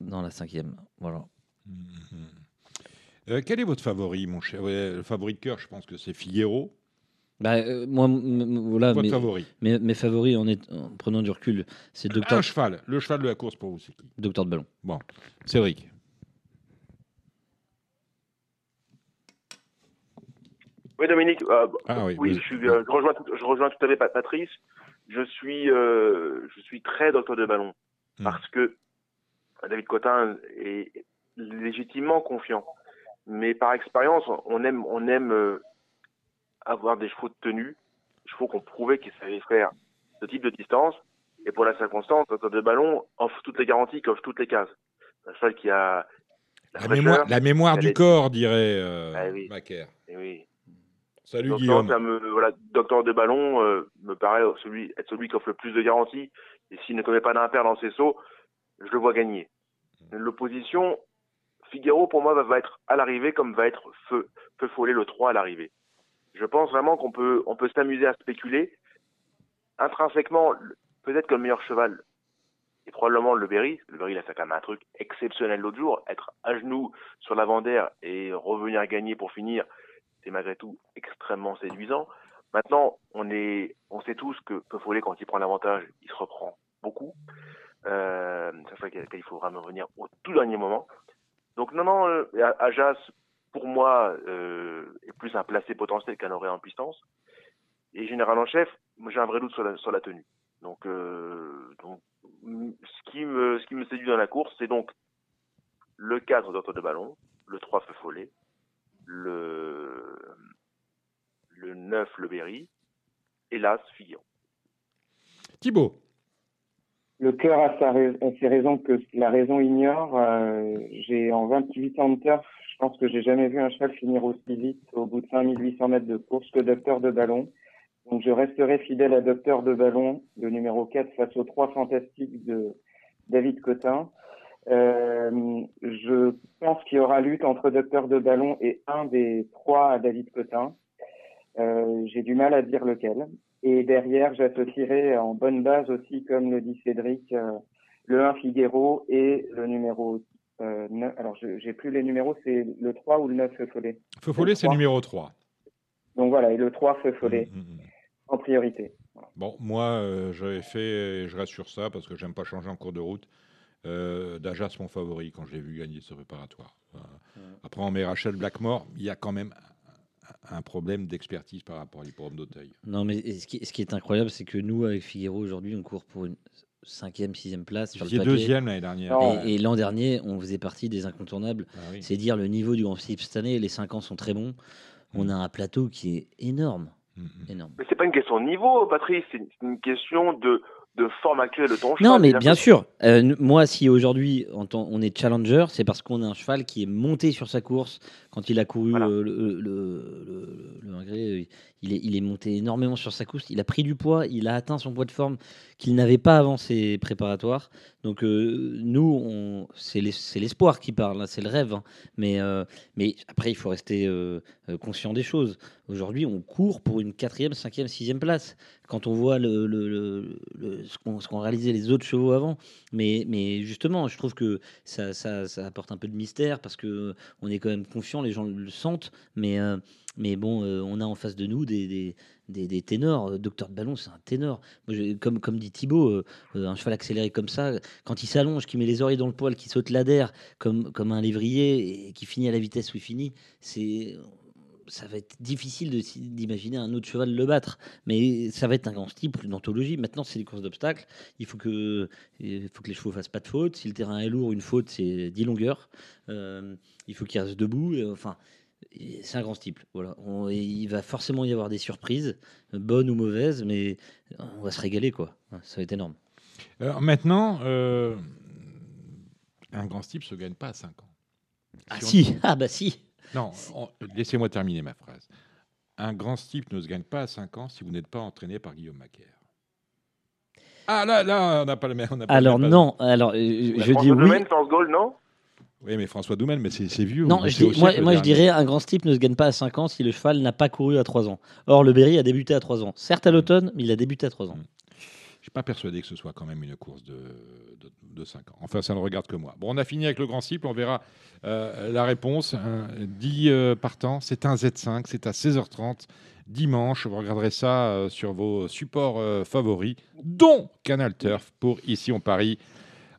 dans la cinquième. Voilà. Euh, quel est votre favori, mon cher? Ouais, Le favori de cœur, je pense que c'est Figuero. Bah, euh, moi, voilà. Votre mes, favori? Mes, mes favoris, en, est- en prenant du recul, c'est Docteur, Un cheval, le cheval de la course pour vous, c'est qui? Docteur de Ballon. Bon, Cédric. Oui, Dominique. euh, Ah oui, je, suis, euh, je rejoins tout, je rejoins tout à fait Pat- Patrice. Je suis, euh, je suis très docteur de ballon Hmm. parce que David Cotin est légitimement confiant. Mais par expérience, on aime, on aime euh, avoir des chevaux de tenue, chevaux qu'on prouvait qu'ils savaient faire ce type de distance. Et pour la circonstance, docteur de ballon offre toutes les garanties, offre toutes les cases. Un cheval qui a La mémoire, la mémoire du corps, dirait euh, Ah oui. Macaire. Oui. Salut Donc, Guillaume. ça me, voilà, docteur de ballon euh, me paraît celui, être celui qui offre le plus de garanties. Et s'il ne commet pas d'impair dans ses sauts, je le vois gagner. L'opposition, Figaro, pour moi, va, être à l'arrivée comme va être Feu, Feu Follet le 3 à l'arrivée. Je pense vraiment qu'on peut, on peut s'amuser à spéculer. Intrinsèquement, peut-être que le meilleur cheval est probablement le Berry. Le Berry, il a fait quand même un truc exceptionnel l'autre jour. Être à genoux sur l'avant-d'air et revenir gagner pour finir, c'est malgré tout extrêmement séduisant. Maintenant, on sait tous que Peu Follet, quand il prend l'avantage, il se reprend beaucoup. Euh, ça fait qu'il il faut vraiment venir au tout dernier moment. Donc non, non, euh, pour moi, euh, est plus un placé potentiel qu'un auréat en puissance. Et général en chef, j'ai un vrai doute sur la, tenue. Donc, euh, ce qui me, séduit dans la course, c'est donc le 4 d'autre de ballon, le 3 Feu Follet, le, le 9 Le Berry, et l'As Figaro. Thibaut. Le cœur a, sa rais- a ses raisons que la raison ignore. Euh, j'ai en 28 ans de turf, je pense que j'ai jamais vu un cheval finir aussi vite au bout de 5800 mètres de course que Docteur de Ballon. Donc je resterai fidèle à Docteur de Ballon, le numéro 4 face aux trois fantastiques de David Cotin. Euh, je pense qu'il y aura lutte entre Docteur de Ballon et un des trois à David Cotin. Euh, j'ai du mal à dire lequel. Et derrière, j'associerai en bonne base aussi, comme le dit Cédric, euh, le 1 Figuero et le numéro euh, 9. Alors, je j'ai plus les numéros, c'est le 3 ou le 9 Feu Follet? Feu Follet, c'est trois. numéro 3. Donc voilà, et le 3 Feu Follet, Mm, en priorité. Bon, moi, euh, j'avais fait, je reste sur ça parce que j'aime pas changer en cours de route. Euh, Dajas, mon favori, quand je l'ai vu gagner ce préparatoire. Après, on met Rachel Blackmore. Il y a quand même un- problème d'expertise par rapport à l'hippodrome d'Auteuil. Non, mais ce qui, ce qui est incroyable, c'est que nous, avec Figaro, aujourd'hui, on court pour une cinquième, sixième place. sur le papier. deuxième l'année dernière. Et, l'an dernier, on faisait partie des incontournables. Ah oui. C'est dire le niveau du Grand Steep cette année. Les 5 ans sont très bons. On Mm. a un plateau qui est énorme. Énorme. Mais c'est pas une question de niveau, Patrice, c'est une question de, de forme actuelle de ton cheval. Non, mais bien sûr. Euh, moi, si aujourd'hui on est challenger, c'est parce qu'on a un cheval qui est monté sur sa course. Quand il a couru Voilà. euh, le, il est, monté énormément sur sa course. Il a pris du poids, il a atteint son poids de forme qu'il n'avait pas avant ses préparatoires. Donc, euh, nous, c'est l'es- c'est l'espoir qui parle, hein, c'est le rêve. hein. Mais, euh, mais après, il faut rester euh, conscient des choses. Aujourd'hui, on court pour une quatrième, cinquième, sixième place. Quand on voit ce qu'ont réalisé les autres chevaux avant. Mais, justement, je trouve que ça, apporte un peu de mystère parce que on est quand même confiant, les gens le sentent. Mais, mais bon, euh, on a en face de nous des, des, ténors. Euh, Docteur de Ballon, c'est un ténor. Comme, dit Thibaut, euh, un cheval accéléré comme ça, quand il s'allonge, qui met les oreilles dans le poil, qui saute l'adhère comme, comme un lévrier et qui finit à la vitesse où il finit, c'est ça va être difficile d'imaginer un autre cheval le battre, mais ça va être un grand style une anthologie. Maintenant, c'est les courses d'obstacles. Il faut que, les chevaux fassent pas de faute. Si le terrain est lourd, une faute, c'est 10 longueurs. Il faut qu'ils restent debout. enfin, c'est un grand style. Voilà. On- il va forcément y avoir des surprises, bonnes ou mauvaises, mais on va se régaler, quoi. Ça va être énorme. Alors maintenant, euh, un grand type se gagne pas à 5 ans. Ah on- si, ah bah si. Non, on- laissez-moi terminer ma phrase. Un grand type ne se gagne pas à 5 ans si vous n'êtes pas entraîné par Guillaume Macaire. Ah là, là, on n'a pas le même. on n'a pas le Alors même- non, alors euh, je dis oui. Gaulle, non? Oui, mais François Doumel, mais c'est vieux. Non, je dis- moi, moi je dirais un grand type ne se gagne pas à 5 ans si le cheval n'a pas couru à 3 ans. Or, le Berry a débuté à 3 ans. Certes à l'automne, mais il a débuté à 3 ans. Je suis pas persuadé que ce soit quand même une course de, de, de 5 ans. Enfin, ça ne regarde que moi. Bon, on a fini avec le grand cycle. On verra euh, la réponse. Hein, 10 euh, partants. C'est un Z5. C'est à 16h30 dimanche. Vous regarderez ça euh, sur vos supports euh, favoris, dont Canal Turf pour Ici on Paris.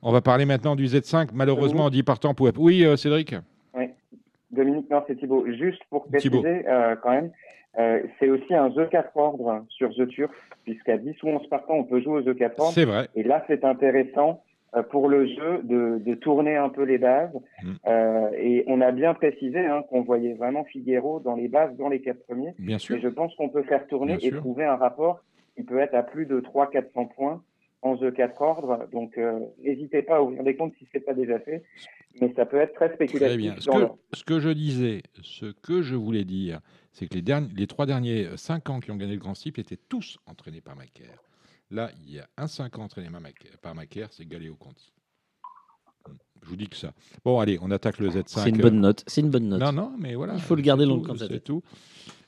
On va parler maintenant du Z5. Malheureusement, 10 partants pour. Oui, euh, Cédric Oui. Dominique, non, c'est Thibaut. Juste pour préciser, euh, quand même, euh, c'est aussi un jeu 4 ordres sur The Turf, puisqu'à 10 ou 11 partants, on peut jouer aux jeux 4 ordres. C'est vrai. Et là, c'est intéressant euh, pour le jeu de, de tourner un peu les bases. Mm. Euh, et on a bien précisé hein, qu'on voyait vraiment Figuero dans les bases, dans les quatre premiers. Bien sûr. Et je pense qu'on peut faire tourner Bien et sûr. trouver un rapport qui peut être à plus de 300-400 points en jeu 4 ordres. Donc, euh, n'hésitez pas à ouvrir des comptes si ce n'est pas déjà fait. Mais ça peut être très spéculatif. Très bien. Ce que, leur- ce que je disais, ce que je voulais dire, c'est que les, derniers, les trois derniers 5 ans qui ont gagné le Grand Cycle étaient tous entraînés par Macaire. Là, il y a un 5 ans entraîné par Macaire, c'est Galéo Conti. Je vous dis que ça. Bon, allez, on attaque le Z5. C'est une bonne note. C'est une bonne note. Non, non, mais voilà. Il faut le garder coin de sa C'est tout.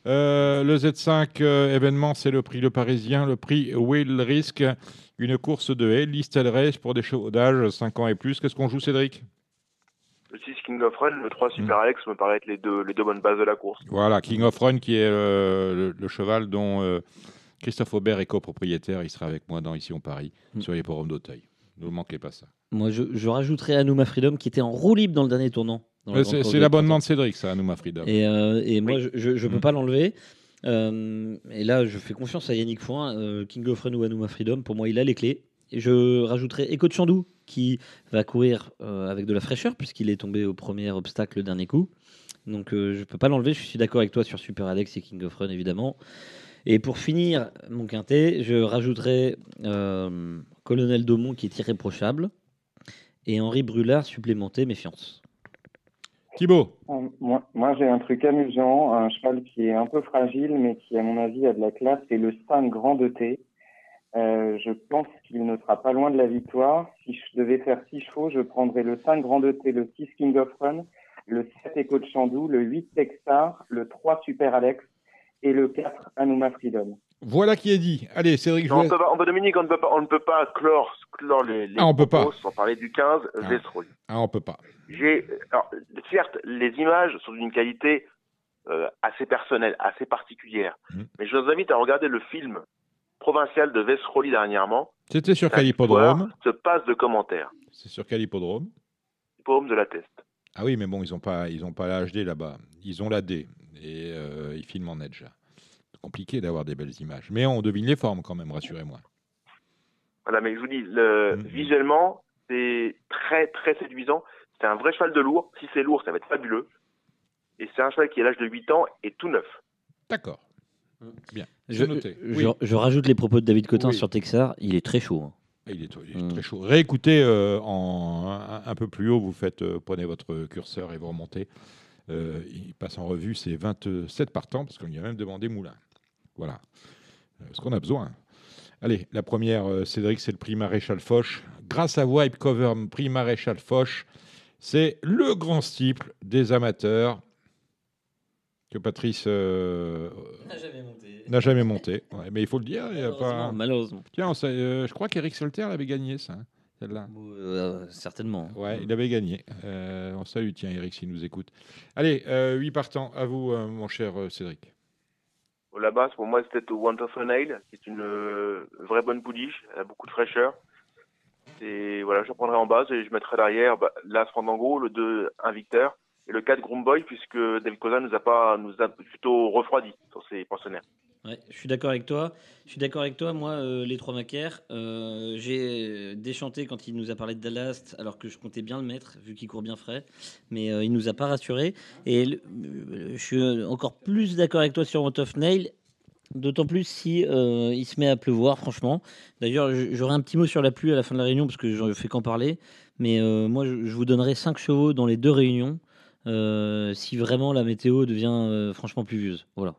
Euh, le Z5 euh, événement, c'est le prix Le Parisien, le prix Will Risk, une course de haie, Listel Race pour des chevaux d'âge 5 ans et plus. Qu'est-ce qu'on joue, Cédric? Le 6 King of Run, le 3 Mm. Super Alex me paraît être les deux, les deux bonnes bases de la course. Voilà, King of Run, qui est euh, le, le cheval dont euh, Christophe Aubert est copropriétaire. Il sera avec moi dans Ici on Paris, Mm. sur les forums d'Auteuil. Ne manquez pas ça. Moi, je, je rajouterais Anouma Freedom qui était en roue libre dans le dernier tournant. Euh, c'est l'abonnement de Cédric, ça, Anouma Freedom. Et, euh, et moi, je- ne peux Mm. pas l'enlever. Euh, et là, je fais confiance à Yannick Foin, euh, King of Run ou Anouma Freedom. Pour moi, il a les clés. Et je rajouterai Echo de Chandou qui va courir euh, avec de la fraîcheur puisqu'il est tombé au premier obstacle le dernier coup. Donc, euh, je ne peux pas l'enlever. Je suis d'accord avec toi sur Super Alex et King of Run, évidemment. Et pour finir mon quintet, je rajouterai euh, Colonel Daumont qui est irréprochable et Henri Brulard supplémenté méfiance. Thibaut Euh, Moi, moi j'ai un truc amusant, un cheval qui est un peu fragile, mais qui, à mon avis, a de la classe, c'est le 5 Grand de T. Euh, je pense qu'il ne sera pas loin de la victoire. Si je devais faire 6 chevaux, je prendrais le 5 Grand de T, le 6 King of Run, le 7 Echo de Chandou, le 8 Texar, le 3 Super Alex et le 4 Anouma Freedom. Voilà qui est dit. Allez, Cédric, Non, on, peut pas, on peut- Dominique, on ne peut pas, on ne peut pas clore, clore les, les Ah, on peut pas. sans parler du 15, Ah. Ah, on peut pas. J'ai, alors, certes, les images sont d'une qualité euh, assez personnelle, assez particulière, Mm. mais je vous invite à regarder le film provincial de Vesroli dernièrement. C'était sur quel hippodrome Se passe de commentaires. C'est sur quel hippodrome Hippodrome de la Teste. Ah oui, mais bon, ils n'ont pas, ils ont pas la HD là-bas. Ils ont la D et euh, ils filment en Edge. Compliqué d'avoir des belles images. Mais on devine les formes quand même, rassurez-moi. Voilà, mais je vous dis, le, Mm. visuellement, c'est très très séduisant. C'est un vrai cheval de lourd. Si c'est lourd, ça va être fabuleux. Et c'est un cheval qui, à l'âge de 8 ans, est tout neuf. D'accord. Bien. Je, C'est noté. je- Oui. je rajoute les propos de David Cotin Oui. sur Texar. Il est très chaud. hein. Il est, il est Mm. très chaud. Réécoutez euh, en, un, un peu plus haut, vous faites, euh, prenez votre curseur et vous remontez. Euh, il passe en revue, c'est 27 partants, parce qu'on y a même demandé Moulin. Voilà. Euh, Ce qu'on a besoin. Allez, la première, euh, Cédric, c'est le prix Maréchal Foch. Grâce à Wipe Cover Prix Maréchal Foch, c'est le grand stiple des amateurs que Patrice euh, n'a jamais monté. <laughs> Ouais, mais il faut le dire, il y a pas. Malheureusement. Tiens, sait- euh, je crois qu'Eric Solter l'avait gagné, ça, hein, celle-là. Euh, certainement. Ouais, il avait gagné. Euh, on salue, tiens, Eric, s'il nous écoute. Allez, euh, 8 partants. À vous, euh, mon cher Cédric. La base, pour moi, c'était au Want of Nail, qui est une euh, vraie bonne pouliche. Elle a beaucoup de fraîcheur. Et voilà, je prendrai en base et je mettrai derrière bah, l'As Fandango, le 2 Invicteur et le 4 Groomboy, puisque David Cosa nous a pas, nous a plutôt refroidi sur ses pensionnaires. Je suis d'accord avec toi. Je suis d'accord avec toi. Moi, euh, les trois macaires, euh, j'ai déchanté quand il nous a parlé de Dallas, alors que je comptais bien le mettre, vu qu'il court bien frais. Mais euh, il nous a pas rassuré. Et euh, je suis encore plus d'accord avec toi sur Want of Nail. D'autant plus si euh, il se met à pleuvoir, franchement. D'ailleurs, j'aurai un petit mot sur la pluie à la fin de la réunion parce que j'en fais qu'en parler. Mais euh, moi, je, vous donnerai 5 chevaux dans les deux réunions euh, si vraiment la météo devient euh, franchement pluvieuse. Voilà.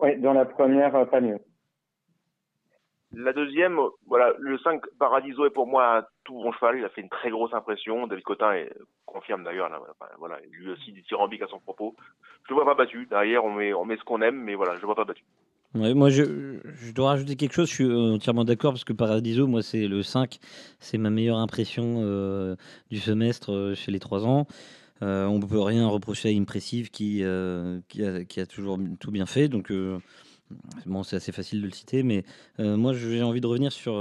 Oui, dans la première, euh, pas mieux. La deuxième, euh, voilà, le 5 Paradiso est pour moi un tout bon cheval. Il a fait une très grosse impression. David Cotin est- confirme d'ailleurs. là, enfin, Voilà, lui aussi dithyrambique à son propos. Je le vois pas battu. Derrière, on met, on met ce qu'on aime, mais voilà, je le vois pas battu. Ouais, moi, je, je dois rajouter quelque chose. Je suis euh, entièrement d'accord parce que Paradiso, moi, c'est le 5. C'est ma meilleure impression euh, du semestre euh, chez les 3 ans. Euh, on ne peut rien reprocher à Impressive qui, euh, qui, a, toujours tout bien fait. Donc, euh, bon, c'est assez facile de le citer. Mais moi, j'ai envie de revenir sur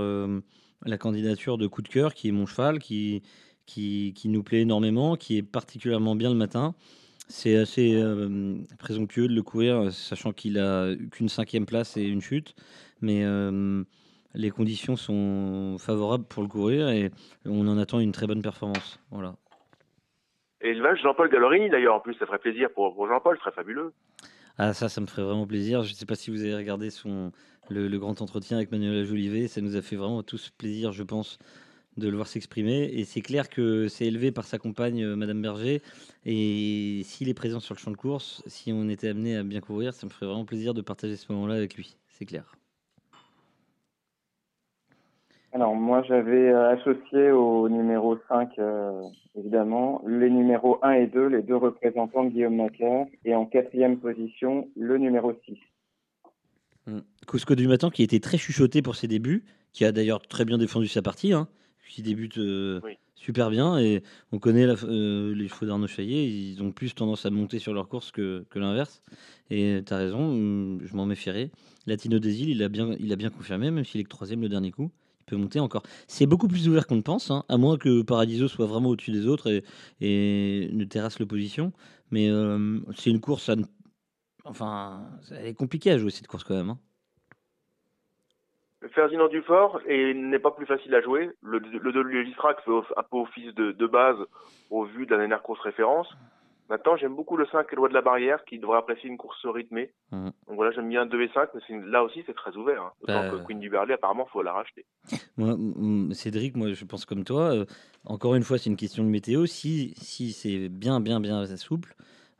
la candidature de Coup de cœur, qui est mon cheval, qui, qui, nous plaît énormément, qui est particulièrement bien le matin. C'est assez présomptueux de le courir, sachant qu'il a qu'une cinquième place et une chute. Mais les conditions sont favorables pour le courir et on en attend une très bonne performance. Voilà. Élevage Jean-Paul Gallorini d'ailleurs, en plus, ça ferait plaisir pour, pour Jean-Paul, ce serait fabuleux. Ah, ça, ça me ferait vraiment plaisir. Je ne sais pas si vous avez regardé son, le, le grand entretien avec Manuela Jolivet. Ça nous a fait vraiment tous plaisir, je pense, de le voir s'exprimer. Et c'est clair que c'est élevé par sa compagne, euh, Madame Berger. Et s'il est présent sur le champ de course, si on était amené à bien courir, ça me ferait vraiment plaisir de partager ce moment-là avec lui. C'est clair. Alors, moi, j'avais euh, associé au numéro 5, euh, évidemment, les numéros 1 et 2, les deux représentants de Guillaume Macaire, et en quatrième position, le numéro 6. Mm. Cusco du matin qui était très chuchoté pour ses débuts, qui a d'ailleurs très bien défendu sa partie, hein, qui débute euh, Oui. super bien. Et on connaît la- euh, les chevaux d'Arnaud Chaillet, ils ont plus tendance à monter sur leur course que, que l'inverse. Et tu as raison, mm, je m'en méfierais. Latino des îles, il a bien, il a bien confirmé, même s'il est que troisième le dernier coup. Peut monter encore. C'est beaucoup plus ouvert qu'on ne pense, hein, à moins que Paradiso soit vraiment au-dessus des autres et, ne terrasse l'opposition. Mais euh, c'est une course à Enfin, elle est compliquée à jouer cette course quand même. hein. Ferdinand Dufort n'est pas plus facile à jouer. Le, le Légistrac fait un peu office de, de base au vu de la dernière course référence. Maintenant, j'aime beaucoup le 5 et de la Barrière qui devrait apprécier une course rythmée. Mhm. Donc voilà, j'aime bien 2 et 5, mais une- là aussi, c'est très ouvert. Hein. Autant Bah, que Queen du Berlay, apparemment, faut la racheter. Moi, Cédric, moi je pense comme toi. euh, encore une fois, c'est une question de météo. Si, si c'est bien, bien, bien souple,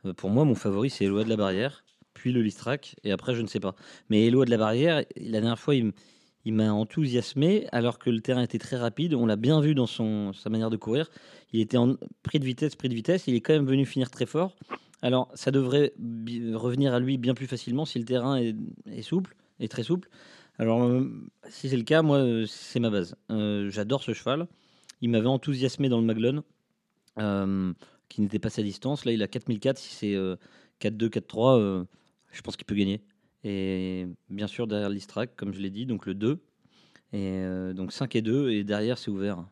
euh, pour moi, mon favori, c'est Eloi de la Barrière, puis le Listrac, et après, je ne sais pas. Mais Eloi de la Barrière, la dernière fois, il, m- il m'a enthousiasmé, alors que le terrain était très rapide. On l'a bien vu dans son, sa manière de courir. Il était en pris de vitesse, pris de vitesse. Il est quand même venu finir très fort. Alors, ça devrait revenir à lui bien plus facilement si le terrain est, souple, est très souple. Alors, euh, si c'est le cas, moi, euh, c'est ma base. Euh, J'adore ce cheval. Il m'avait enthousiasmé dans le Maglone, qui n'était pas sa distance. Là, il a 4004. Si c'est euh, 4-2, 4-3, euh, je pense qu'il peut gagner. Et bien sûr, derrière l'Istrac, comme je l'ai dit, donc le 2. Et euh, donc 5 et 2, et derrière, c'est ouvert.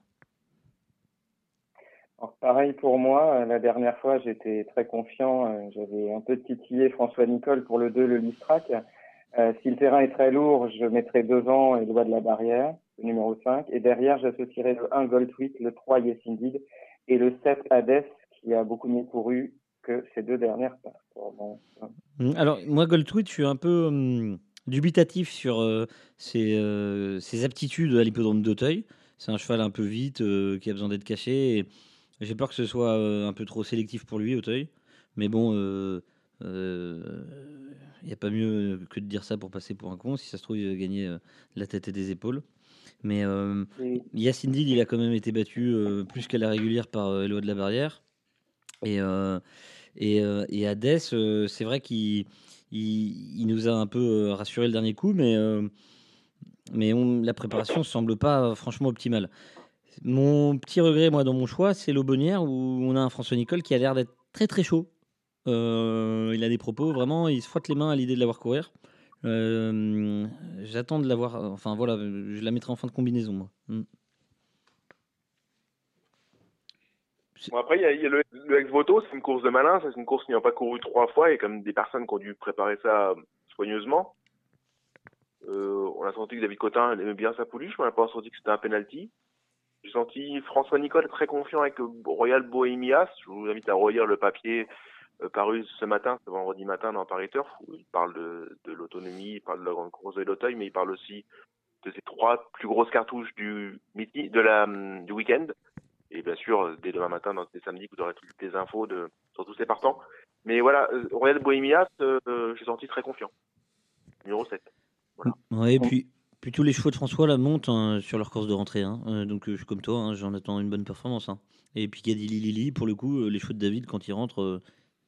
Alors, pareil pour moi, euh, la dernière fois, j'étais très confiant. euh, J'avais un peu titillé François Nicole pour le 2, le Listrac. Euh, si le terrain est très lourd, je mettrai devant et Loi de la Barrière, le numéro 5. Et derrière, j'associerai le 1 Goldtweet, le 3 Yes Indeed et le 7 Hades, qui a beaucoup mieux couru que ces deux dernières performances. Mm, Alors, moi, Goldtweet, je suis un peu hum, dubitatif sur euh, ses, euh, ses aptitudes à l'hippodrome d'Auteuil. C'est un cheval un peu vite, euh, qui a besoin d'être caché. J'ai peur que ce soit un peu trop sélectif pour lui, Auteuil. Mais bon, il n'y a pas mieux que de dire ça pour passer pour un con. Si ça se trouve, il va gagner la tête et des épaules. Mais Yacine Did, il a quand même été battu plus qu'à la régulière par Eloi de la Barrière. Et, euh, et, euh, et euh, c'est vrai qu'il il, nous a un peu rassuré le dernier coup, mais, mais la préparation ne semble pas franchement optimale. Mon petit regret, moi, dans mon choix, c'est l'Aubonnière où on a un François Nicole qui a l'air d'être très très chaud. Il a des propos, vraiment, il se frotte les mains à l'idée de l'avoir courir. J'attends de l'avoir. Enfin voilà, je la mettrai en fin de combinaison, moi. Mm. Après, il y a, le, le ex-voto, c'est une course de malin, c'est une course qui n'a pas couru trois fois et comme des personnes qui ont dû préparer ça euh, soigneusement. Euh, on a senti que David Cotin aimait bien sa pouliche, mais on n'a pas senti que c'était un penalty. J'ai senti François Nicole très confiant avec euh, Royal Bohemias. Je vous invite à relire le papier paru ce matin, ce vendredi matin dans Paris Turf, où il parle de, l'autonomie, il parle de la grande course de l'Auteuil, mais il parle aussi de ces trois plus grosses cartouches du de la, hum, du week-end. Et bien sûr, euh, dès demain matin, dans ces samedis, vous aurez toutes les infos de, sur tous ces partants. Mais voilà, euh, Royal Bohemias, euh, euh, j'ai senti très confiant. Numéro 7. Ouais, et puis, puis tous les chevaux de François là montent hein, sur leur course de rentrée. hein. Euh, donc je suis comme toi, hein, j'en attends une bonne performance. Et puis Gadili Lili, pour le coup, les chevaux de David, quand il rentre,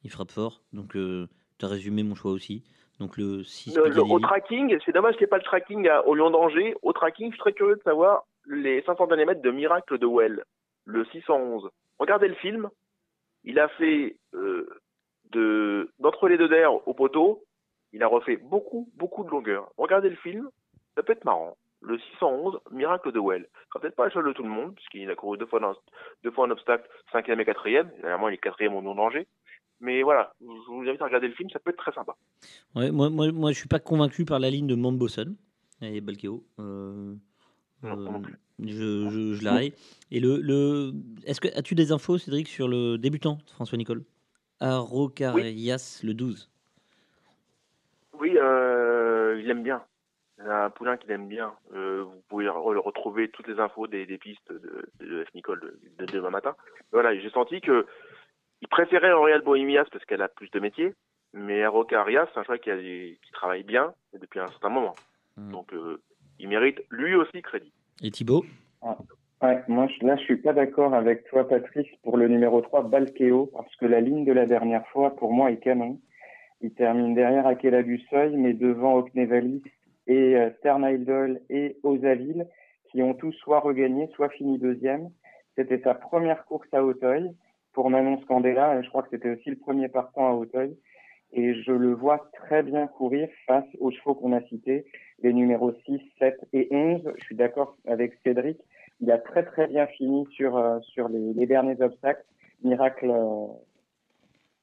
il frappe fort. Donc tu as résumé mon choix aussi. Donc le 6 Le- le- au tracking, c'est dommage qu'il n'y ait pas le tracking à- au Lion d'Angers. Au tracking, je suis très curieux de savoir les 500 derniers mètres de Miracle de Well, le 611. Regardez le film. Il a fait euh, de d'entre les deux d'air au poteau. Il a refait beaucoup, beaucoup de longueur. Regardez le film, ça peut être marrant. Le 611, Miracle de Well. Ce sera peut-être pas le seul de tout le monde, puisqu'il a couru deux fois, dans, deux fois en obstacle, cinquième et quatrième. Dernièrement, il est quatrième au Lion d'Angers. Mais voilà, je vous invite à regarder le film, ça peut être très sympa. Moi, moi, moi, je suis pas convaincu par la ligne de Mamboson et Balkeo. Euh, euh, je, je, je la raye. Et le, le, est-ce que as-tu des infos, Cédric, sur le débutant François Nicole? Arocarias, le 12. Oui, euh, il aime bien. Il a un poulain qu'il aime bien. Euh, vous pouvez re- retrouver toutes les infos des, des pistes de, de F. Nicole de, de demain matin. Voilà, j'ai senti que il préférait Royal Bohemias parce qu'elle a plus de métier, mais Roca Arias, c'est un cheval qui, a des- qui travaille bien depuis un certain moment. Donc, euh, il mérite lui aussi crédit. Et Thibaut Ouais, moi je- là je suis pas d'accord avec toi Patrice pour le numéro 3 Balkeo parce que la ligne de la dernière fois pour moi est canon. Il termine derrière Akela du Seuil mais devant Oknevalis et euh, et Osaville qui ont tous soit regagné soit fini deuxième. C'était sa première course à Auteuil pour Manon Scandella et je crois que c'était aussi le premier partant à Auteuil et je le vois très bien courir face aux chevaux qu'on a cités, les numéros 6, 7 et 11. Je suis d'accord avec Cédric. Il a très très bien fini sur, euh, sur les, les derniers obstacles. Miracle, euh,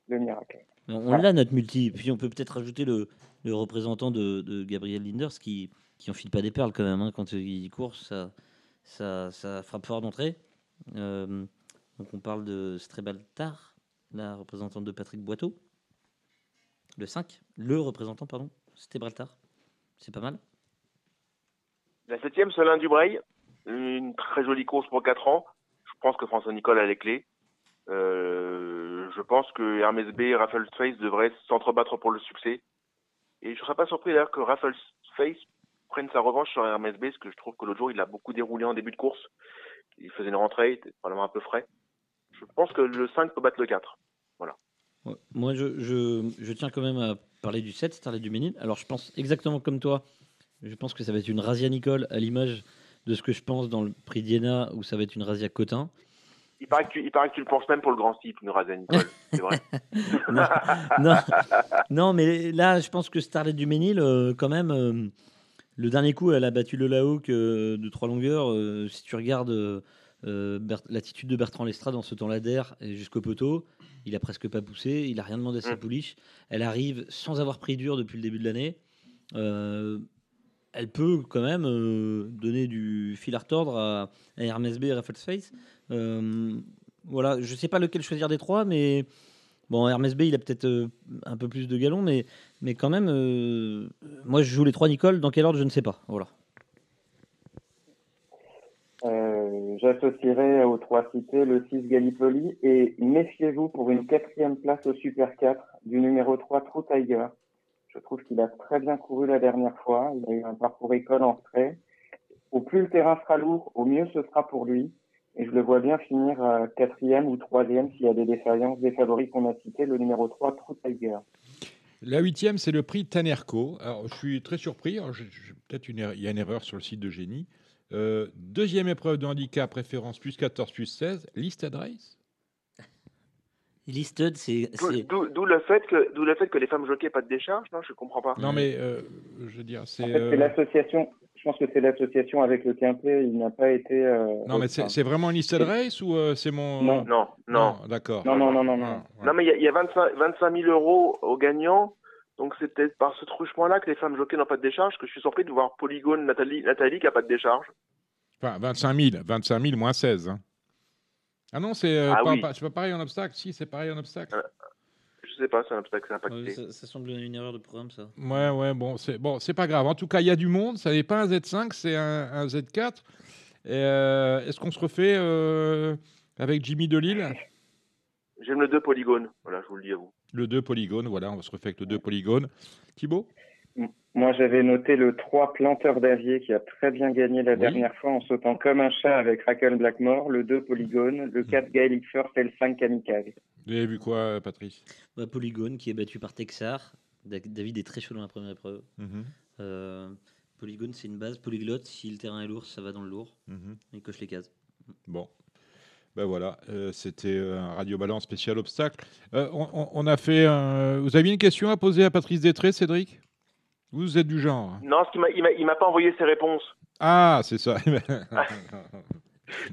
le miracle. On l'a notre multi. Puis on peut peut-être rajouter le, le représentant de, de Gabriel Linders qui, qui enfile pas des perles quand même. hein. Quand il court, ça, ça, ça frappe fort d'entrée. Euh, donc on parle de Strebaltar, la représentante de Patrick Boiteau. Le 5, le représentant, pardon, Strebaltar. C'est pas mal. La septième, Solin Dubreuil. Une très jolie course pour 4 ans. Je pense que François Nicole a les clés. Euh, je pense que Hermès B et Raffles Face devraient s'entrebattre pour le succès. Et je ne serais pas surpris d'ailleurs que Raffles Face prenne sa revanche sur Hermès B, parce que je trouve que l'autre jour, il a beaucoup déroulé en début de course. Il faisait une rentrée, il était probablement un peu frais. Je pense que le 5 peut battre le 4. Voilà. Moi, je, je, je tiens quand même à parler du 7, Starlet du Ménil. Alors, je pense exactement comme toi. Je pense que ça va être une Razia Nicole à l'image de ce que je pense dans le prix d'Iéna où ça va être une Razia Cotin. Il paraît, que tu, il paraît que tu le penses même pour le grand type, Nurazia Nicole. <laughs> C'est vrai. <laughs> non, non, non, mais là, je pense que Starlet du Ménil, euh, quand même, euh, le dernier coup, elle a battu le Lahawk euh, de trois longueurs. si tu regardes euh, l'attitude de Bertrand Lestrade dans ce temps ladder jusqu'au poteau, il a presque pas poussé, il a rien demandé à sa Mm. pouliche. Elle arrive sans avoir pris dur depuis le début de l'année. Euh, elle peut quand même euh, donner du fil à retordre à, à B et Raffles Face. Euh, voilà, je sais pas lequel choisir des trois, mais Bon, Hermès B, il a peut-être euh, un peu plus de galons, mais, mais quand même, euh, moi, je joue les trois Nicole. Dans quel ordre, je ne sais pas. Voilà. Euh, J'associerai aux trois cités le 6 Gallipoli et méfiez-vous pour une quatrième place au Super 4 du numéro 3 True Tiger. Je trouve qu'il a très bien couru la dernière fois. Il a eu un parcours école en retrait. Au plus le terrain sera lourd, au mieux ce sera pour lui. Et je le vois bien finir euh, quatrième ou troisième s'il y a des défaillances des favoris qu'on a cités, le numéro 3 True Tiger. La huitième, c'est le prix Tanerco. Alors, je suis très surpris. Peut-être erreur- il y a une erreur sur le site de Génie. Euh, deuxième épreuve de handicap, référence plus 14, plus 16, listed race. Listed, c'est. D'où- le fait que d'où le fait que les femmes jockeys pas de décharge, non, je comprends pas. Non, mais euh, je veux dire, c'est. En fait, euh, l'association. Je pense que c'est l'association avec le Quintet. Il n'a pas été. euh, Non, mais c'est vraiment une listed race ou euh, c'est mon. Non. Non, non. d'accord. Non, non, non, non, non. Ah, Non, mais il y y a 25, 25 000 euros aux gagnants. Donc c'est peut-être par ce truchement-là que les femmes jockeys n'ont pas de décharge que je suis surpris de voir Polygone Nathalie, Nathalie qui a pas de décharge. Enfin, 25 000, 25 000 moins 16. hein. Ah non, c'est euh, Ah pas, oui. pas- c'est pas pareil en obstacle. Si, c'est pareil en obstacle. Je sais pas, c'est un obstacle, c'est impacté. Ouais, ça, ça semble une erreur de programme, ça. Ouais, ouais, bon, c'est bon, c'est pas grave. En tout cas, il y a du monde. Ça n'est pas un Z5, c'est un, un Z4. Et, euh, Est-ce qu'on se refait euh, avec Jimmy Delille? J'aime le 2 Polygone, voilà, je vous le dis à vous. Le 2 polygone, voilà, on va se refait avec le 2 polygone. Thibaut? Moi, j'avais noté le 3 Planteur d'Avier qui a très bien gagné la Oui. dernière fois en sautant comme un chat avec Raquel Blackmore, le 2 Polygone, le 4 Gaelic First et le 5 Kamikaze. Vous avez vu quoi, Patrice? Bah, Polygone qui est battu par Texar. Da- David est très chaud dans la première épreuve. Mhm, Euh, Polygone, c'est une base polyglotte. Si le terrain est lourd, ça va dans le lourd. Il coche les cases. Bon. Ben voilà, euh, c'était euh, un Radio Balance spécial obstacle. Euh, on, a fait. un- Vous aviez une question à poser à Patrice Détré, Cédric? Vous êtes du genre. Non, ce qu'il m'a- il m'a il m'a pas envoyé ses réponses. Ah, c'est ça. <laughs>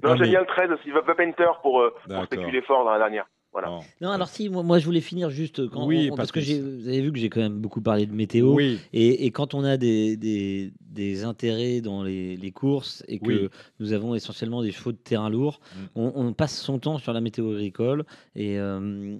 Non, Ah, j'ai mais- bien le 13 aussi, va Painter pour, pour spéculer fort dans la dernière. Voilà. Non, alors si, moi, moi, je voulais finir juste quand Oui, on- parce que vous avez vu que j'ai quand même beaucoup parlé de météo. Oui, Et, et quand on a des, des, des intérêts dans les, les courses et que Oui. nous avons essentiellement des chevaux de terrain lourd, Mm. on, on passe son temps sur la météo agricole. Et, euh,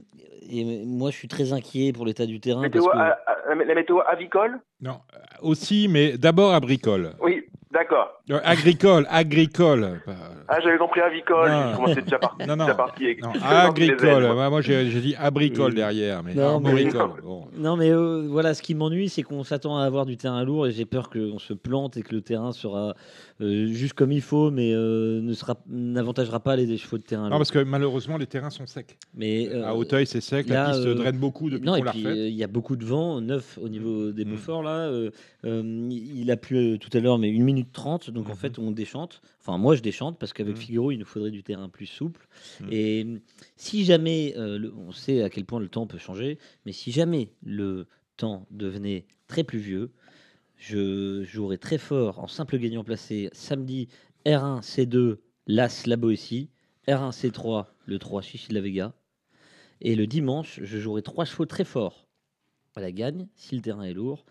et moi, je suis très inquiet pour l'état du terrain. Météo, parce que... la, météo avicole? Non, aussi, mais d'abord à bricole. Oui, d'accord. Euh, agricole, agricole. Ah, j'avais compris avicole, Non. j'ai commencé déjà parti. Non, non, déjà parti non, <laughs> agricole. ailes, moi. J'ai dit abricole Oui. derrière, mais Non, mais-. Bon. Non, mais euh, voilà, ce qui m'ennuie, c'est qu'on s'attend à avoir du terrain lourd et j'ai peur qu'on se plante et que le terrain sera euh, juste comme il faut, mais euh, ne sera n'avantagera pas les chevaux de terrain Non, lourd. parce que malheureusement, les terrains sont secs. Mais euh, à Auteuil, c'est sec. là, la piste euh, draine beaucoup depuis non, qu'on l'a euh, il y a beaucoup de vent, neuf au niveau des Mm. Beauforts là. euh, euh, il a plu euh, tout à l'heure, mais une minute trente. Donc en Mhm. fait, on déchante. Enfin, moi, je déchante parce qu'avec Mhm. Figaro, il nous faudrait du terrain plus souple. Mhm. Et si jamais, euh, le- on sait à quel point le temps peut changer, mais si jamais le temps devenait très pluvieux, je jouerais très fort en simple gagnant placé samedi R1, C2, l'As, la Boétie, R1, C3, le 3, Chichi de la Vega. Et le dimanche, je jouerai trois chevaux très forts à la gagne, si le terrain est lourd.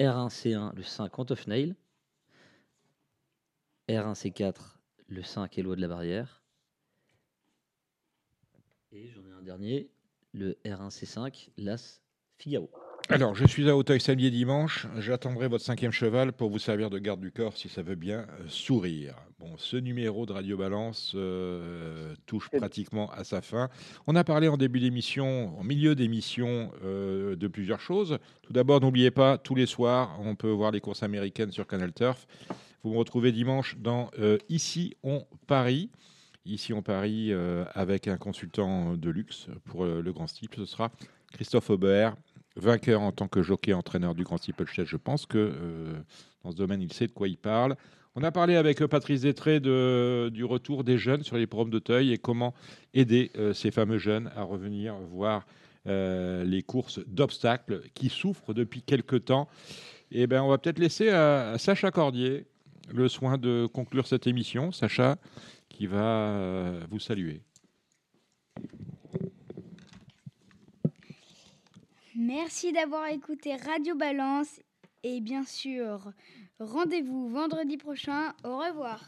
R1, C1, le 5, Ant of Nail. R1, C4, le 5, Eloi de la Barrière. Et j'en ai un dernier, le R1, C5, l'As, Figaro. Alors, je suis à Auteuil samedi et dimanche. J'attendrai votre cinquième cheval pour vous servir de garde du corps si ça veut bien euh, sourire. Bon, ce numéro de Radio Balance euh, touche pratiquement à sa fin. On a parlé en début d'émission, en milieu d'émission, euh, de plusieurs choses. Tout d'abord, n'oubliez pas, tous les soirs, on peut voir les courses américaines sur Canal Turf. Vous me retrouvez dimanche dans euh, Ici on Paris. Ici on Paris euh, avec un consultant de luxe pour euh, le Grand Steeple. Ce sera Christophe Aubert, vainqueur en tant que jockey entraîneur du Grand Steeple Chase. Je pense que dans ce domaine, il sait de quoi il parle. On a parlé avec Patrice Détré du retour des jeunes sur les programmes d'Auteuil et comment aider ces fameux jeunes à revenir voir les courses d'obstacles qui souffrent depuis quelque temps. Et ben, on va peut-être laisser à Sacha Cordier le soin de conclure cette émission. Sacha, qui va euh, vous saluer. Merci d'avoir écouté Radio Balance et bien sûr, rendez-vous vendredi prochain. Au revoir.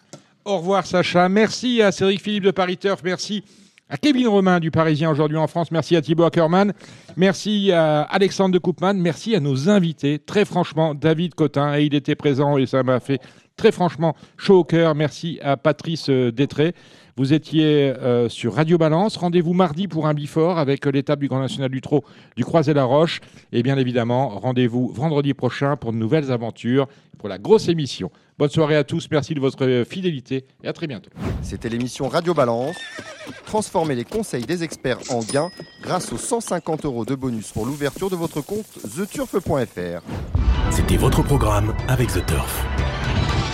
Au revoir Sacha. Merci à Cédric Philippe de Paris Turf. Merci à Kevin Romain du Parisien aujourd'hui en France. Merci à Thibaut Ackerman. Merci à Alexandre de. Merci à nos invités. Très franchement, David Cotin, et il était présent et ça m'a fait très franchement chaud au cœur. Merci à Patrice euh, Détré. Vous étiez euh, sur Radio Balance. Rendez-vous mardi pour un bifort avec l'étape du Grand National du Trot du Croisé-la-Roche. Et bien évidemment, rendez-vous vendredi prochain pour de nouvelles aventures, pour la grosse émission. Bonne soirée à tous. Merci de votre fidélité et à très bientôt. C'était l'émission Radio Balance. Transformez les conseils des experts en gains grâce aux 150 euros de bonus pour l'ouverture de votre compte theturf.fr. C'était votre programme avec The Turf.